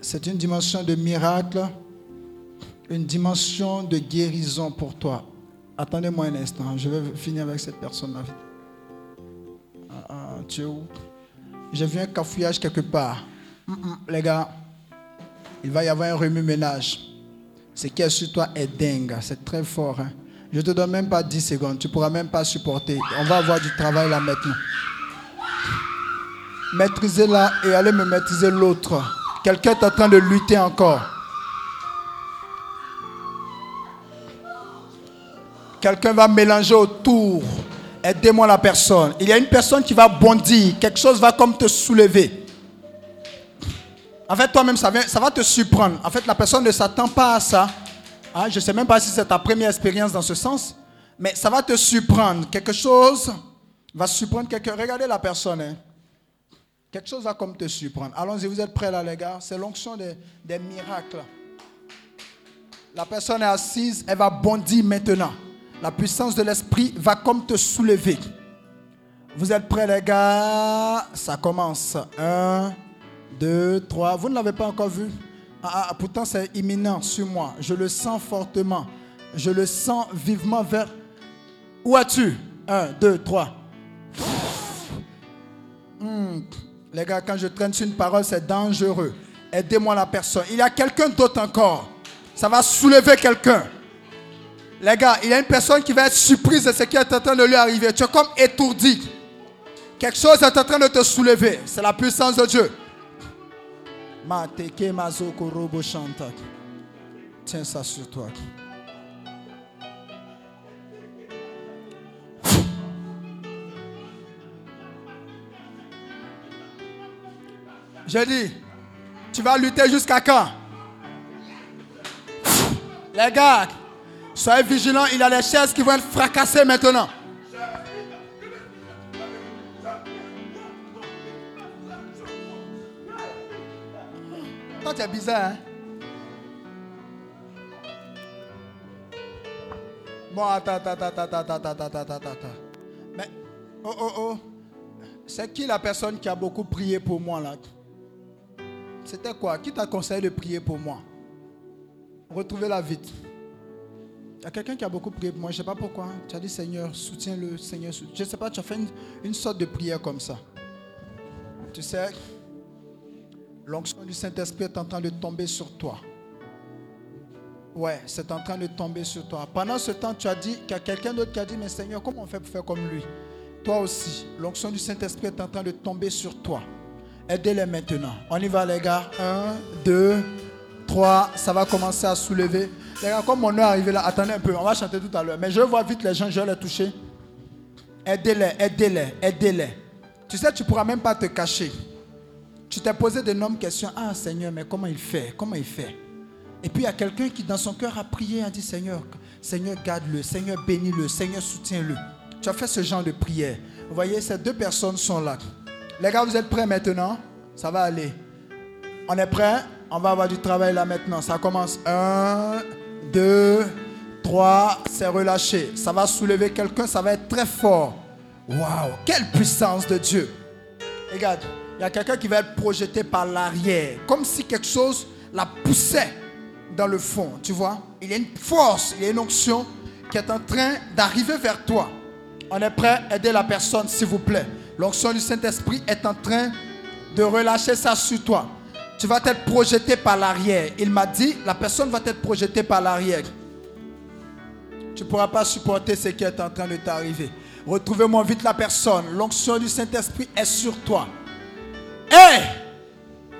C'est une dimension de miracle. Une dimension de guérison pour toi. Attendez-moi un instant. Je vais finir avec cette personne-là. Ah, ah, tu es où? J'ai vu un cafouillage quelque part. Hum, hum, les gars, il va y avoir un remue-ménage. Ce qui est sur toi est dingue. C'est très fort. hein. Je ne te donne même pas 10 secondes. Tu ne pourras même pas supporter. On va avoir du travail là maintenant. Maîtrisez-la et allez me maîtriser l'autre. Quelqu'un est en train de lutter encore. Quelqu'un va mélanger autour. Aidez-moi la personne. Il y a une personne qui va bondir. Quelque chose va comme te soulever. En fait, toi-même, ça va te surprendre. En fait, la personne ne s'attend pas à ça. Hein, je ne sais même pas si c'est ta première expérience dans ce sens. Mais ça va te surprendre. Quelque chose va surprendre quelqu'un. Regardez la personne. hein. Quelque chose va comme te surprendre. Allons-y, vous êtes prêts là, les gars? C'est l'onction des miracles. La personne est assise, elle va bondir maintenant. La puissance de l'esprit va comme te soulever. Vous êtes prêts, les gars? Ça commence. Un, deux, trois. Vous ne l'avez pas encore vu? Ah, ah, Pourtant, c'est imminent sur moi. Je le sens fortement. Je le sens vivement vers. Où as-tu? Un, deux, trois. Hmm. Les gars, quand je traîne sur une parole, c'est dangereux. Aidez-moi la personne. Il y a quelqu'un d'autre encore. Ça va soulever quelqu'un. Les gars, il y a une personne qui va être surprise de ce qui est en train de lui arriver. Tu es comme étourdi. Quelque chose est en train de te soulever. C'est la puissance de Dieu. Mateke. Tiens ça sur toi. J'ai dit, tu vas lutter jusqu'à quand? Les gars, soyez vigilants, il y a des chaises qui vont être fracassées maintenant. Toi, tu es bizarre, hein Bon, attends, attends, attends, attends, attends, attends, attends. Mais, oh, oh, oh. C'est qui la personne qui a beaucoup prié pour moi, là? C'était quoi? Qui t'a conseillé de prier pour moi? Retrouvez-la vite. Il y a quelqu'un qui a beaucoup prié pour moi, je ne sais pas pourquoi. Tu as dit Seigneur, soutiens-le, Seigneur. Je ne sais pas, tu as fait une, une sorte de prière comme ça. Tu sais, du Saint-Esprit est en train de tomber sur toi. Ouais, c'est en train de tomber sur toi. Pendant ce temps, tu as dit qu'il y a quelqu'un d'autre qui a dit, mais Seigneur, comment on fait pour faire comme lui? Toi aussi, l'onction du Saint-Esprit est en train de tomber sur toi. Aidez-les maintenant. On y va, les gars. Un, deux, trois. Ça va commencer à soulever. Les gars, comme heure est arrivé là, attendez un peu. On va chanter tout à l'heure. Mais je vois vite les gens, je vais les toucher. Aidez-les, aidez-les, aidez-les. Tu sais, tu ne pourras même pas te cacher. Tu t'es posé d'énormes questions. Ah, Seigneur, mais comment il fait? Comment il fait? Et puis il y a quelqu'un qui, dans son cœur, a prié, a dit Seigneur, Seigneur, garde-le. Seigneur, bénis-le. Seigneur, soutiens-le. Tu as fait ce genre de prière. Vous voyez, ces deux personnes sont là. Les gars, vous êtes prêts maintenant? Ça va aller. On est prêts? On va avoir du travail là maintenant. Ça commence. Un, deux, trois. C'est relâché. Ça va soulever quelqu'un. Ça va être très fort. Waouh Quelle puissance de Dieu. Regarde, y a quelqu'un qui va être projeté par l'arrière. Comme si quelque chose la poussait dans le fond. Tu vois Il y a une force, il y a une onction qui est en train d'arriver vers toi. On est prêt Aidez la personne, s'il vous plaît. L'onction du Saint-Esprit est en train de relâcher ça sur toi. Tu vas être projeté par l'arrière. Il m'a dit, la personne va être projetée par l'arrière. Tu ne pourras pas supporter ce qui est en train de t'arriver. Retrouvez-moi vite la personne. L'onction du Saint-Esprit est sur toi. Hé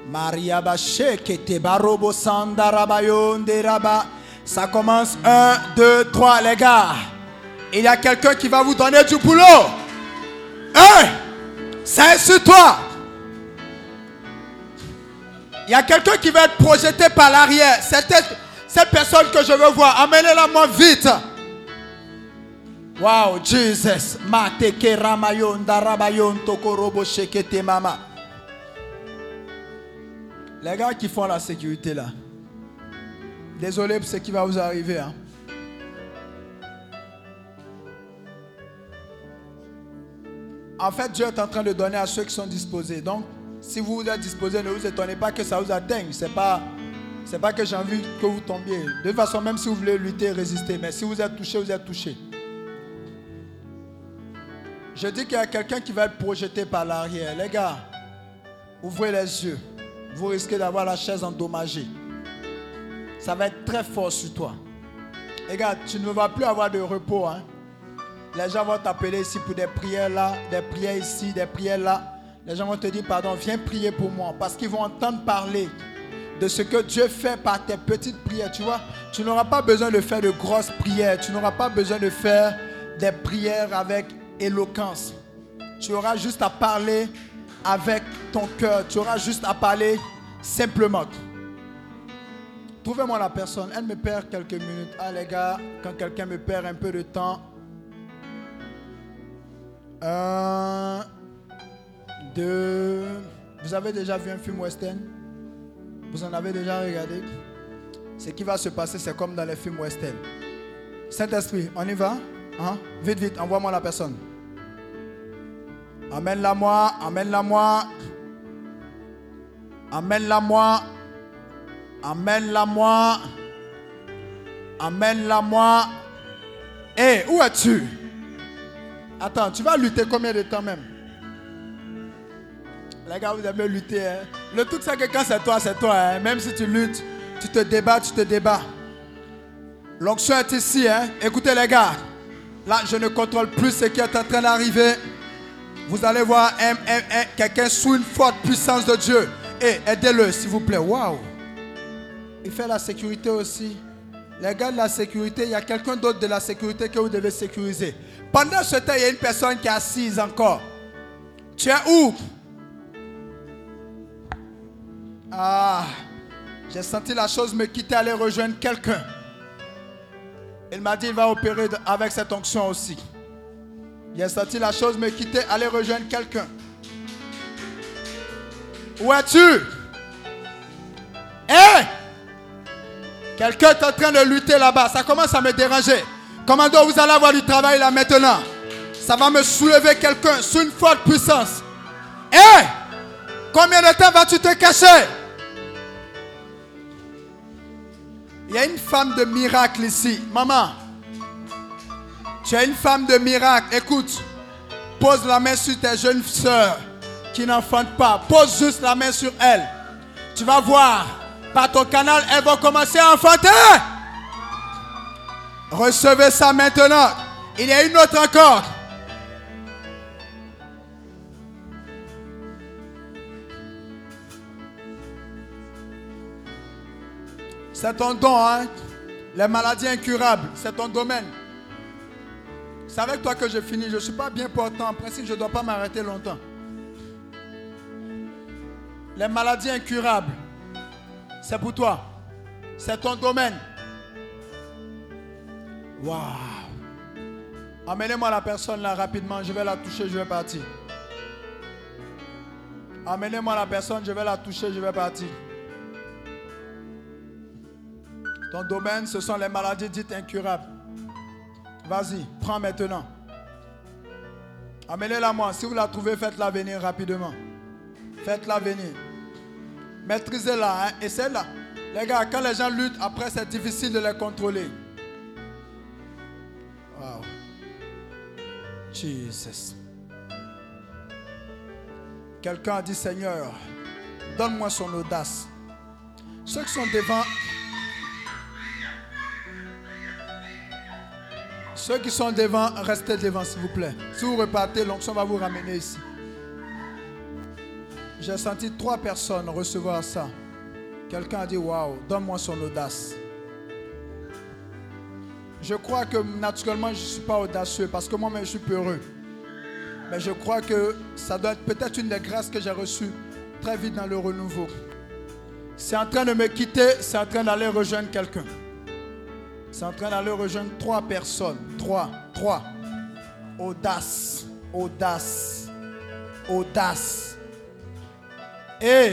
Maria Baché, Kete Barobo Sanda Rabayon de Raba. Ça commence. Un, deux, trois, les gars. Il y a quelqu'un qui va vous donner du boulot. Hé C'est sur toi. Il y a quelqu'un qui va être projeté par l'arrière. C'est cette, cette personne que je veux voir. Amenez-la moi vite. Wow, Jesus. Mateke ramayon darabayon tokorobo shekete mama. Les gars qui font la sécurité là. Désolé pour ce qui va vous arriver. hein. En fait, Dieu est en train de donner à ceux qui sont disposés. Donc, si vous êtes disposés, ne vous étonnez pas que ça vous atteigne. Ce n'est pas, pas que j'ai envie que vous tombiez. De toute façon, même si vous voulez lutter, résister. Mais si vous êtes touché, vous êtes touché. Je dis qu'il y a quelqu'un qui va être projeté par l'arrière. Les gars, ouvrez les yeux. Vous risquez d'avoir la chaise endommagée. Ça va être très fort sur toi. Regarde, tu ne vas plus avoir de repos. hein. Les gens vont t'appeler ici pour des prières là, des prières ici, des prières là. Les gens vont te dire, pardon, viens prier pour moi. Parce qu'ils vont entendre parler de ce que Dieu fait par tes petites prières. Tu vois, tu n'auras pas besoin de faire de grosses prières. Tu n'auras pas besoin de faire des prières avec éloquence. Tu auras juste à parler avec ton cœur. Tu auras juste à parler simplement. Trouvez-moi la personne. Elle me perd quelques minutes. Ah les gars, quand quelqu'un me perd un peu de temps. Un, deux. Vous avez déjà vu un film western? Vous en avez déjà regardé? Ce qui va se passer, c'est comme dans les films western. Saint-Esprit, on y va? Hein? Vite, vite, envoie-moi la personne. Amène-la moi, amène-la moi. Amène-la moi. Amène-la moi. Amène-la moi. Hé, où es-tu? Attends, tu vas lutter combien de temps même? Les gars, vous aimez lutter. Hein? Le truc, c'est que quand c'est toi, c'est toi. hein. Même si tu luttes, tu te débats, tu te débats. L'onction est ici. Hein? Écoutez, les gars. Là, je ne contrôle plus ce qui est en train d'arriver. Vous allez voir un- un- un- quelqu'un sous une forte puissance de Dieu. Et aidez-le, s'il vous plaît. Waouh! Il fait la sécurité aussi. Les gars de la sécurité, il y a quelqu'un d'autre de la sécurité que vous devez sécuriser. Pendant ce temps, il y a une personne qui est assise encore. Tu es où? Ah, j'ai senti la chose me quitter, aller rejoindre quelqu'un. Il m'a dit il va opérer avec cette onction aussi. J'ai senti la chose me quitter, aller rejoindre quelqu'un. Où es-tu? Hé! Quelqu'un est en train de lutter là-bas. Ça commence à me déranger. Commando, vous allez avoir du travail là maintenant. Ça va me soulever quelqu'un sous une forte puissance. Hé! Combien de temps vas-tu te cacher? Il y a une femme de miracle ici. Maman, tu es une femme de miracle. Écoute, pose la main sur tes jeunes sœurs qui n'enfantent pas. Pose juste la main sur elles. Tu vas voir, par ton canal, elles vont commencer à enfanter. Recevez ça maintenant. Il y a une autre encore. C'est ton don, hein? Les maladies incurables, c'est ton domaine. C'est avec toi que je finis. Je ne suis pas bien portant. En principe, je ne dois pas m'arrêter longtemps. Les maladies incurables, c'est pour toi. C'est ton domaine. Waouh. Amenez-moi la personne là rapidement. Je vais la toucher, je vais partir. Amenez-moi la personne, je vais la toucher, je vais partir. Ton domaine, ce sont les maladies dites incurables. Vas-y, prends maintenant. Amenez-la moi. Si vous la trouvez, faites-la venir rapidement. Faites-la venir. Maîtrisez-la. Hein? Et celle-là. Les gars, quand les gens luttent, après, c'est difficile de les contrôler. Wow. Jesus. Quelqu'un a dit, Seigneur, donne-moi son audace. Ceux qui sont devant, ceux qui sont devant, restez devant, s'il vous plaît. Si vous repartez, l'onction va vous ramener ici. J'ai senti trois personnes recevoir ça. Quelqu'un a dit, waouh, donne-moi son audace. Je crois que naturellement, je ne suis pas audacieux parce que moi-même, je suis peureux. Mais je crois que ça doit être peut-être une des grâces que j'ai reçues très vite dans le renouveau. C'est en train de me quitter, c'est en train d'aller rejoindre quelqu'un. C'est en train d'aller rejoindre trois personnes. Trois, trois. Audace, audace, audace. Et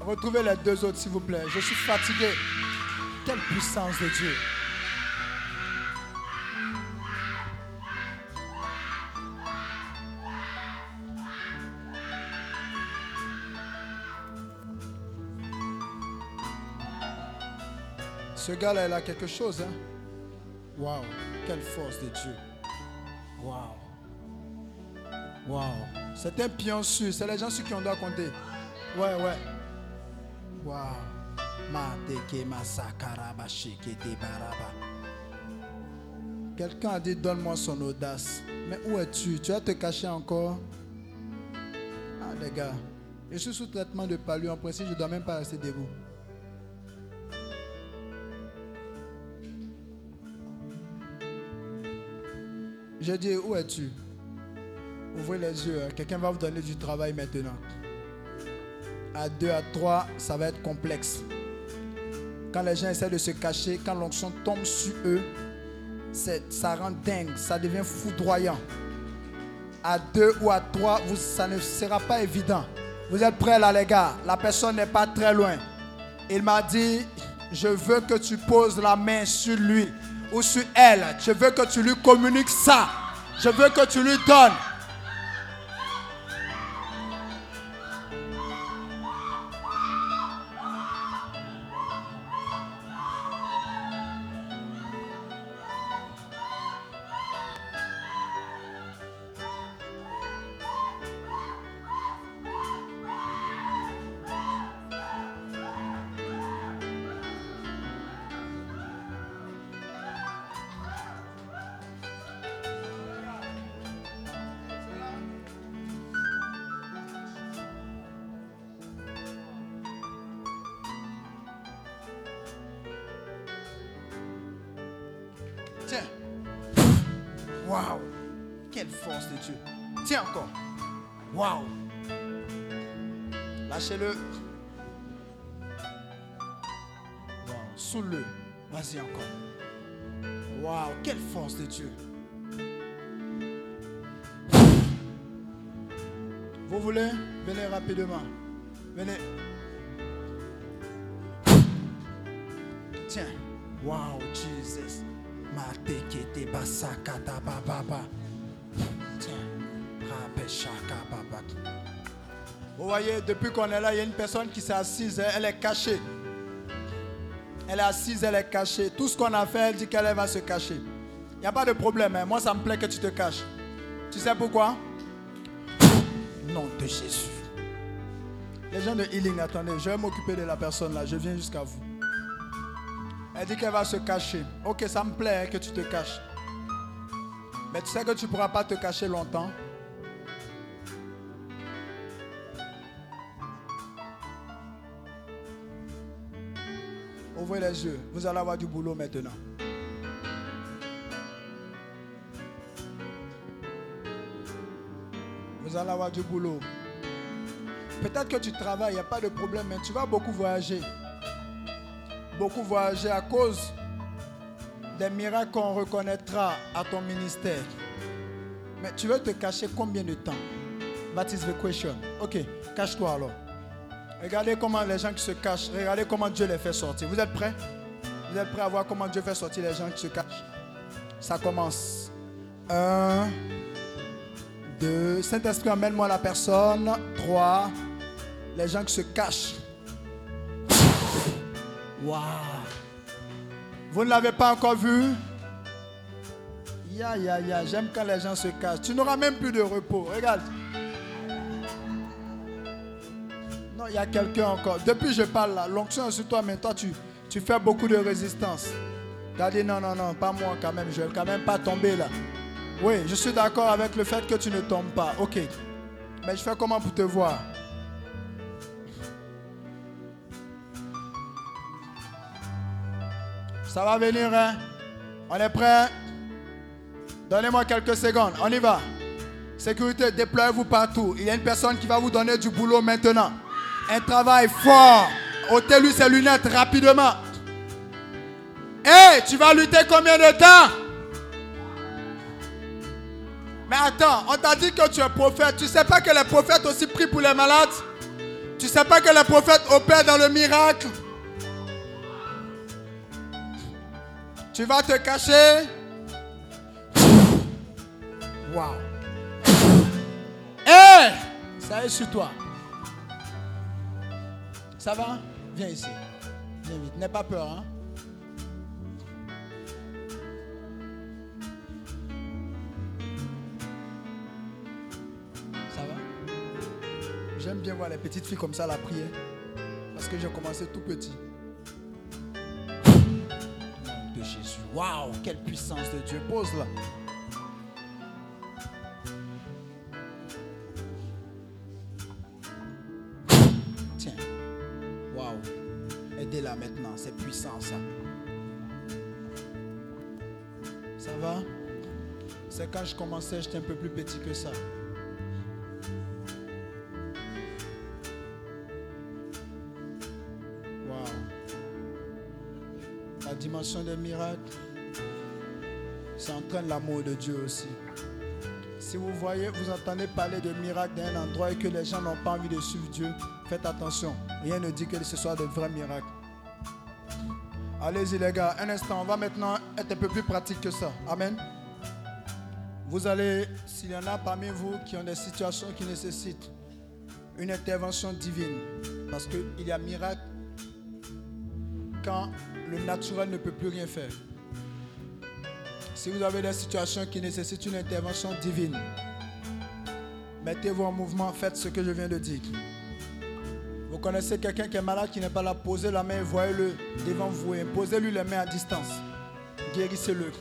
retrouvez les deux autres, s'il vous plaît. Je suis fatigué. Quelle puissance de Dieu. Ce gars-là, il a quelque chose. Hein? Waouh, quelle force de Dieu. Waouh. Waouh. C'est un pion sûr. C'est les gens sur qui on doit compter. Ouais, ouais. Waouh. Quelqu'un a dit donne-moi son audace. Mais où es-tu? Tu vas te cacher encore? Ah les gars, je suis sous traitement de palu. En principe, je ne dois même pas rester debout. Je dis où es-tu? Ouvrez les yeux. hein. Quelqu'un va vous donner du travail maintenant. À deux, à trois, ça va être complexe. Quand les gens essaient de se cacher, quand l'onction tombe sur eux, ça rend dingue, ça devient foudroyant. À deux ou à trois, ça ne sera pas évident. Vous êtes prêts là, les gars? La personne n'est pas très loin. Il m'a dit, je veux que tu poses la main sur lui ou sur elle. Je veux que tu lui communiques ça. Je veux que tu lui donnes. Depuis qu'on est là, il y a une personne qui s'est assise, hein, elle est cachée. Elle est assise, elle est cachée. Tout ce qu'on a fait, elle dit qu'elle va se cacher. Il n'y a pas de problème. hein. Moi, ça me plaît que tu te caches. Tu sais pourquoi? Nom de Jésus. Les gens de healing, attendez, je vais m'occuper de la personne là. Je viens jusqu'à vous. Elle dit qu'elle va se cacher. Ok, ça me plaît hein, que tu te caches. Mais tu sais que tu ne pourras pas te cacher longtemps. Les yeux. Vous allez avoir du boulot maintenant. Vous allez avoir du boulot. Peut-être que tu travailles, il n'y a pas de problème, mais tu vas beaucoup voyager. Beaucoup voyager à cause des miracles qu'on reconnaîtra à ton ministère. Mais tu veux te cacher combien de temps? That is the question. Ok, cache-toi alors. Regardez comment les gens qui se cachent, regardez comment Dieu les fait sortir. Vous êtes prêts? Vous êtes prêts à voir comment Dieu fait sortir les gens qui se cachent? Ça commence. Un, deux. Saint-Esprit, emmène-moi la personne. Trois. Les gens qui se cachent. Waouh. Vous ne l'avez pas encore vu? Ya, ya, ya. J'aime quand les gens se cachent. Tu n'auras même plus de repos. Regarde. Il y a quelqu'un encore. Depuis je parle là, l'onction est sur toi, mais toi, tu, fais beaucoup de résistance. Tu dit non, non, non, pas moi quand même. Je ne vais quand même pas tomber là. Oui, je suis d'accord avec le fait que tu ne tombes pas. Ok. Mais je fais comment pour te voir? Ça va venir, hein? On est prêt? Donnez-moi quelques secondes. On y va. Sécurité, déployez-vous partout. Il y a une personne qui va vous donner du boulot maintenant. Un travail fort. ôtez-lui ses lunettes rapidement. Hé, tu vas lutter combien de temps? Mais attends, on t'a dit que tu es prophète. Tu sais pas que les prophètes aussi prient pour les malades? Tu sais pas que les prophètes opèrent dans le miracle? Tu vas te cacher? Waouh. Hé Ça est sur toi. Ça va Viens ici. Viens vite. N'aie pas peur, hein? Ça va? J'aime bien voir les petites filles comme ça la prière. Parce que j'ai commencé tout petit. Nom de Jésus. Waouh, quelle puissance de Dieu. Pose là. Aidez-la maintenant. C'est puissant ça. Ça va? C'est quand je commençais, j'étais un peu plus petit que ça. Waouh. La dimension des miracles, ça entraîne l'amour de Dieu aussi. Si vous voyez, vous entendez parler de miracles dans un endroit et que les gens n'ont pas envie de suivre Dieu, faites attention. Rien ne dit que ce soit de vrais miracles. Allez-y les gars, un instant, on va maintenant être un peu plus pratique que ça. Amen. Vous allez, s'il y en a parmi vous qui ont des situations qui nécessitent une intervention divine, parce qu'il y a miracle quand le naturel ne peut plus rien faire. Si vous avez des situations qui nécessitent une intervention divine, mettez-vous en mouvement, faites ce que je viens de dire. Connaissez quelqu'un qui est malade, qui n'est pas là, posez la main voyez-le devant vous posez-lui les mains à distance. Guérissez-le.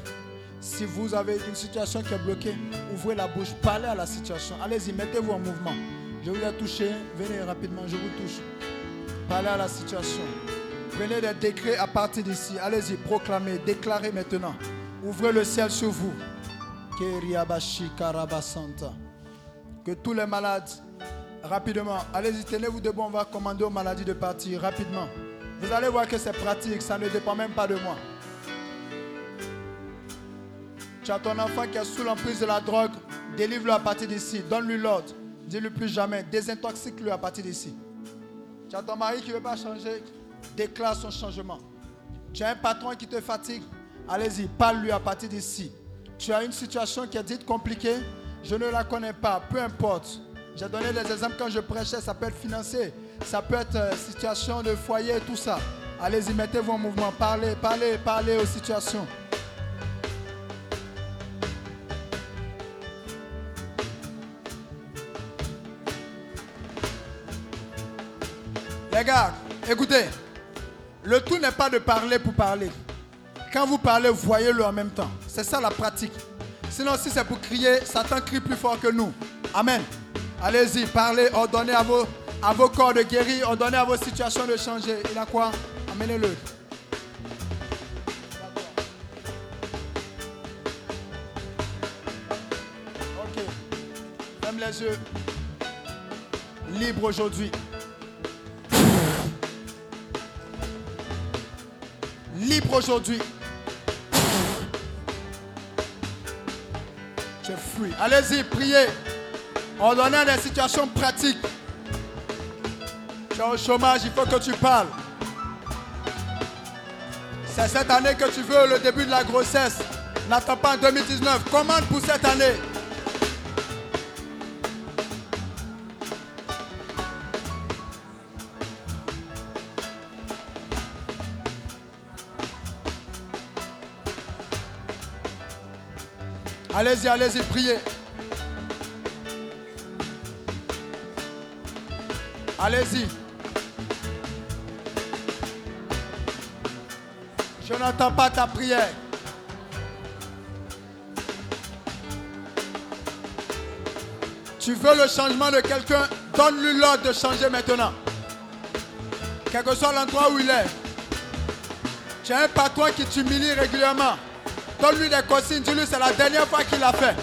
Si vous avez une situation qui est bloquée, ouvrez la bouche, parlez à la situation. Allez-y, mettez-vous en mouvement. Je vous ai touché, venez rapidement, je vous touche. Parlez à la situation. Prenez des décrets à partir d'ici. Allez-y, proclamez, déclarez maintenant. Ouvrez le ciel sur vous. Que tous les malades, rapidement, allez-y, tenez-vous debout, on va commander aux maladies de partir rapidement. Vous allez voir que c'est pratique, ça ne dépend même pas de moi. Tu as ton enfant qui est sous l'emprise de la drogue, délivre-le à partir d'ici, donne-lui l'ordre, dis-lui plus jamais, désintoxique-le à partir d'ici. Tu as ton mari qui ne veut pas changer, déclare son changement. Tu as un patron qui te fatigue, allez-y, parle-lui à partir d'ici. Tu as une situation qui est dite compliquée, je ne la connais pas, peu importe. J'ai donné des exemples quand je prêchais, ça peut être financier, ça peut être euh, situation de foyer, tout ça. Allez-y, mettez-vous en mouvement, parlez, parlez, parlez aux situations. Les gars, écoutez, le tout n'est pas de parler pour parler. Quand vous parlez, voyez-le en même temps. C'est ça la pratique. Sinon, si c'est pour crier, Satan crie plus fort que nous. Amen. Allez-y, parlez, ordonnez à vos, à vos corps de guérir, ordonnez à vos situations de changer. Il a quoi? Amenez-le. Ok. Ferme les yeux. Libre aujourd'hui. Libre aujourd'hui. Es free. Allez-y, priez. Ordonnez des situations pratiques. Tu es au chômage, il faut que tu parles. C'est cette année que tu veux le début de la grossesse. N'attends pas en 2019. Commande pour cette année. Allez-y, allez-y, priez. Allez-y. Je n'entends pas ta prière. Tu veux le changement de quelqu'un, donne-lui l'ordre de changer maintenant. Quel que soit l'endroit où il est. Tu as un patron qui t'humilie régulièrement. Donne-lui des consignes, dis-lui c'est la dernière fois qu'il l'a fait.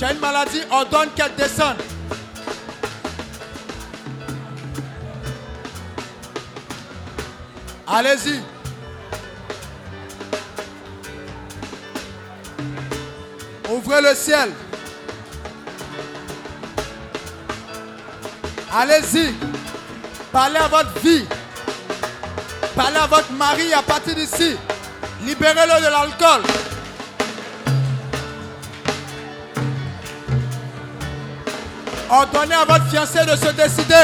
Tu as une maladie, ordonne qu'elle descende. Allez-y. Ouvrez le ciel. Allez-y. Parlez à votre vie. Parlez à votre mari à partir d'ici. Libérez-le de l'alcool. Ordonnez à votre fiancé de se décider.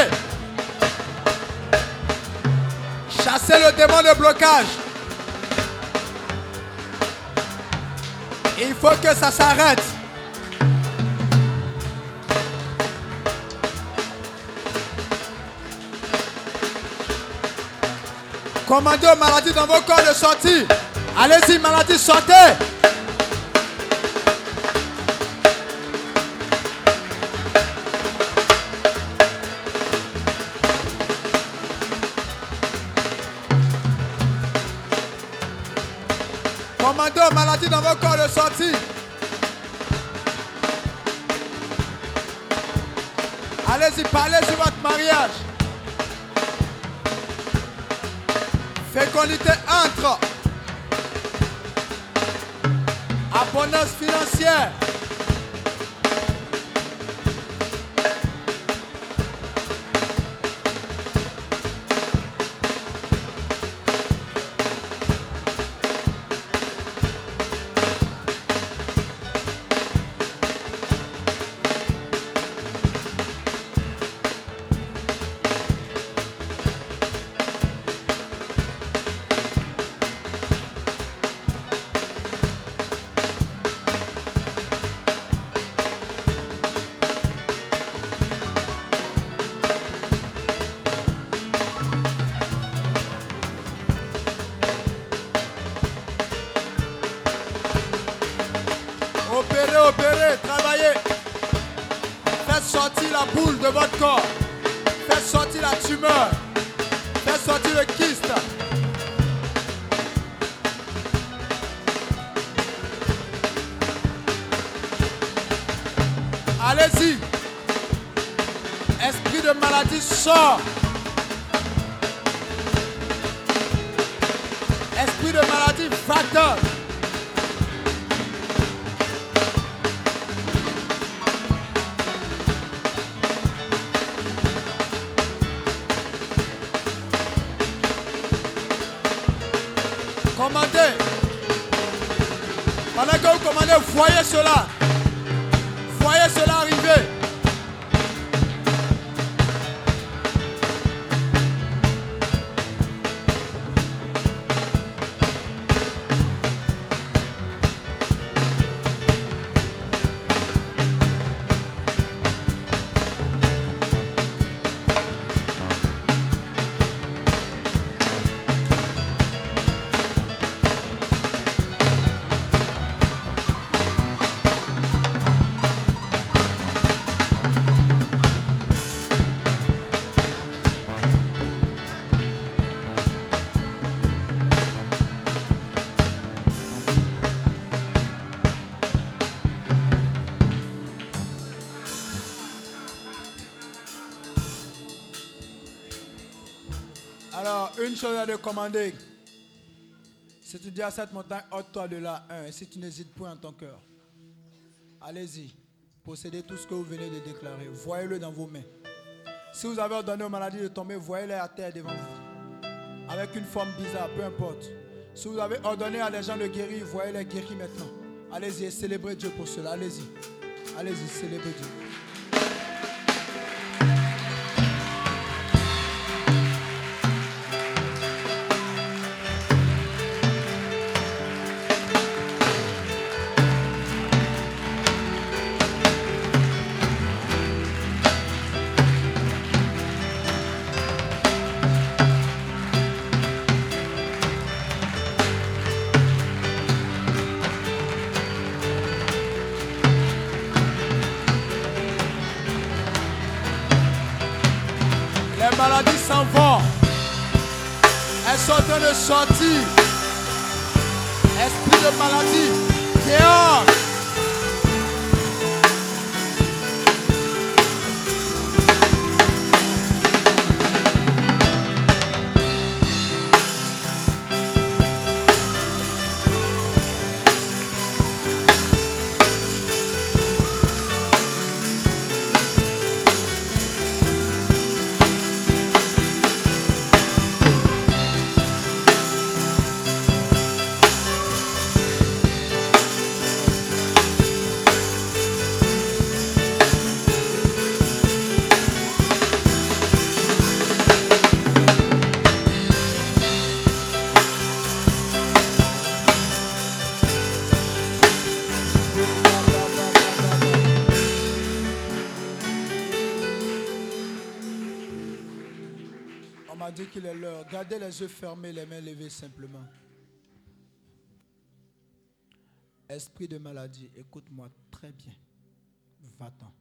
Chassez le démon de blocage. Il faut que ça s'arrête. Commandez aux maladies dans vos corps de sortir. Allez-y, maladies, sortez. Corps de sortir. Allez-y, parlez sur votre mariage. Fécondité entre. Abondance financière. Esprit de maladie va Commandez. Pendant que vous commandez, voyez cela. Chose à te commander. Si tu dis à cette montagne, ôte-toi de là, un, si tu n'hésites point en ton cœur, allez-y, possédez tout ce que vous venez de déclarer. Voyez-le dans vos mains. Si vous avez ordonné aux maladies de tomber, voyez-les à terre devant vous. Avec une forme bizarre, peu importe. Si vous avez ordonné à des gens de guérir, voyez-les guérir maintenant. Allez-y et célébrez Dieu pour cela. Allez-y. Allez-y, célébrez Dieu. Sont qu'il est. Gardez les yeux fermés, les mains levées simplement. Esprit de maladie, écoute-moi très bien. Va-t'en.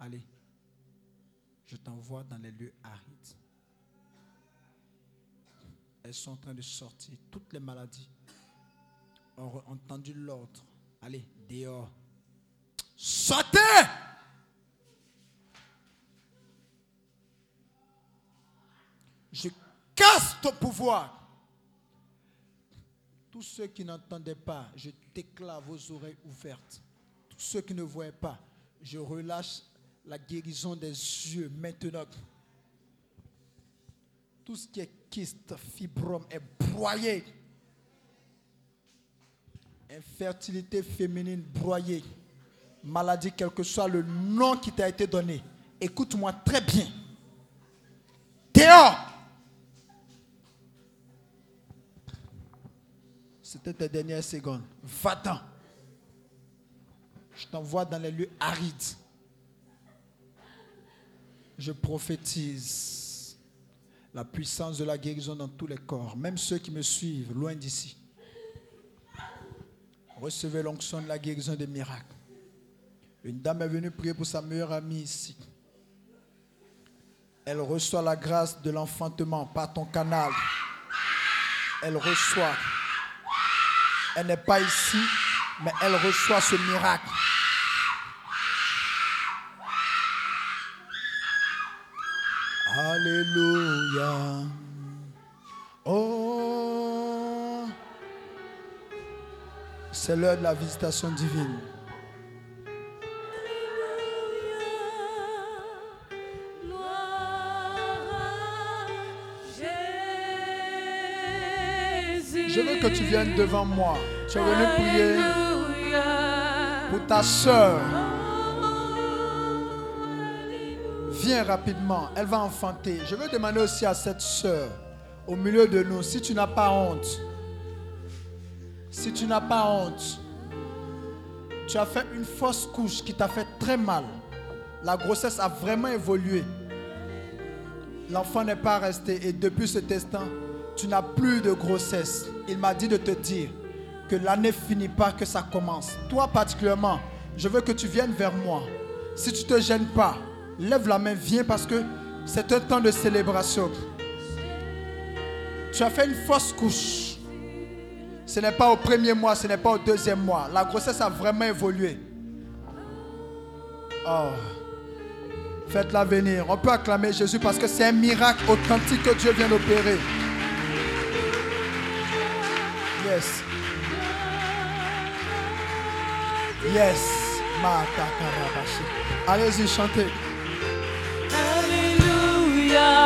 Allez. Je t'envoie dans les lieux arides. Elles sont en train de sortir. Toutes les maladies ont entendu l'ordre. Allez, dehors. Sortez Je casse ton pouvoir. Tous ceux qui n'entendaient pas, je déclare vos oreilles ouvertes. Tous ceux qui ne voyaient pas, je relâche la guérison des yeux maintenant. Tout ce qui est kyste, fibrome est broyé. Infertilité féminine broyée. Maladie, quel que soit le nom qui t'a été donné. Écoute-moi très bien. Dehors Tes dernières secondes. Va-t'en. Je t'envoie dans les lieux arides. Je prophétise la puissance de la guérison dans tous les corps, même ceux qui me suivent loin d'ici. Recevez l'onction de la guérison des miracles. Une dame est venue prier pour sa meilleure amie ici. Elle reçoit la grâce de l'enfantement par ton canal. Elle reçoit. Elle n'est pas ici, mais elle reçoit ce miracle. Alléluia. Oh, c'est l'heure de la visitation divine. Que tu viennes devant moi. Tu es venu prier pour ta soeur. Viens rapidement, elle va enfanter. Je veux demander aussi à cette soeur, au milieu de nous, si tu n'as pas honte, si tu n'as pas honte, tu as fait une fausse couche qui t'a fait très mal. La grossesse a vraiment évolué. L'enfant n'est pas resté et depuis cet instant, tu n'as plus de grossesse. Il m'a dit de te dire que l'année finit pas, que ça commence. Toi particulièrement, je veux que tu viennes vers moi. Si tu ne te gênes pas, lève la main, viens parce que c'est un temps de célébration. Tu as fait une fausse couche. Ce n'est pas au premier mois, ce n'est pas au deuxième mois. La grossesse a vraiment évolué. Oh. Faites-la venir. On peut acclamer Jésus parce que c'est un miracle authentique que Dieu vient d'opérer. Yes. Mata karabashi. Allez-y, chantez. Alléluia.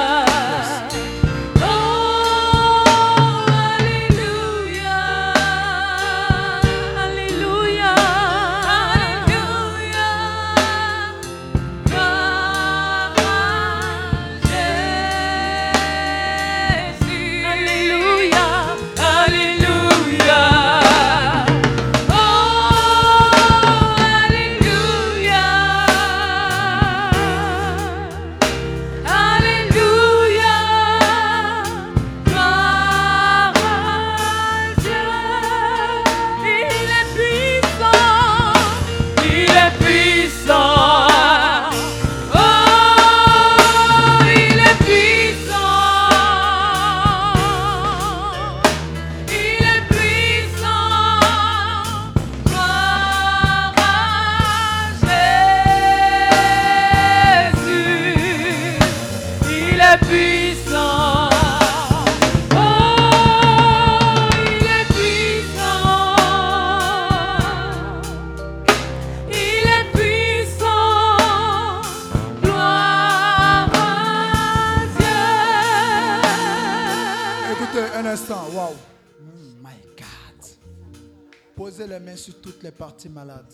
Malades.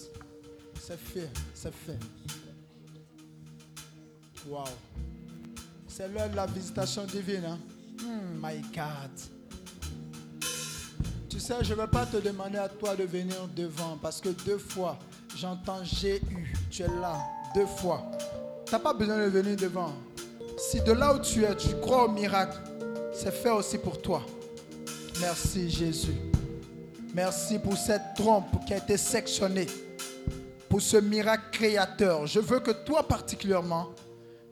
C'est fait. C'est fait. Wow. C'est l'heure de la visitation divine. Hein? Mm, my God. Tu sais, je ne vais pas te demander à toi de venir devant parce que deux fois, j'entends j'ai eu. Tu es là. Deux fois. Tu n'as pas besoin de venir devant. Si de là où tu es, tu crois au miracle, c'est fait aussi pour toi. Merci Jésus. Merci pour cette trompe qui a été sectionnée. Pour ce miracle créateur. Je veux que toi particulièrement,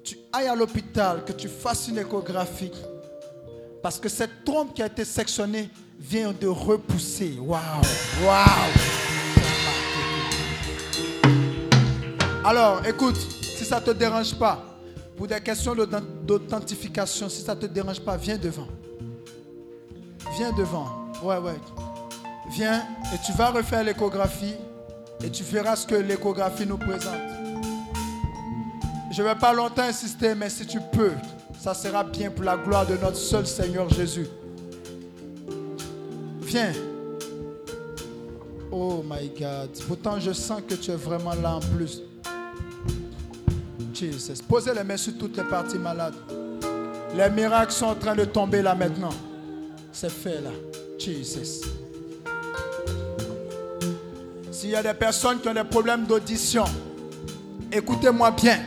tu ailles à l'hôpital, que tu fasses une échographie. Parce que cette trompe qui a été sectionnée vient de repousser. Waouh, waouh. Alors, écoute, si ça ne te dérange pas, pour des questions d'authentification, si ça ne te dérange pas, viens devant. Viens devant. Ouais, ouais. Viens et tu vas refaire l'échographie et tu verras ce que l'échographie nous présente. Je ne vais pas longtemps insister, mais si tu peux, ça sera bien pour la gloire de notre seul Seigneur Jésus. Viens. Oh my God. Pourtant, je sens que tu es vraiment là en plus. Jesus. Posez les mains sur toutes les parties malades. Les miracles sont en train de tomber là maintenant. C'est fait là. Jesus. S'il y a des personnes qui ont des problèmes d'audition, écoutez-moi bien.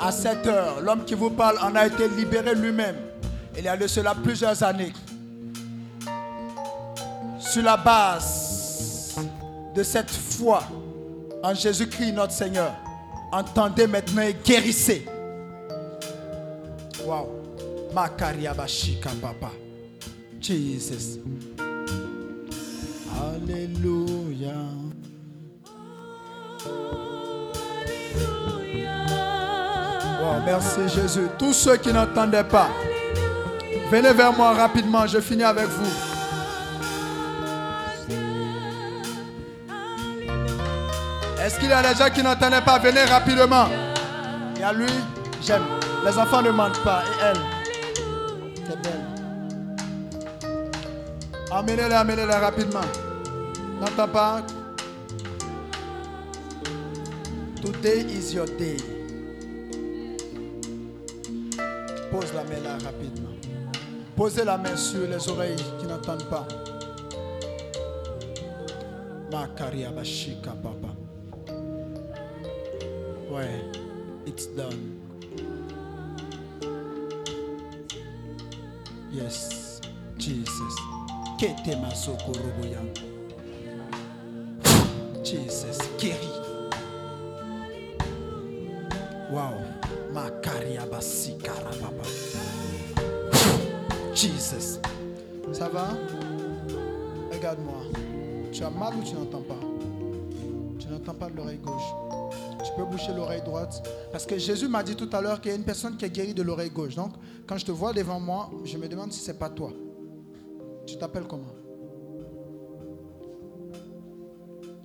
À cette heure, l'homme qui vous parle en a été libéré lui-même. Il y a de cela plusieurs années. Sur la base de cette foi en Jésus-Christ notre Seigneur, entendez maintenant et guérissez. Wow. Makariabashika papa. Jesus. Alléluia. Wow, merci Jésus. Tous ceux qui n'entendaient pas, venez vers moi rapidement. Je finis avec vous. Est-ce qu'il y a des gens qui n'entendaient pas? Venez rapidement. Et à lui, j'aime. Les enfants ne mentent pas. Et elle, c'est belle. Amenez-les, amenez-les rapidement. N'entends pas. Today is your day. Pose la main là rapidement. Posez la main sur les oreilles qui n'entendent pas. Makaria Bashika Papa. Ouais, it's done. Yes, Jesus. Kete masoko roboya. Jesus, guéri. Wow, makaria basikara papa. Jesus. Ça va? Regarde-moi. Tu as mal ou tu n'entends pas? Tu n'entends pas de l'oreille gauche. Tu peux boucher l'oreille droite. Parce que Jésus m'a dit tout à l'heure qu'il y a une personne qui est guérie de l'oreille gauche. Donc, quand je te vois devant moi, je me demande si ce n'est pas toi. Tu t'appelles comment?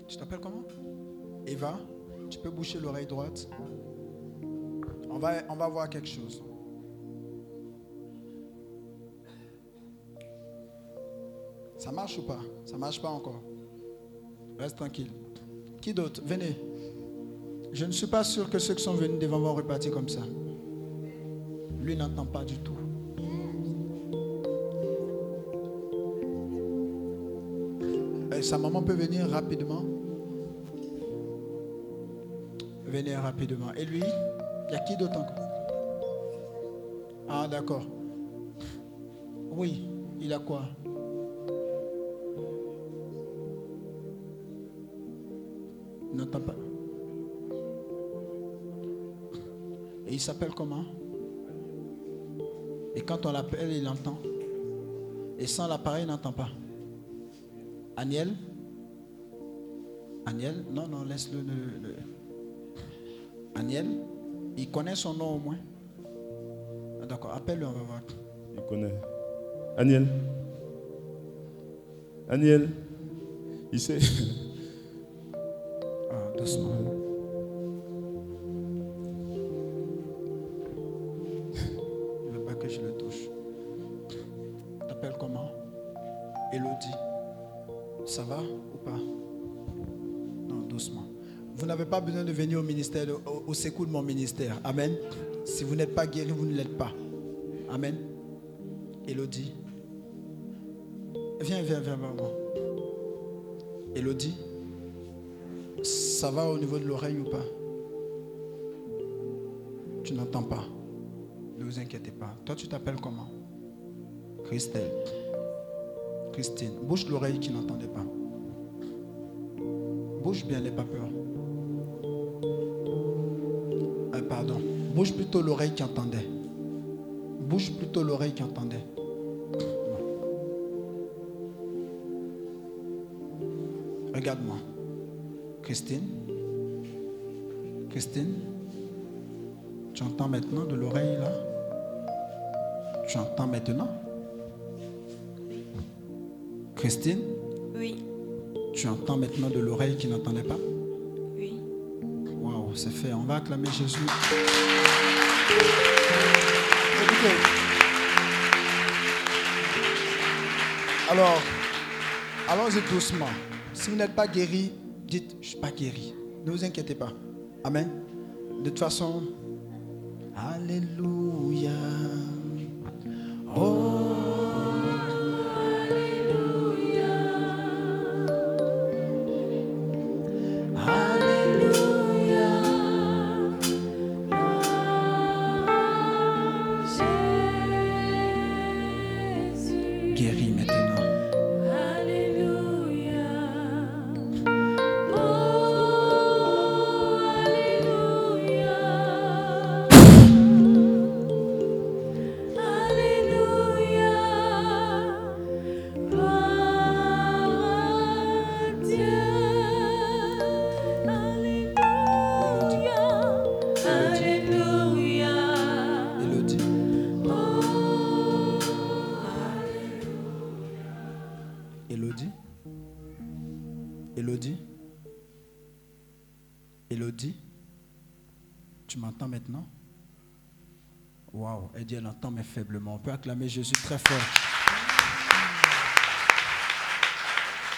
Tu t'appelles comment? Eva, tu peux boucher l'oreille droite. On va, voir quelque chose. Ça marche ou pas? Ça marche pas encore. Reste tranquille. Qui d'autre? Venez. Je ne suis pas sûr que ceux qui sont venus devant vont repartir comme ça. Lui n'entend pas du tout. Et sa maman peut venir rapidement. Rapidement. Et lui, il y a qui d'autre encore? Ah, d'accord. Oui, il a quoi? Il n'entend pas. Et il s'appelle comment? Et quand on l'appelle, il entend. Et sans l'appareil, il n'entend pas. Aniel? Aniel? Non, non, laisse-le. le- le- Aniel Il connaît son nom au moins Ah, D'accord, appelle-le, on va voir. Il connaît. Aniel. Aniel. Il sait. Ah, doucement. Il ne veut pas que je le touche. T'appelles comment? Elodie. Ça va? Vous n'avez pas besoin de venir au ministère, au, secours de mon ministère. Amen. Si vous n'êtes pas guéri, vous ne l'êtes pas. Amen. Elodie. Viens, viens, viens moi. Elodie. Ça va au niveau de l'oreille ou pas? Tu n'entends pas. Ne vous inquiétez pas. Toi, tu t'appelles comment? Christelle. Christine. Bouge l'oreille qui n'entendait pas. Bouge bien, n'aie pas peur. Bouge plutôt l'oreille qui entendait. Bouge plutôt l'oreille qui entendait. Regarde-moi. Christine. Christine. Tu entends maintenant de l'oreille là? Tu entends maintenant? Christine, Oui, tu entends maintenant de l'oreille qui n'entendait pas? Oui. Waouh, c'est fait. On va acclamer Jésus. Alors, allons-y doucement. Si vous n'êtes pas guéri, dites, je ne suis pas guéri. Ne vous inquiétez pas. Amen. De toute façon, Alléluia. Oh. Dit elle entend mais faiblement. On peut acclamer Jésus très fort.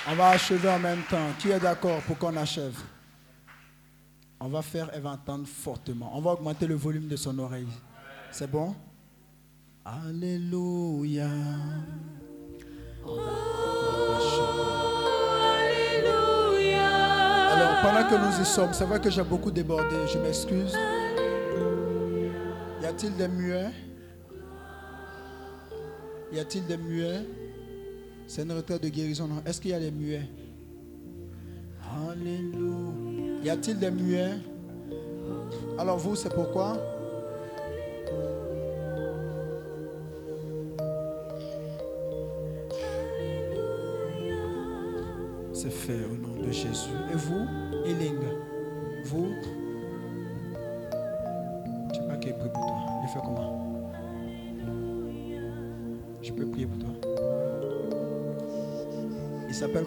On va achever en même temps. Qui est d'accord pour qu'on achève? On va faire, elle va entendre fortement. On va augmenter le volume de son oreille. C'est bon? Alléluia. Alors, pendant que nous y sommes, c'est vrai que j'ai beaucoup débordé, je m'excuse. Y a-t-il des muets? Y a-t-il des muets? C'est une retraite de guérison, Est-ce qu'il y a des muets? Alléluia. Y a-t-il des muets? Alors vous, c'est pourquoi? C'est fait au nom de Jésus. Et vous, Eling,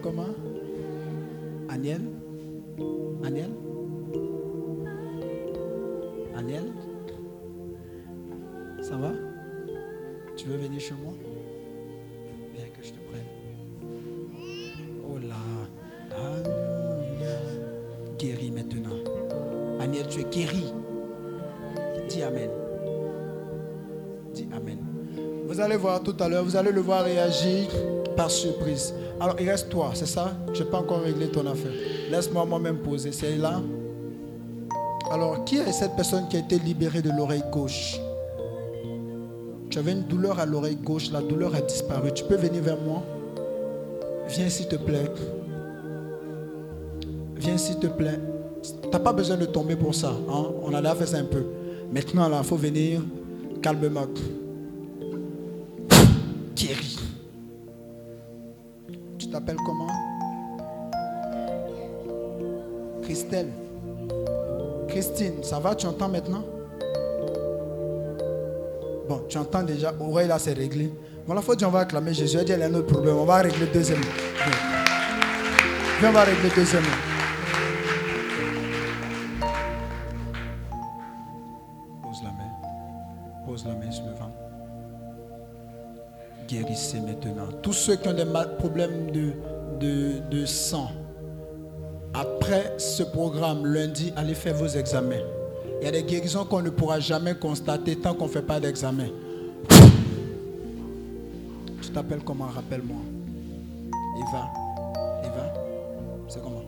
comment? Aniel? Aniel? Aniel? Ça va? Tu veux venir chez moi? Viens que je te prenne. Oh là. Alléluia. Guéri maintenant. Aniel, tu es guéri. Dis Amen. Dis Amen. Vous allez voir tout à l'heure, vous allez le voir réagir par surprise. Alors, il reste toi, c'est ça? Je n'ai pas encore réglé ton affaire. Laisse-moi moi-même poser. C'est là. Alors, qui est cette personne qui a été libérée de l'oreille gauche? Tu avais une douleur à l'oreille gauche, la douleur a disparu. Tu peux venir vers moi? Viens s'il te plaît. Viens s'il te plaît. Tu n'as pas besoin de tomber pour ça. hein? On a fait ça un peu. Maintenant, il faut venir calmement. Tu entends maintenant? Bon, tu entends déjà. Oreille là, c'est réglé. Bon, la fois on va acclamer Jésus. Elle dit, il y a un autre problème. On va régler deuxièmement. Viens. Viens, on va régler deuxièmement. Pose la main. Pose la main sur le ventre. Guérissez maintenant. Tous ceux qui ont des problèmes de, de, de sang, après ce programme, lundi, allez faire vos examens. Il y a des guérisons qu'on ne pourra jamais constater tant qu'on ne fait pas d'examen. Tu t'appelles comment? Rappelle-moi. Eva. Eva C'est comment?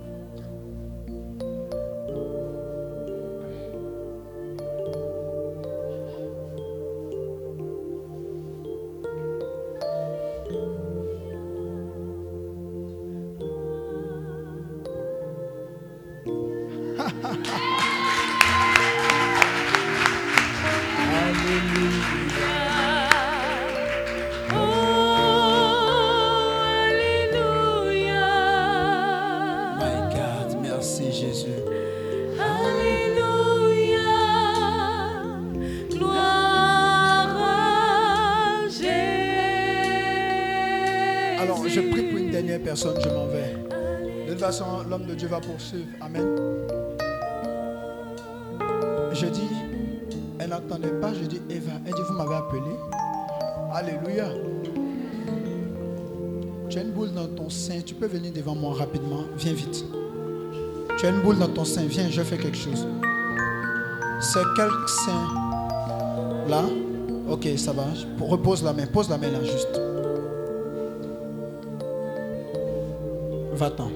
Alléluia. Tu as une boule dans ton sein, tu peux venir devant moi rapidement. Viens vite. Tu as une boule dans ton sein, viens, je fais quelque chose. C'est quel sein Là Ok, ça va. Repose la main, pose la main là juste. Va-t'en.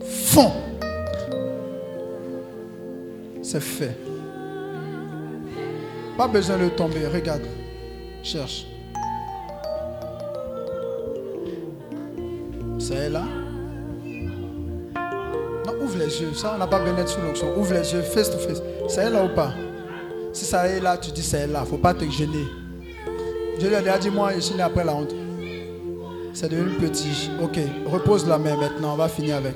Fond. C'est fait. Pas besoin de tomber. Regarde. Cherche. C'est là? Non, ouvre les yeux. Ça, on n'a pas besoin d'être sous l'onction. Ouvre les yeux, face to face. C'est là ou pas? Si ça est là, tu dis c'est là. faut pas te gêner. Dieu lui a déjà dit, moi, je suis né après la honte. C'est devenu petit. Ok, repose la main maintenant. On va finir avec.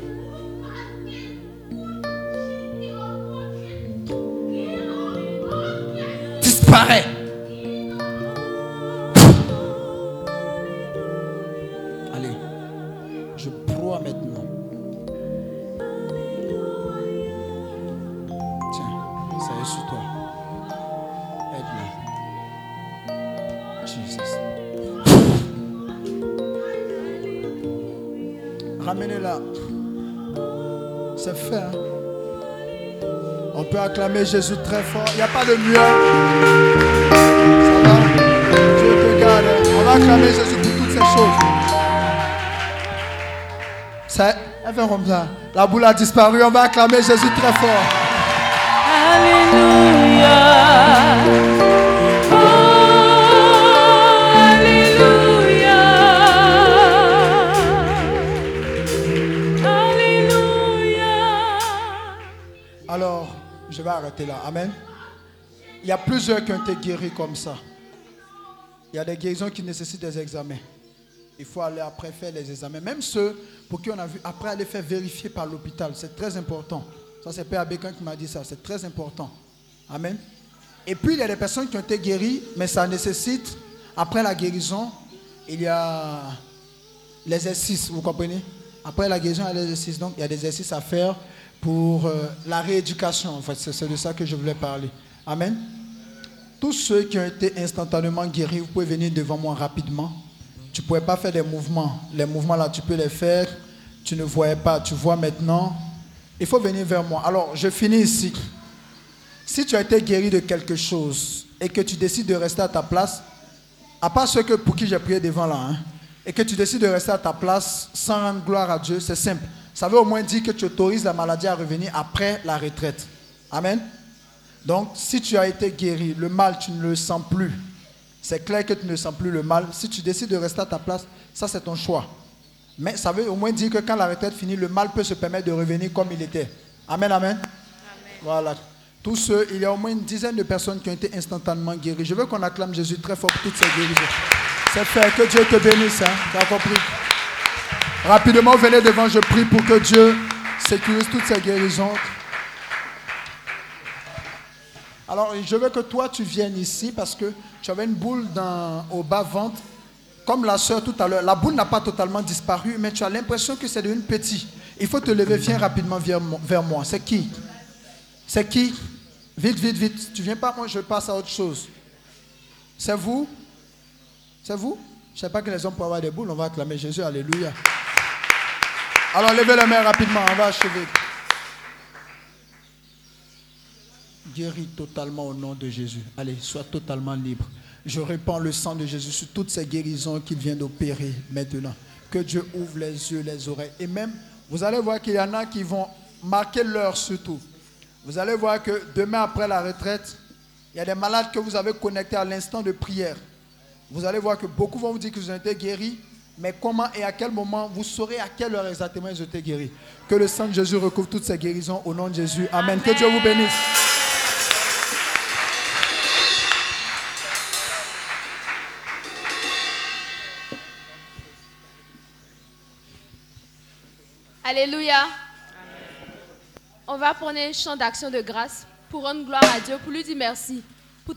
Jésus très fort. Il n'y a pas de mieux. Ça va? Dieu te garde. On va acclamer Jésus pour toutes ces choses. Ça, elle fait comme ça. La boule a disparu. On va acclamer Jésus très fort. Alléluia. Amen. Il y a plusieurs qui ont été guéris comme ça. Il y a des guérisons qui nécessitent des examens. Il faut aller après faire les examens. Même ceux pour qui on a vu après aller faire vérifier par l'hôpital. C'est très important. Ça, c'est Père Abécan qui m'a dit ça. C'est très important. Amen. Et puis, il y a des personnes qui ont été guéries, mais ça nécessite, après la guérison, il y a l'exercice, vous comprenez? Après la guérison, il y a l'exercice. Donc, il y a des exercices à faire pour euh, la rééducation. En fait, c'est de ça que je voulais parler. Amen. Tous ceux qui ont été instantanément guéris, vous pouvez venir devant moi rapidement. Tu ne pouvais pas faire des mouvements. Les mouvements là, tu peux les faire. Tu ne voyais pas. Tu vois maintenant. Il faut venir vers moi. Alors, je finis ici. Si tu as été guéri de quelque chose et que tu décides de rester à ta place, à part ceux que, pour qui j'ai prié devant là, hein, et que tu décides de rester à ta place sans rendre gloire à Dieu, c'est simple. Ça veut au moins dire que tu autorises la maladie à revenir après la retraite. Amen. Donc, si tu as été guéri, le mal, tu ne le sens plus. C'est clair que tu ne sens plus le mal. Si tu décides de rester à ta place, ça c'est ton choix. Mais ça veut au moins dire que quand la retraite finit, le mal peut se permettre de revenir comme il était. Amen, amen. Voilà. Tous ceux, il y a au moins une dizaine de personnes qui ont été instantanément guéries. Je veux qu'on acclame Jésus très fort pour toutes ces guérisons. C'est fait. Que Dieu te bénisse. Hein. Tu as compris Rapidement, venez devant. Je prie pour que Dieu sécurise toutes ces guérisons. Alors, je veux que toi, tu viennes ici parce que tu avais une boule dans, au bas-ventre. Comme la soeur tout à l'heure, la boule n'a pas totalement disparu, mais tu as l'impression que c'est devenu petit. Il faut te lever, viens rapidement vers mo- vers moi. C'est qui? C'est qui? Vite, vite, vite. Tu viens pas, moi je passe à autre chose. C'est vous? C'est vous? Je ne sais pas que les hommes peuvent avoir des boules, on va acclamer Jésus, Alléluia. Alors levez les mains rapidement, on va achever. Guéris totalement au nom de Jésus. Allez, sois totalement libre. Je répands le sang de Jésus sur toutes ces guérisons qu'il vient d'opérer maintenant. Que Dieu ouvre les yeux, les oreilles. Et même, vous allez voir qu'il y en a qui vont marquer l'heure surtout. Vous allez voir que demain après la retraite, il y a des malades que vous avez connectés à l'instant de prière. Vous allez voir que beaucoup vont vous dire que vous avez été guéris, mais comment et à quel moment, vous saurez à quelle heure exactement ont été guéris. Que le sang de Jésus recouvre toutes ces guérisons au nom de Jésus. Amen. Que Dieu vous bénisse. Alléluia. On va prendre un chant d'action de grâce pour rendre gloire à Dieu, pour lui dire merci.